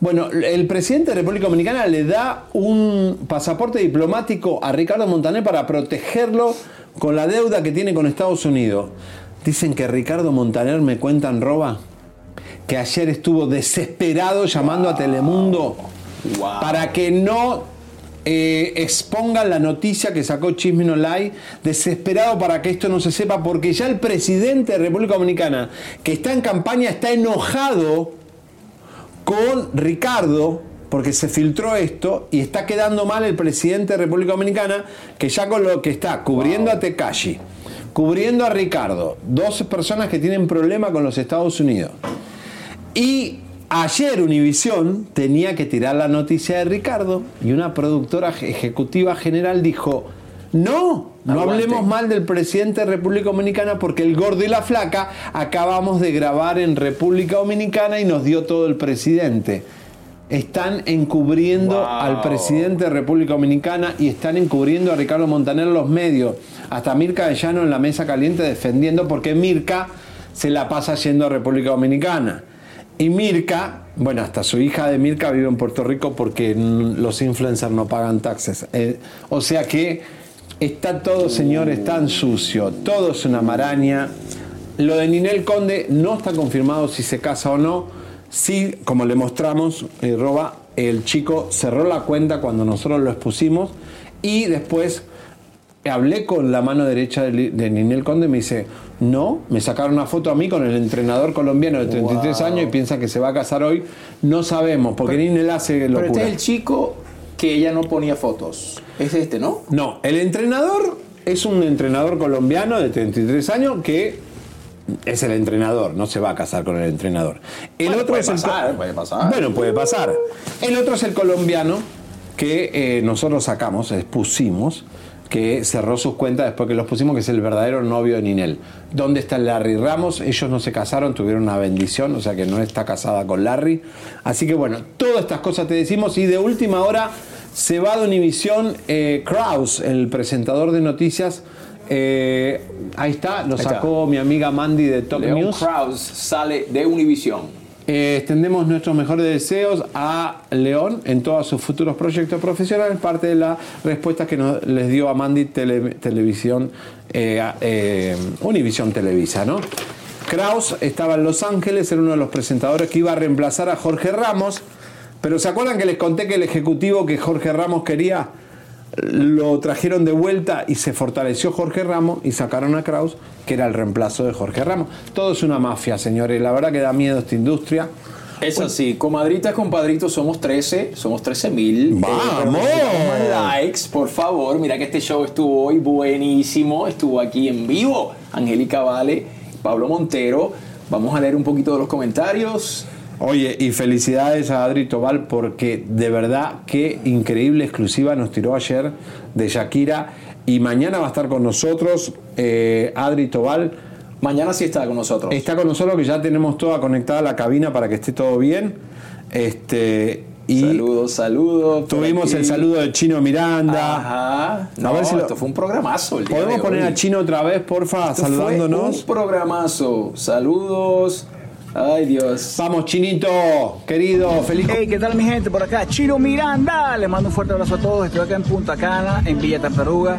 B: Bueno, el presidente de República Dominicana le da un pasaporte diplomático a Ricardo Montaner para protegerlo con la deuda que tiene con Estados Unidos. Dicen que Ricardo Montaner, me cuentan, roba, que ayer estuvo desesperado llamando a Telemundo para que no eh, expongan la noticia que sacó Chisme Online, desesperado para que esto no se sepa, porque ya el presidente de República Dominicana, que está en campaña, está enojado con Ricardo, porque se filtró esto y está quedando mal el presidente de República Dominicana, que ya con lo que está cubriendo a Tekashi, cubriendo a Ricardo, dos personas que tienen problema con los Estados Unidos. Y ayer Univisión tenía que tirar la noticia de Ricardo y una productora ejecutiva general dijo, no, no
C: Aguante.
B: hablemos mal del presidente de República Dominicana porque el gordo y la flaca acabamos de grabar en República Dominicana y nos dio todo el presidente. Están encubriendo al presidente de República Dominicana y están encubriendo a Ricardo Montaner en los medios. Hasta Mirka de Llano en la mesa caliente defendiendo porque Mirka se la pasa yendo a República Dominicana. Y Mirka, bueno, hasta su hija de Mirka vive en Puerto Rico porque los influencers no pagan taxes. Eh, o sea que está todo, señores, tan sucio. Todo es una maraña. Lo de Ninel Conde no está confirmado si se casa o no. Sí, como le mostramos, eh, Roba, el chico cerró la cuenta cuando nosotros lo expusimos y después hablé con la mano derecha de Ninel Conde y me dice, no, me sacaron una foto a mí con el entrenador colombiano de 33
C: Wow.
B: años y piensa que se va a casar hoy. No sabemos, porque Ninel hace
C: Pero
B: locura.
C: este es el chico que ella no ponía fotos. Es este, ¿no?
B: No, el entrenador es un entrenador colombiano de 33 años que es el entrenador, no se va a casar con el entrenador. El
C: Bueno,
B: otro
C: puede
B: es el
C: pasar, puede pasar.
B: Bueno, puede pasar. El otro es el colombiano que eh, nosotros sacamos, expusimos, que cerró sus cuentas después que los pusimos, que es el verdadero novio de Ninel. ¿Dónde está Larry Ramos? Ellos no se casaron, tuvieron una bendición, o sea que no está casada con Larry. Así que bueno, todas estas cosas te decimos y de última hora se va de Univisión eh, Kraus, el presentador de noticias. eh, ahí está, lo
C: está.
B: sacó mi amiga Mandy de Top
C: Leon
B: News.
C: Krause sale de Univision.
B: Extendemos nuestros mejores deseos a León en todos sus futuros proyectos profesionales, parte de la respuesta que nos, les dio a Mandy Tele- Televisión, eh, eh, Univisión Televisa, ¿no? Kraus estaba en Los Ángeles, era uno de los presentadores que iba a reemplazar a Jorge Ramos, pero ¿se acuerdan que les conté que el ejecutivo que Jorge Ramos quería lo trajeron de vuelta y se fortaleció Jorge Ramos y sacaron a Kraus, que era el reemplazo de Jorge Ramos. Todo es una mafia, señores. La verdad que da miedo esta industria.
C: Es así, comadritas, compadritos, somos 13, somos 13 mil.
B: ¡Vamos!
C: likes, por favor. Mira que este show estuvo hoy buenísimo. Estuvo aquí en vivo. Angélica Vale, Pablo Montero. Vamos a leer un poquito de los comentarios.
B: Oye, y felicidades a Adri Tobal porque de verdad qué increíble exclusiva nos tiró ayer de Shakira. Y mañana va a estar con nosotros eh, Adri Tobal.
C: Mañana sí está con nosotros.
B: Está con nosotros que ya tenemos toda conectada la cabina para que esté todo bien. Este, y
C: Saludos, saludos.
B: Tuvimos
C: aquí.
B: el saludo de Chino Miranda.
C: Ajá.
B: A
C: No,
B: ver si lo-
C: esto fue un programazo. el día
B: ¿Podemos
C: de
B: poner a Chino otra vez, porfa,
C: Esto fue
B: saludándonos?
C: un programazo. Saludos. Ay, Dios.
B: Vamos, Chinito, querido, feliz.
J: Hey, ¿qué tal mi gente? Por acá, Chino Miranda. Les mando un fuerte abrazo a todos. Estoy acá en Punta Cana, en Villa Tartaruga,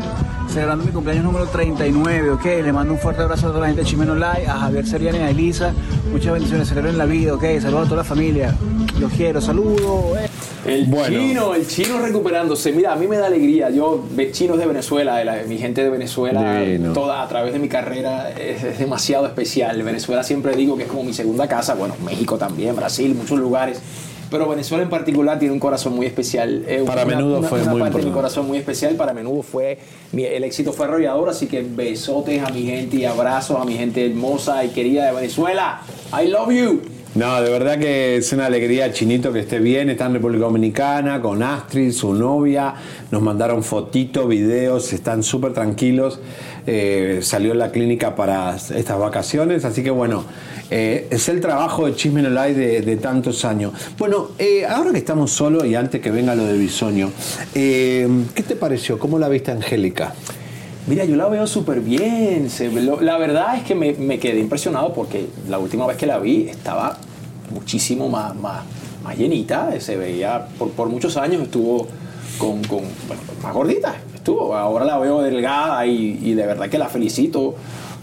J: celebrando mi cumpleaños número 39, ¿ok? Les mando un fuerte abrazo a toda la gente de Chimeno Live, a Javier Seriani y a Elisa. Muchas bendiciones, celebren la vida, ¿ok? Saludos a toda la familia. Los quiero, saludos. eh.
C: El
B: Bueno.
C: chino, el chino recuperándose. Mira, a mí me da alegría. Yo, ve chinos de Venezuela, de la- mi gente de Venezuela,
B: Divino.
C: toda a través de mi carrera, es, es demasiado especial. Venezuela siempre digo que es como mi segunda casa. Bueno, México también, Brasil, muchos lugares. Pero Venezuela en particular tiene un corazón muy especial. Eh,
B: Para
C: una-
B: Menudo
C: una-
B: fue
C: una
B: muy
C: parte de mi
B: importante.
C: corazón muy especial. Para menudo fue. mi- el éxito fue arrollador. Así que besotes a mi gente y abrazos a mi gente hermosa y querida de Venezuela. I love you.
B: No, de verdad que es una alegría, Chinito, que esté bien. Está en República Dominicana con Astrid, su novia. Nos mandaron fotitos, videos, están súper tranquilos. eh, salió en la clínica para estas vacaciones, así que bueno, eh, es el trabajo de Chisme No Like de, de tantos años. Bueno, eh, ahora que estamos solos y antes que venga lo de Bisoño, ¿qué te pareció? ¿Cómo la viste Angélica?
C: Mira, yo la veo súper bien. la verdad es que me, quedé impresionado porque la última vez que la vi estaba muchísimo más, más, más llenita. Se veía, por, por muchos años estuvo con, con, más gordita. Estuvo. Ahora la veo delgada y de verdad que la felicito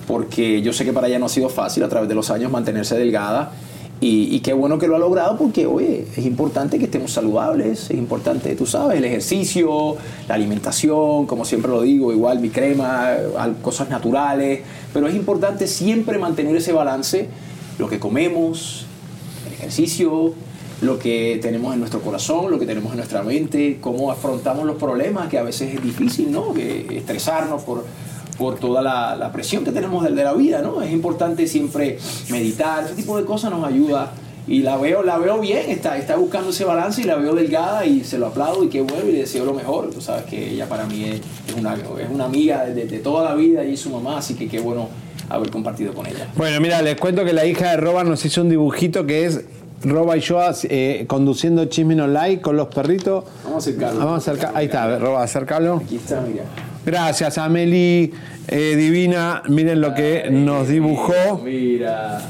C: porque yo sé que para ella no ha sido fácil a través de los años mantenerse delgada. Y, y qué bueno que lo ha logrado porque, oye, es importante que estemos saludables, es importante, tú sabes, el ejercicio, la alimentación, como siempre lo digo, igual mi crema, cosas naturales, pero es importante siempre mantener ese balance, lo que comemos, el ejercicio, lo que tenemos en nuestro corazón, lo que tenemos en nuestra mente, cómo afrontamos los problemas, que a veces es difícil, ¿no? Que estresarnos por, por toda la, la presión que tenemos de, de la vida, ¿no? Es importante siempre meditar, ese tipo de cosas nos ayuda. Y la veo, la veo bien, está, está buscando ese balance y la veo delgada y se lo aplaudo y qué bueno y le deseo lo mejor. Tú sabes que ella para mí es, es una, es una amiga de, de toda la vida y es su mamá, así que qué bueno haber compartido con ella.
B: Bueno, mira, les cuento que la hija de Roba nos hizo un dibujito que es Roba y yo eh, conduciendo Chisme No Like con los perritos.
C: Vamos a acercarlo.
B: Vamos a acercar, ahí está, Roba, acércalo.
C: Aquí está, mira.
B: Gracias, Ameli, eh, divina. Miren lo que nos dibujó.
C: Mira.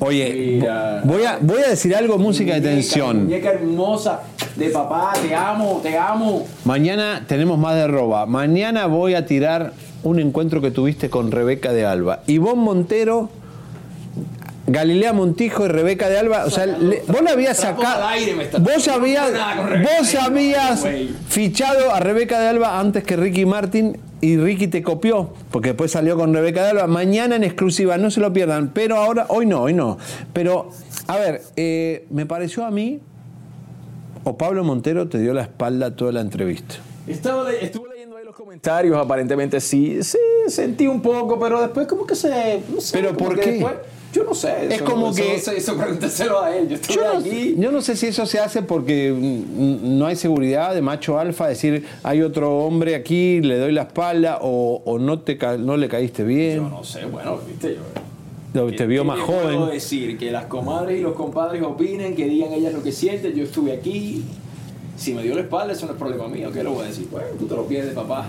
B: Oye,
C: Mira.
B: voy a, voy a decir algo, música de tensión.
C: Muñeca hermosa de papá, te amo, te amo.
B: Mañana tenemos más de Roba. Mañana voy a tirar un encuentro que tuviste con Rebeca de Alba. Ivonne Montero, Galilea Montijo y Rebeca de Alba. O sea, le- vos la habías sacado. Vos habías, vos habías fichado a Rebeca de Alba antes que Ricky Martin y Ricky te copió, porque después salió con Rebeca de Alba. Mañana en exclusiva, no se lo pierdan. Pero ahora, hoy no, hoy no. Pero, a ver, eh, me pareció a mí, o Pablo Montero te dio la espalda toda la entrevista.
C: Estaba le- estuve leyendo ahí los comentarios, aparentemente sí, sí, sentí un poco, pero después como que se... no sé,
B: ¿Pero por qué?
C: después- yo no sé.
B: Es
C: eso-
B: como
C: eso-
B: que-
C: Eso, eso pregúntaselo a él, yo estuve
B: Yo no,
C: aquí.
B: yo no sé si eso se hace porque mm, no hay seguridad de macho alfa, decir hay otro hombre aquí, le doy la espalda o, o no, te, ca- no le caíste bien,
C: No sé, bueno, viste, yo...
B: te vio
C: ¿Qué-
B: más
C: qué puedo
B: joven.
C: decir? Que las comadres y los compadres opinen, que digan ellas lo que sienten, yo estuve aquí. Si me dio la espalda, eso no es problema mío. ¿Qué le voy a decir? Bueno, tú te lo pierdes, papá.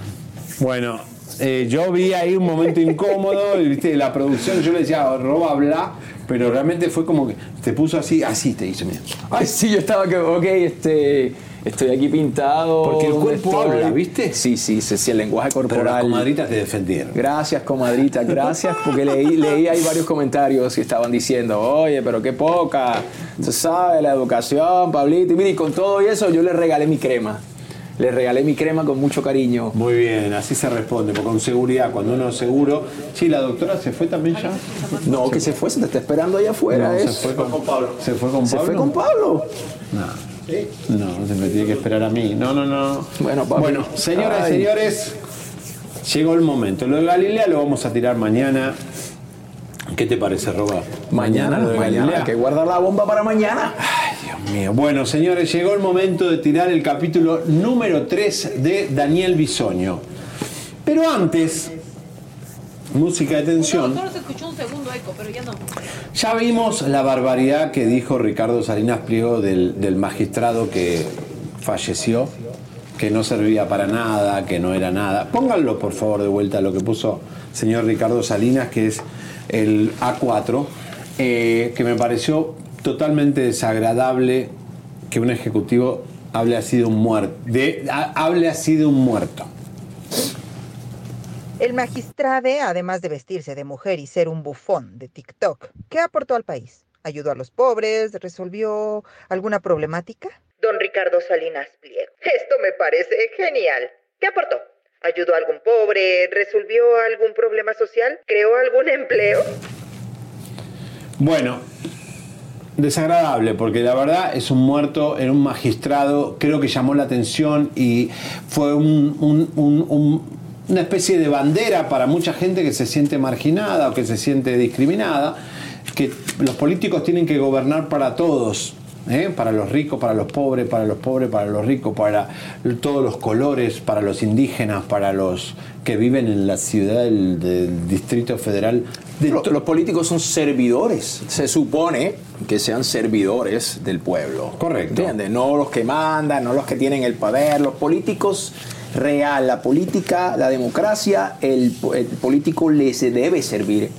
B: Bueno, eh, yo vi ahí un momento incómodo, y viste, la producción, yo le decía, roba, bla, pero realmente fue como que te puso así, así te hizo, mira.
C: Ay, sí, yo estaba que, ok, este, estoy aquí pintado.
B: Porque el
C: ¿dónde
B: cuerpo
C: estoy?
B: habla, ¿viste?
C: Sí, sí, sí, sí, el lenguaje
B: Pero
C: corporal.
B: las comadritas te defendieron.
C: Gracias, comadrita, gracias, porque leí, leí ahí varios comentarios que estaban diciendo, oye, pero qué poca, tú sabes, la educación, Pablito, y mira, y con todo eso yo le regalé mi crema. Le regalé mi crema con mucho cariño.
B: Muy bien, así se responde, porque con seguridad, cuando uno es seguro. Sí, la doctora se fue también ya.
C: No, que se fue, se te está esperando allá afuera.
B: No, se fue con, Pablo. ¿Se fue con
C: Se
B: Pablo?
C: fue con Pablo.
B: No. No, se me tiene que esperar a mí. No, no, no.
C: Bueno, papi.
B: Bueno, señoras y señores, llegó el momento. Lo de Galilea lo vamos a tirar mañana. ¿Qué te parece, Roba?
C: Mañana,
B: lo de
C: mañana,
B: Galilea.
C: hay que guardar la bomba para mañana.
B: Mío. Bueno, señores, llegó el momento de tirar el capítulo número 3 de Daniel Bisoño. Pero antes, música de tensión.
R: Solo se escuchó un segundo eco, pero ya no.
B: Ya vimos la barbaridad que dijo Ricardo Salinas Pliego del, del magistrado que falleció, que no servía para nada, que no era nada. Pónganlo por favor de vuelta lo que puso señor Ricardo Salinas, que es el A4, eh, que me pareció totalmente desagradable que un ejecutivo hable así de un muerto, de, ha- hable así de un muerto.
E: El magistrade, además de vestirse de mujer y ser un bufón de TikTok, ¿qué aportó al país? ¿Ayudó a los pobres? ¿Resolvió alguna problemática? Don Ricardo Salinas Pliego. Esto me parece genial. ¿Qué aportó? ¿Ayudó a algún pobre? ¿Resolvió algún problema social? ¿Creó algún empleo?
B: Bueno, desagradable, porque la verdad es un muerto, era un magistrado, creo que llamó la atención y fue un- un- un- un- una especie de bandera para mucha gente que se siente marginada o que se siente discriminada, que los políticos tienen que gobernar para todos. ¿Eh? para los ricos, para los pobres, para los pobres, para los ricos, para todos los colores, para los indígenas, para los que viven en la ciudad del, del Distrito Federal. De
C: Lo- los políticos son servidores. Se supone que sean servidores del pueblo.
B: Correcto.
C: ¿Entiendes? No los que mandan, no los que tienen el poder. Los políticos real, la política, la democracia, el, el político les debe servir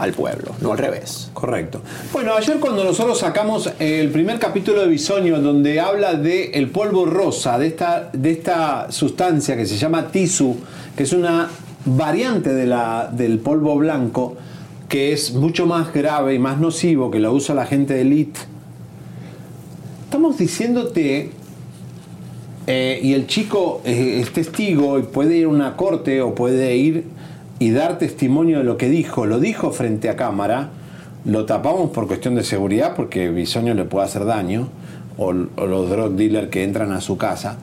C: al pueblo, no al revés.
B: Correcto. Bueno, ayer cuando nosotros sacamos el primer capítulo de Bisoño, donde habla de el polvo rosa, de esta, de esta sustancia que se llama tisu, que es una variante de la, del polvo blanco, que es mucho más grave y más nocivo, que lo usa la gente de elite. Estamos diciéndote, eh, y el chico eh, es testigo y puede ir a una corte o puede ir y dar testimonio de lo que dijo. Lo dijo frente a cámara, lo tapamos por cuestión de seguridad porque Bisoño le puede hacer daño, o, los drug dealers que entran a su casa.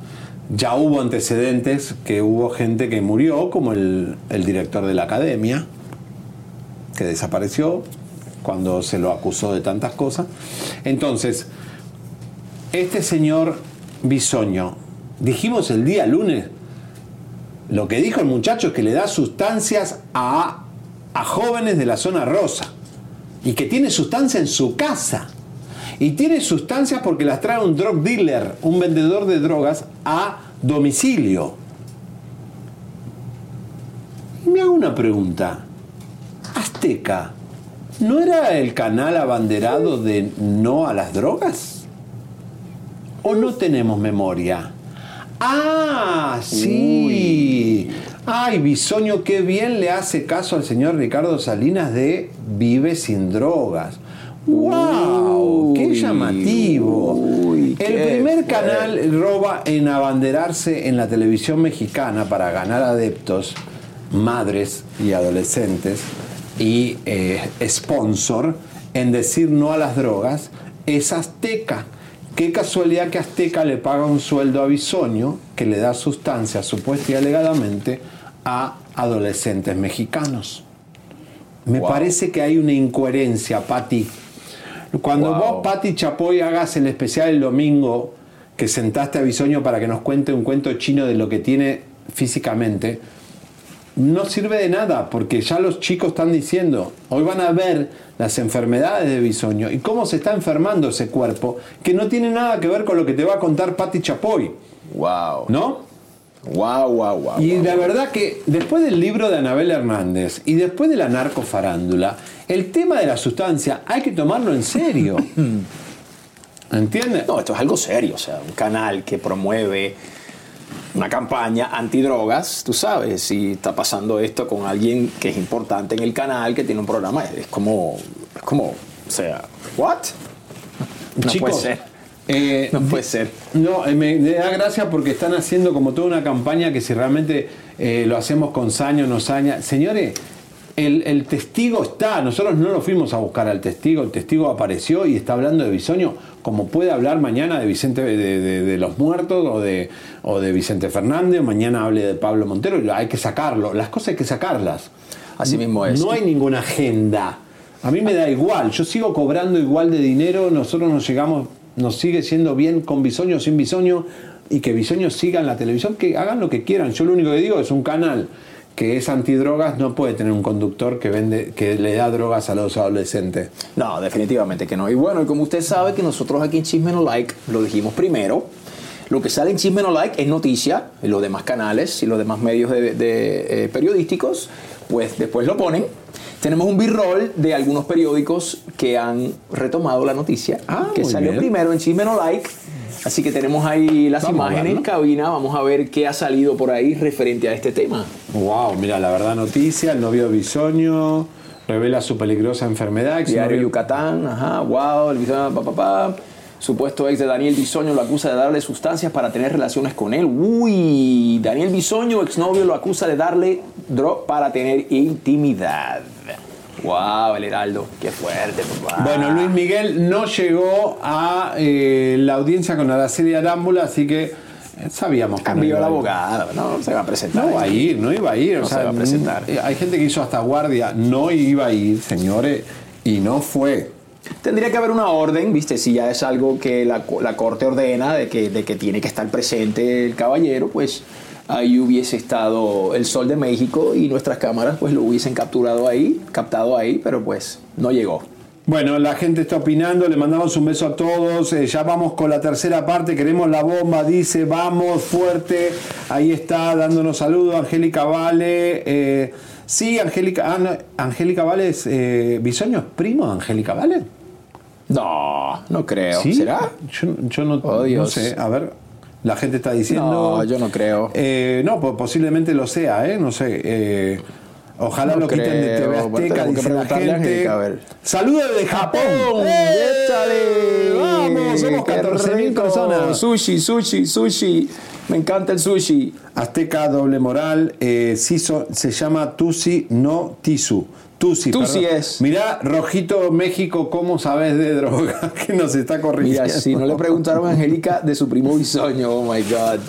B: Ya hubo antecedentes que hubo gente que murió, como el, el director de la academia, que desapareció cuando se lo acusó de tantas cosas. Entonces, este señor Bisoño, dijimos el día lunes, lo que dijo el muchacho es que le da sustancias a, a jóvenes de la zona rosa y que tiene sustancia en su casa. Y tiene sustancias porque las trae un drug dealer, un vendedor de drogas, a domicilio. Y me hago una pregunta. Azteca, ¿no era el canal abanderado de no a las drogas? ¿O no tenemos memoria? Ah, sí. Ay, Bisoño, qué bien le hace caso al señor Ricardo Salinas de Vive sin drogas. ¡Wow! ¡Qué llamativo! el primer canal roba en abanderarse en la televisión mexicana para ganar adeptos, madres y adolescentes, y eh, sponsor en decir no a las drogas, es Azteca. Qué casualidad que Azteca le paga un sueldo a Bisoño que le da sustancias supuesta y alegadamente a adolescentes mexicanos. Me parece que hay una incoherencia, Pati. Cuando vos, Pati Chapoy, hagas el especial el domingo, que sentaste a Bisoño para que nos cuente un cuento chino de lo que tiene físicamente, no sirve de nada, porque ya los chicos están diciendo, hoy van a ver las enfermedades de Bisoño y cómo se está enfermando ese cuerpo, que no tiene nada que ver con lo que te va a contar Pati Chapoy.
C: Wow.
B: ¿No?
C: Wow, wow, wow.
B: Y la verdad que después del libro de Anabel Hernández y después de la narcofarándula, el tema de la sustancia hay que tomarlo en serio. ¿Entiendes?
C: No, esto es algo serio, o sea, un canal que promueve una campaña antidrogas, tú sabes, si está pasando esto con alguien que es importante en el canal, que tiene un programa, es como, es como, o sea, ¿what? No
B: Chicos,
C: puede ser.
B: eh,
C: no puede ser.
B: No, eh, me, me da gracia porque están haciendo como toda una campaña que si realmente eh, lo hacemos con saño, no saña. Señores, el, el testigo está, nosotros no lo fuimos a buscar al testigo, el testigo apareció y está hablando de Bisoño, como puede hablar mañana de Vicente de, de- de los Muertos o de, o de Vicente Fernández, mañana hable de Pablo Montero, hay que sacarlo, las cosas hay que sacarlas.
C: Así mismo es.
B: No hay ninguna agenda. A mí me da igual, yo sigo cobrando igual de dinero, nosotros nos llegamos, nos sigue siendo bien con Bisoño, sin Bisoño, y que Bisoño siga en la televisión, que hagan lo que quieran. Yo lo único que digo es un canal que es antidrogas, no puede tener un conductor que vende, que le da drogas a los adolescentes.
C: No, definitivamente que no. Y bueno, y como usted sabe que nosotros aquí en Chisme No Like lo dijimos primero, lo que sale en Chisme No Like es noticia, en los demás canales y los demás medios de, de, eh, periodísticos, pues después lo ponen. Tenemos un b-roll de algunos periódicos que han retomado la noticia, que
B: muy
C: salió
B: bien.
C: primero en Chisme No Like. Así que tenemos ahí las
B: Vamos
C: imágenes en cabina, vamos a ver qué ha salido por ahí referente a este tema.
B: Wow, mira, la verdad noticia, el novio Bisoño revela su peligrosa enfermedad.
C: Diario Yucatán, ajá, wow, el Bisoño, pa, pa, pa. Supuesto ex de Daniel Bisoño lo acusa de darle sustancias para tener relaciones con él. Uy, Daniel Bisoño, exnovio, lo acusa de darle drog para tener intimidad. Wow, el Heraldo, qué fuerte, papá.
B: Bueno, Luis Miguel no llegó a eh, la audiencia con Araceli Arámbula, así que eh, sabíamos que no
C: Cambió
B: iba
C: la abogada, no se va a presentar.
B: No va a ir, no iba a ir. o
C: No se
B: sea,
C: va a presentar.
B: mm, Hay gente que hizo hasta guardia, no iba a ir, señores, y no fue.
C: Tendría que haber una orden, ¿viste? Si ya es algo que la, la corte ordena de que, de que tiene que estar presente el caballero, pues ahí hubiese estado el Sol de México y nuestras cámaras pues lo hubiesen capturado ahí, captado ahí, pero pues no llegó.
B: Bueno, la gente está opinando, le mandamos un beso a todos, eh, ya vamos con la tercera parte, queremos la bomba, dice, vamos fuerte, ahí está dándonos saludos, Angélica Vale, eh, sí, Angélica, ah, no, Angélica Vale es, eh, ¿Bisoño es primo de Angélica Vale?
C: No, no creo,
B: ¿Sí?
C: ¿será?
B: Yo, yo no,
C: Oh,
B: no sé, a ver, la gente está diciendo...
C: No, yo no creo.
B: Eh, no, pues posiblemente lo sea, ¿eh? No sé. eh, ojalá
C: No
B: lo quiten de
C: creo,
B: TV Azteca, dice la gente. Saludos desde Japón.
C: ¡Échale!
B: Vamos, somos
C: ¡Qué
B: 14.000
C: rico!
B: personas.
C: Sushi, sushi, sushi. Me encanta el sushi.
B: Azteca doble moral, eh, sí so- se llama Tusi, no Tisu. Tusi,
C: Tusi
B: perdón.
C: es.
B: Mirá, Rojito México, ¿cómo sabes de droga? que nos está corrigiendo.
C: Mira, si no le preguntaron a Angélica de su primo bisoño, oh my God.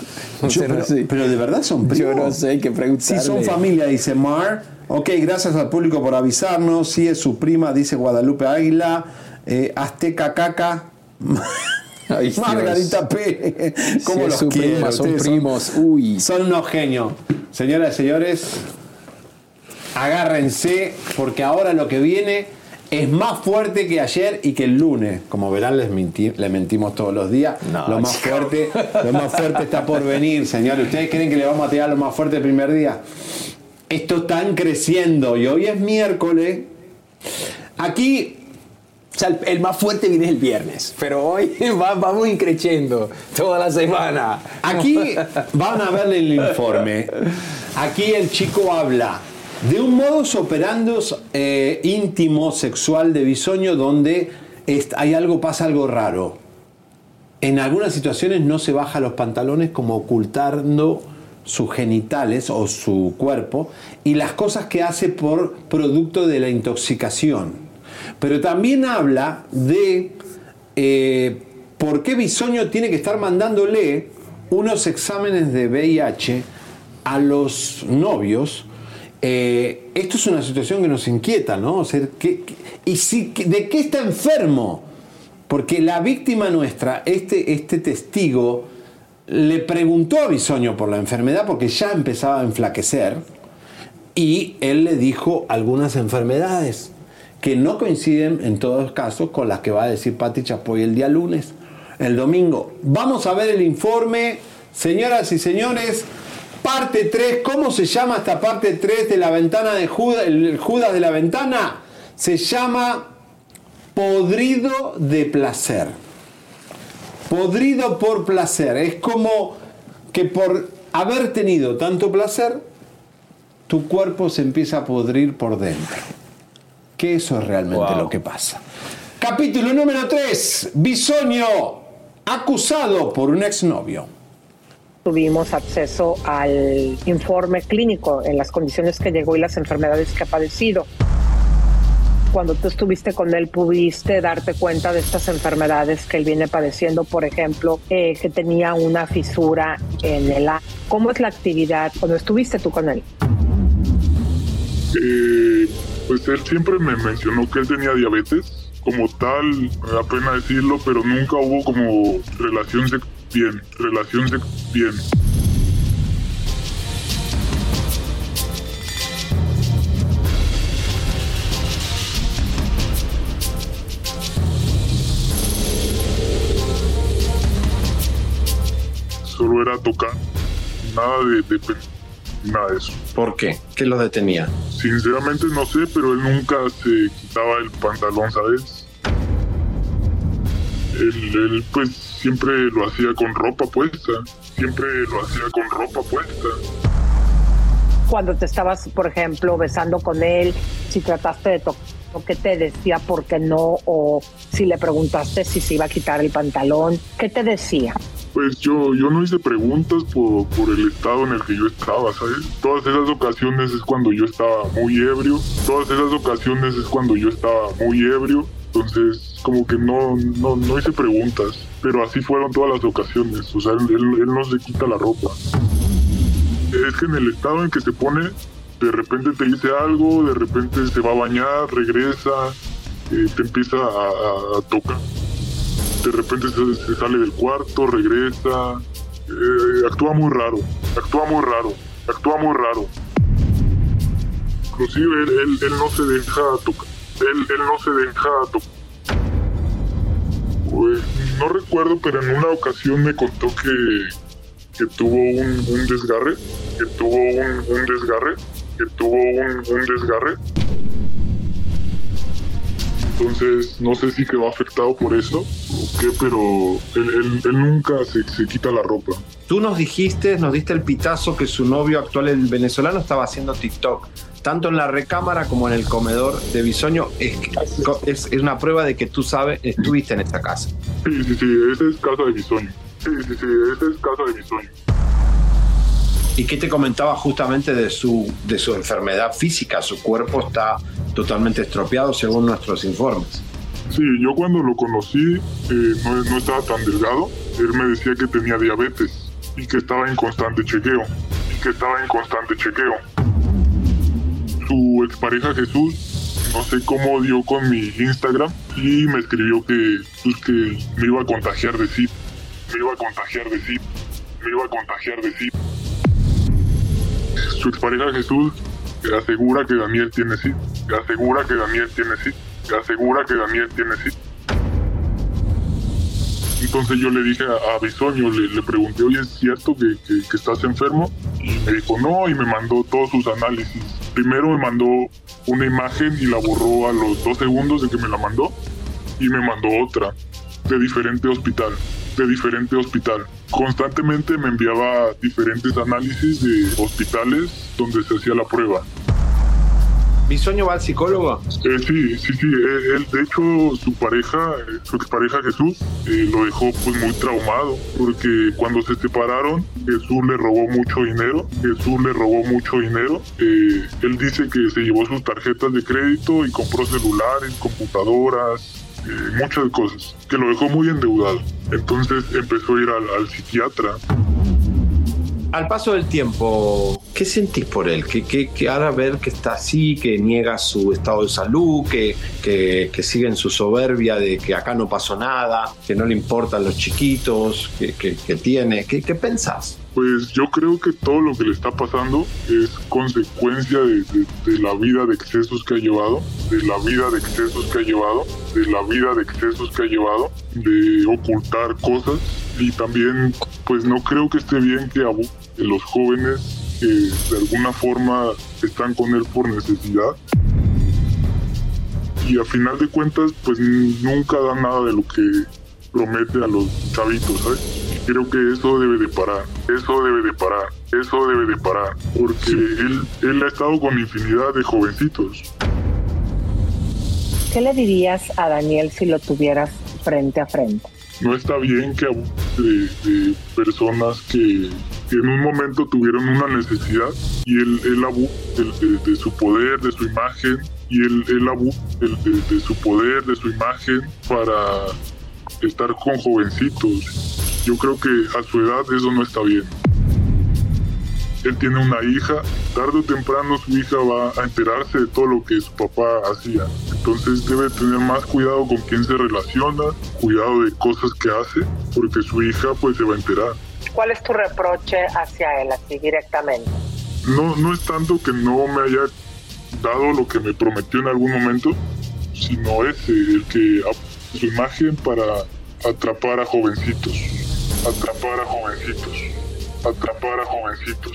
B: Yo,
C: Yo no
B: pero,
C: sé.
B: pero de verdad son primos.
C: Yo no sé qué preguntarle.
B: Sí, son familia, dice Mar. Ok, gracias al público por avisarnos. Sí, es su prima, dice Guadalupe Águila. Eh, Azteca Caca.
C: Ay.
B: Margarita P. ¿Cómo
C: Sí,
B: los
C: su
B: quiero?
C: prima, son primos. Uy.
B: Son unos genios. Señoras y señores, agárrense porque ahora lo que viene es más fuerte que ayer y que el lunes. Como verán, les, les mentimos todos los días.
C: No,
B: lo más fuerte, lo más fuerte está por venir, señores. ¿Ustedes creen que le vamos a tirar lo más fuerte el primer día? Esto están creciendo y hoy es miércoles. Aquí
C: O sea, el, el más fuerte viene el viernes, pero hoy va- vamos increciendo toda la semana.
B: Aquí van a ver el informe. Aquí el chico habla de un modus operandi eh, íntimo sexual de bisoño donde hay algo, pasa algo raro. En algunas situaciones no se baja los pantalones como ocultando sus genitales o su cuerpo y las cosas que hace por producto de la intoxicación. Pero también habla de eh, por qué Bisoño tiene que estar mandándole unos exámenes de VIH a los novios. Eh, esto es una situación que nos inquieta, ¿no? O sea, ¿qué- ¿Y si, de qué está enfermo? Porque la víctima nuestra, este, este testigo, le preguntó a Bisoño por la enfermedad porque ya empezaba a enflaquecer y él le dijo algunas enfermedades que no coinciden en todos los casos con las que va a decir Pati Chapoy el día lunes, el domingo. Vamos a ver el informe, señoras y señores. Parte 3, ¿cómo se llama esta parte 3 de la ventana de Judas, el Judas de la ventana? Se llama podrido de placer. Podrido por placer. Es como que por haber tenido tanto placer, tu cuerpo se empieza a podrir por dentro. Que eso es realmente lo que pasa. Capítulo número 3. Bisoño acusado por un exnovio.
S: Tuvimos acceso al informe clínico en las condiciones que llegó y las enfermedades que ha padecido. Cuando tú estuviste con él, pudiste darte cuenta de estas enfermedades que él viene padeciendo, por ejemplo, eh, que tenía una fisura en el. ¿Cómo es la actividad cuando estuviste tú con él?
D: Eh, pues él siempre me mencionó que él tenía diabetes. Como tal, me da pena decirlo, pero nunca hubo como relación sex bien, relación bien. Solo era tocar, nada de, de nada de eso.
I: ¿Por qué? ¿Qué lo detenía?
D: Sinceramente no sé, pero él nunca se quitaba el pantalón, ¿sabes? Él, él, pues siempre lo hacía con ropa puesta, siempre lo hacía con ropa puesta.
S: Cuando te estabas, por ejemplo, besando con él, si trataste de tocar, ¿qué te decía por qué no? O si le preguntaste si se iba a quitar el pantalón, ¿qué te decía?
D: Pues yo, yo no hice preguntas por, por el estado en el que yo estaba, ¿sabes? Todas esas ocasiones es cuando yo estaba muy ebrio, todas esas ocasiones es cuando yo estaba muy ebrio, entonces como que no, no, no hice preguntas, pero así fueron todas las ocasiones, o sea, él, él- no se quita la ropa. Es que en el estado en que se pone, de repente te dice algo, de repente se va a bañar, regresa, eh, te empieza a, a- tocar. De repente se, se sale del cuarto, regresa, eh, actúa muy raro, actúa muy raro, actúa muy raro. Inclusive él, él- él no se deja tocar, él, él no se deja tocar. Pues, no recuerdo, pero en una ocasión me contó que, que tuvo un, un desgarre, que tuvo un, un desgarre, que tuvo un, un desgarre. Entonces, no sé si quedó afectado por eso o qué, pero él, él- él nunca se, se quita la ropa.
B: Tú nos dijiste, nos diste el pitazo que su novio actual, el venezolano, estaba haciendo TikTok. Tanto en la recámara como en el comedor de Bisoño. Es, es, es una prueba de que tú sabes, estuviste en esta casa.
D: Sí, sí, sí, ese es casa de mi sueño. Sí, sí, sí, ese es casa de mi sueño.
B: ¿Y qué te comentaba justamente de su, de su enfermedad física? Su cuerpo está totalmente estropeado según nuestros informes.
D: Sí, yo cuando lo conocí eh, no, no estaba tan delgado. Él me decía que tenía diabetes y que estaba en constante chequeo. Y que estaba en constante chequeo. Su expareja Jesús, no sé cómo dio con mi Instagram y me escribió que, pues, que me iba a contagiar de SID. Me iba a contagiar de SID. Me iba a contagiar de SID. Su expareja Jesús asegura que Daniel tiene SID. Asegura que Daniel tiene SID. Asegura que Daniel tiene SID. Entonces yo le dije a, Bisoño, le, le pregunté, oye, ¿es cierto que, que- que estás enfermo? Y me dijo, no, y me mandó todos sus análisis. Primero me mandó una imagen y la borró a los dos segundos de que me la mandó. Y me mandó otra, de diferente hospital, de diferente hospital. Constantemente me enviaba diferentes análisis de hospitales donde se hacía la prueba.
B: ¿Bisoño va al psicólogo?
D: Eh, sí, sí, sí. eh, Él, de hecho, su pareja, su expareja Jesús, eh, lo dejó pues muy traumado porque cuando se separaron, Jesús le robó mucho dinero. Jesús le robó mucho dinero. Eh, él dice que se llevó sus tarjetas de crédito y compró celulares, computadoras, muchas cosas, que lo dejó muy endeudado. Entonces empezó a ir al psiquiatra.
B: Al paso del tiempo, ¿qué sentís por él? Que, ahora ver que está así, que niega su estado de salud, que, que, sigue en su soberbia de que acá no pasó nada, que no le importan los chiquitos, que, que, tiene. ¿Qué, ¿Qué pensás?
D: Pues yo creo que todo lo que le está pasando es consecuencia de, de- la vida de excesos que ha llevado, de la vida de excesos que ha llevado, de la vida de excesos que ha llevado, de ocultar cosas y también pues no creo que esté bien que los jóvenes que de alguna forma están con él por necesidad y a final de cuentas pues nunca da nada de lo que promete a los chavitos, ¿sabes? Y creo que eso debe de parar, eso debe de parar, eso debe de parar, porque él, él ha estado con infinidad de jovencitos.
K: ¿Qué le dirías a Daniel si lo tuvieras frente a frente?
D: No está bien que de, de personas que, que en un momento tuvieron una necesidad y él, él abuse de, su poder, de su imagen, y él, él abuse de, de- de su poder, de su imagen para estar con jovencitos. Yo creo que a su edad eso no está bien. Él tiene una hija, tarde o temprano su hija va a enterarse de todo lo que su papá hacía. Entonces debe tener más cuidado con quién se relaciona, cuidado de cosas que hace, porque su hija pues se va a enterar.
K: ¿Cuál es tu reproche hacia él, directamente?
D: No, no es tanto que no me haya dado lo que me prometió en algún momento, sino ese, el que su imagen para atrapar a jovencitos, atrapar a jovencitos, atrapar a jovencitos.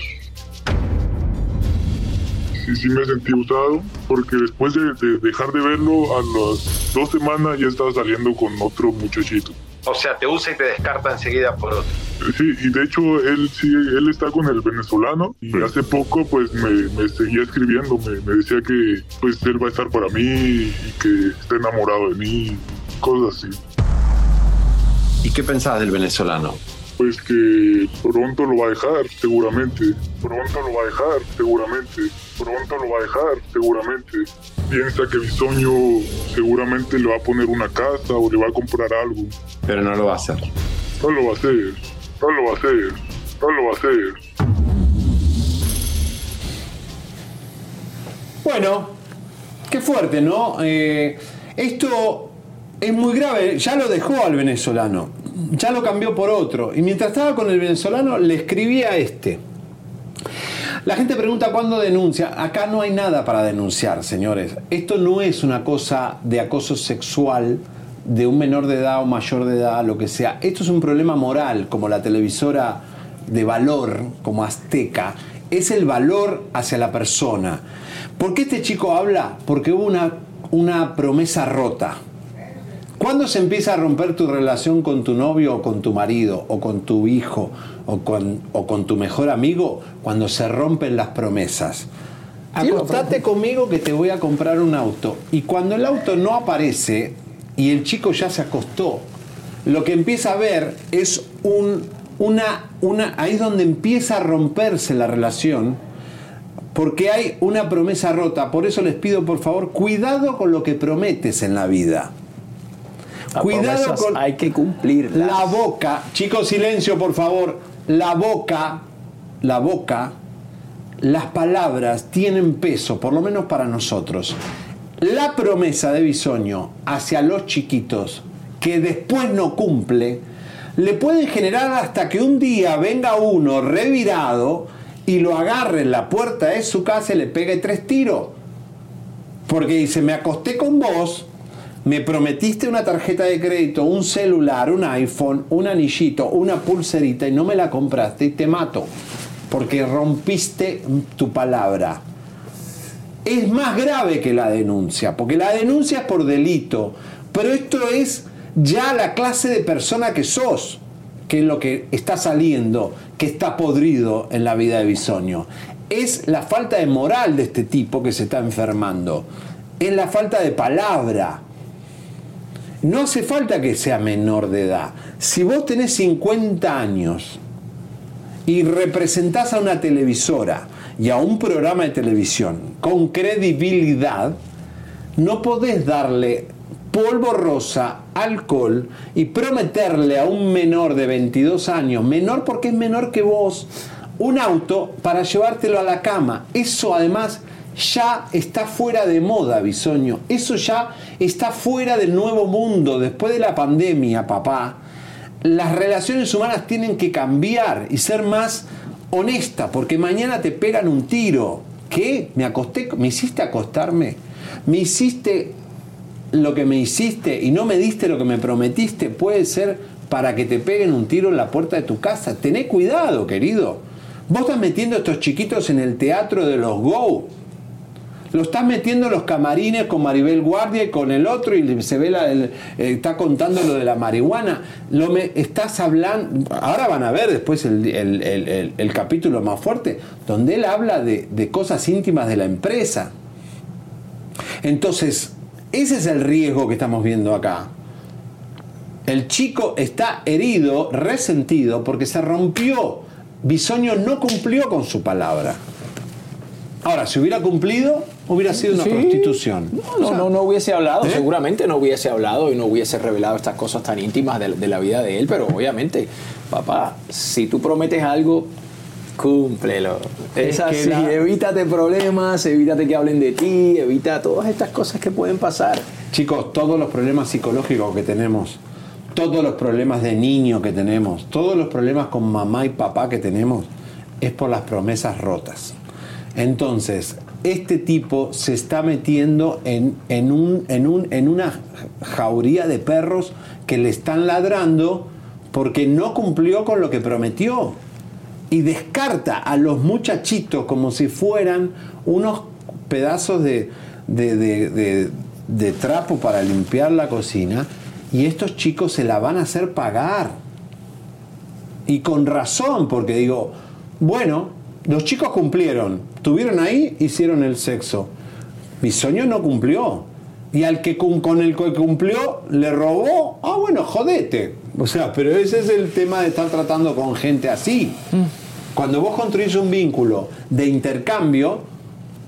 D: Sí, sí me sentí usado, porque después de, de dejar de verlo, a las dos semanas ya estaba saliendo con otro muchachito.
B: O sea, te usa y te descarta enseguida por otro.
D: Sí, y de hecho él sí, él está con el venezolano y hace poco pues me, me seguía escribiendo, me, me decía que pues él va a estar para mí y que está enamorado de mí, cosas así.
B: ¿Y qué pensás del venezolano?
D: Pues que pronto lo va a dejar, seguramente. Pronto lo va a dejar, seguramente. Pronto lo va a dejar, seguramente. Piensa que Bisoño seguramente le va a poner una casa o le va a comprar algo.
B: Pero no lo va a hacer.
D: No lo va a hacer, no lo va a hacer, no lo va a hacer.
T: Bueno, qué fuerte, ¿no? Eh,
B: Esto es muy grave, ya lo dejó al venezolano, ya lo cambió por otro. Y mientras estaba con el venezolano, le escribía a este. La gente pregunta cuándo denuncia. Acá no hay nada para denunciar, señores. Esto no es una cosa de acoso sexual de un menor de edad o mayor de edad, lo que sea. Esto es un problema moral, como la televisora de valor, como Azteca. Es el valor hacia la persona. ¿Por qué este chico habla? Porque hubo una, una promesa rota. ¿Cuándo se empieza a romper tu relación con tu novio o con tu marido o con tu hijo o con, o con tu mejor amigo? Cuando se rompen las promesas. Acostate conmigo que te voy a comprar un auto. Y cuando el auto no aparece y el chico ya se acostó, lo que empieza a ver es un, una, una, ahí es donde empieza a romperse la relación, porque hay una promesa rota. Por eso les pido, por favor, cuidado con lo que prometes en la vida.
C: Las
B: Cuidado con
C: hay que cumplirlas.
B: la boca. Chicos, silencio, por favor. La boca, la boca, las palabras tienen peso, por lo menos para nosotros. La promesa de Bisoño hacia los chiquitos que después no cumple, le pueden generar hasta que un día venga uno revirado y lo agarre en la puerta de su casa y le pegue tres tiros. Porque dice, me acosté con vos, me prometiste una tarjeta de crédito, un celular, un iPhone, un anillito, una pulserita y no me la compraste y te mato. Porque rompiste tu palabra. Es más grave que la denuncia, porque la denuncia es por delito, pero esto es ya la clase de persona que sos, que es lo que está saliendo, que está podrido en la vida de Bisoño. Es la falta de moral de este tipo que se está enfermando. Es la falta de palabra. No hace falta que sea menor de edad. Si vos tenés 50 años y representás a una televisora y a un programa de televisión con credibilidad, no podés darle polvo rosa, alcohol y prometerle a un menor de 22 años, menor porque es menor que vos, un auto para llevártelo a la cama. Eso además ya está fuera de moda, Bisoño. Eso ya está fuera del nuevo mundo. Después de la pandemia, papá, las relaciones humanas tienen que cambiar y ser más honestas, porque mañana te pegan un tiro. ¿Qué? ¿Me acosté? ¿Me hiciste acostarme? ¿Me hiciste lo que me hiciste y no me diste lo que me prometiste? Puede ser para que te peguen un tiro en la puerta de tu casa. Tené cuidado, querido. Vos estás metiendo a estos chiquitos en el teatro de los Go. Lo estás metiendo en los camarines con Maribel Guardia y con el otro y se ve la, eh, está contando lo de la marihuana. Lo me, estás hablando, ahora van a ver después el- el- el capítulo más fuerte, donde él habla de, de cosas íntimas de la empresa. Entonces, ese es el riesgo que estamos viendo acá. El chico está herido, resentido, porque se rompió. Bisoño no cumplió con su palabra. Ahora, si hubiera cumplido, hubiera sido una
C: Sí.
B: prostitución.
C: No, no, no hubiese hablado,
B: ¿Eh?
C: seguramente no hubiese hablado y no hubiese revelado estas cosas tan íntimas de, de la vida de él, pero obviamente, papá, si tú prometes algo, cúmplelo. Es, así,
B: la-
C: evítate problemas, evítate que hablen de ti, evita todas estas cosas que pueden pasar.
B: Chicos, todos los problemas psicológicos que tenemos, todos los problemas de niño que tenemos, todos los problemas con mamá y papá que tenemos, es por las promesas rotas. Entonces, este tipo se está metiendo en, en un- en un- en una jauría de perros que le están ladrando porque no cumplió con lo que prometió. Y descarta a los muchachitos como si fueran unos pedazos de, de- de- de- de trapo para limpiar la cocina. Y estos chicos se la van a hacer pagar. Y con razón, porque digo, bueno, los chicos cumplieron, estuvieron ahí, hicieron el sexo. Bisoño no cumplió. Y al que con el que cumplió le robó, ah, bueno, jodete. O sea, pero ese es el tema de estar tratando con gente así. Cuando vos construís un vínculo de intercambio,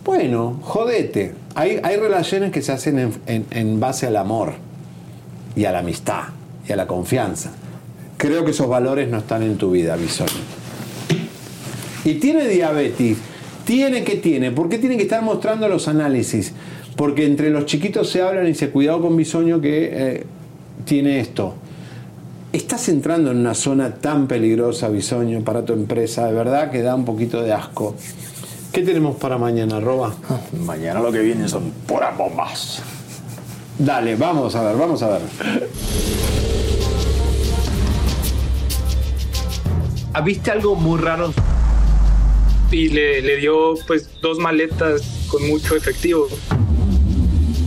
B: bueno, jodete. Hay, hay relaciones que se hacen en, en- en base al amor y a la amistad y a la confianza. Creo que esos valores no están en tu vida, Bisoño. Y tiene diabetes. Tiene que tiene. ¿Por qué tiene que estar mostrando los análisis? porque entre los chiquitos se hablan y dice, cuidado con Bisoño que eh, tiene esto. Estás entrando en una zona tan peligrosa, Bisoño, para tu empresa, de verdad que da un poquito de asco. ¿Qué tenemos para mañana, Roba?
C: Mañana lo que viene son puras bombas.
B: Dale, vamos a ver, vamos a ver.
U: Ah, ¿Viste algo muy raro? Y le, le dio pues dos maletas con mucho efectivo.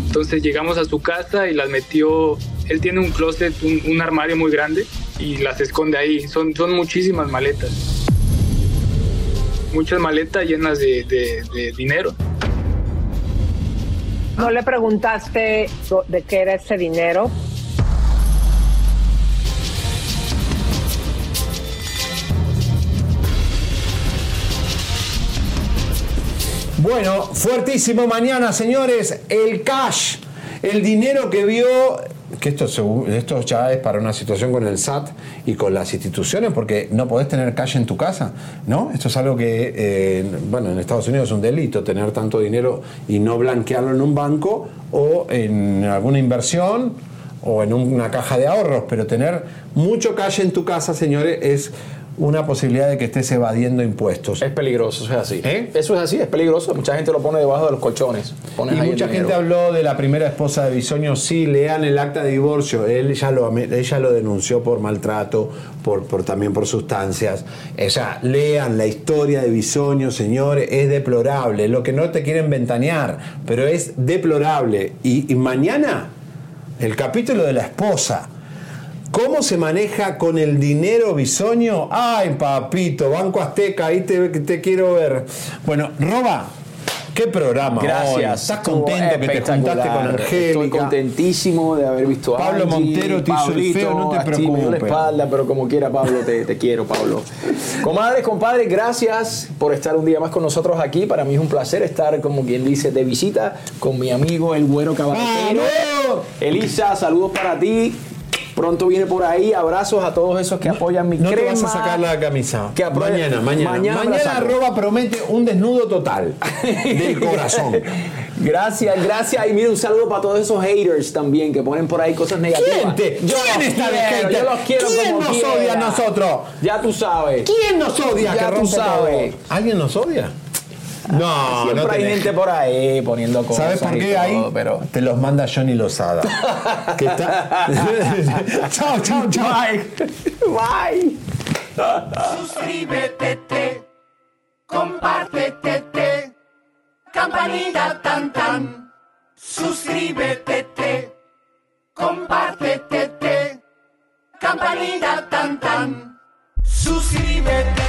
U: Entonces llegamos a su casa y las metió. Él tiene un closet, un, armario muy grande y las esconde ahí. Son, son muchísimas maletas. Muchas maletas llenas de, de- dinero.
S: ¿No le preguntaste de qué era ese dinero?
B: Bueno, fuertísimo mañana, señores. El cash, el dinero que vio, que esto, esto ya es para una situación con el SAT y con las instituciones, porque no podés tener cash en tu casa, ¿no? Esto es algo que, eh, bueno, en Estados Unidos es un delito tener tanto dinero y no blanquearlo en un banco o en alguna inversión o en una caja de ahorros, pero tener mucho cash en tu casa, señores, es una posibilidad de que estés evadiendo impuestos.
C: Es peligroso, eso es así. Eso es así, es peligroso. Mucha gente lo pone debajo de los colchones. Pones
B: Y mucha gente habló de la primera esposa de Bisoño. Sí, lean el acta de divorcio. Él ya lo, ella lo denunció por maltrato, por, por también por sustancias. O sea, lean la historia de Bisoño, señores. Es deplorable. Lo que no te quieren ventanear, pero es deplorable. Y, y mañana, el capítulo de la esposa. ¿Cómo se maneja con el dinero bisoño? Ay, papito, Banco Azteca, ahí te, te quiero ver. Bueno, Roba, qué programa. hoy.
C: Gracias.
B: ¿Estás contento que te juntaste con Angélica?
C: Estoy contentísimo de haber visto a
B: Pablo
C: Angie,
B: Montero te hizo el
C: Pablito,
B: feo, no te
C: así me la
B: preocupes.
C: espalda, pero como quiera, Pablo, te, te quiero, Pablo. Comadres, compadres, gracias por estar un día más con nosotros aquí. Para mí es un placer estar, como quien dice, de visita con mi amigo el güero cabaretero. Elisa, saludos para ti. Pronto viene por ahí. Abrazos a todos esos que apoyan mi
B: No te
C: crema.
B: vas a sacar la camisa.
C: Que
B: mañana, mañana.
C: Mañana
B: Mañana, arroba promete un desnudo total del corazón.
C: Gracias, gracias. Y mira, un saludo para todos esos haters también que ponen por ahí cosas negativas.
B: ¿Quién te-
C: Yo
B: quién está de
C: quiero,
B: hater?
C: Yo los quiero
B: ¿Quién
C: como
B: nos
C: quiera.
B: odia a nosotros?
C: Ya tú sabes.
B: ¿Quién nos odia?
C: Ya
B: que
C: tú sabes.
B: todo? ¿Alguien nos odia? No,
C: Siempre
B: no
C: hay
B: tenés.
C: gente por ahí poniendo cosas.
B: ¿Sabes por qué ahí?
C: Pero...
B: Te los manda Johnny Lozada. que está... chao, chao, chao.
C: Bye. Bye.
N: Suscríbete, compártete, campanita tan tan. Suscríbete, compártete, campanita tan tan. Suscríbete,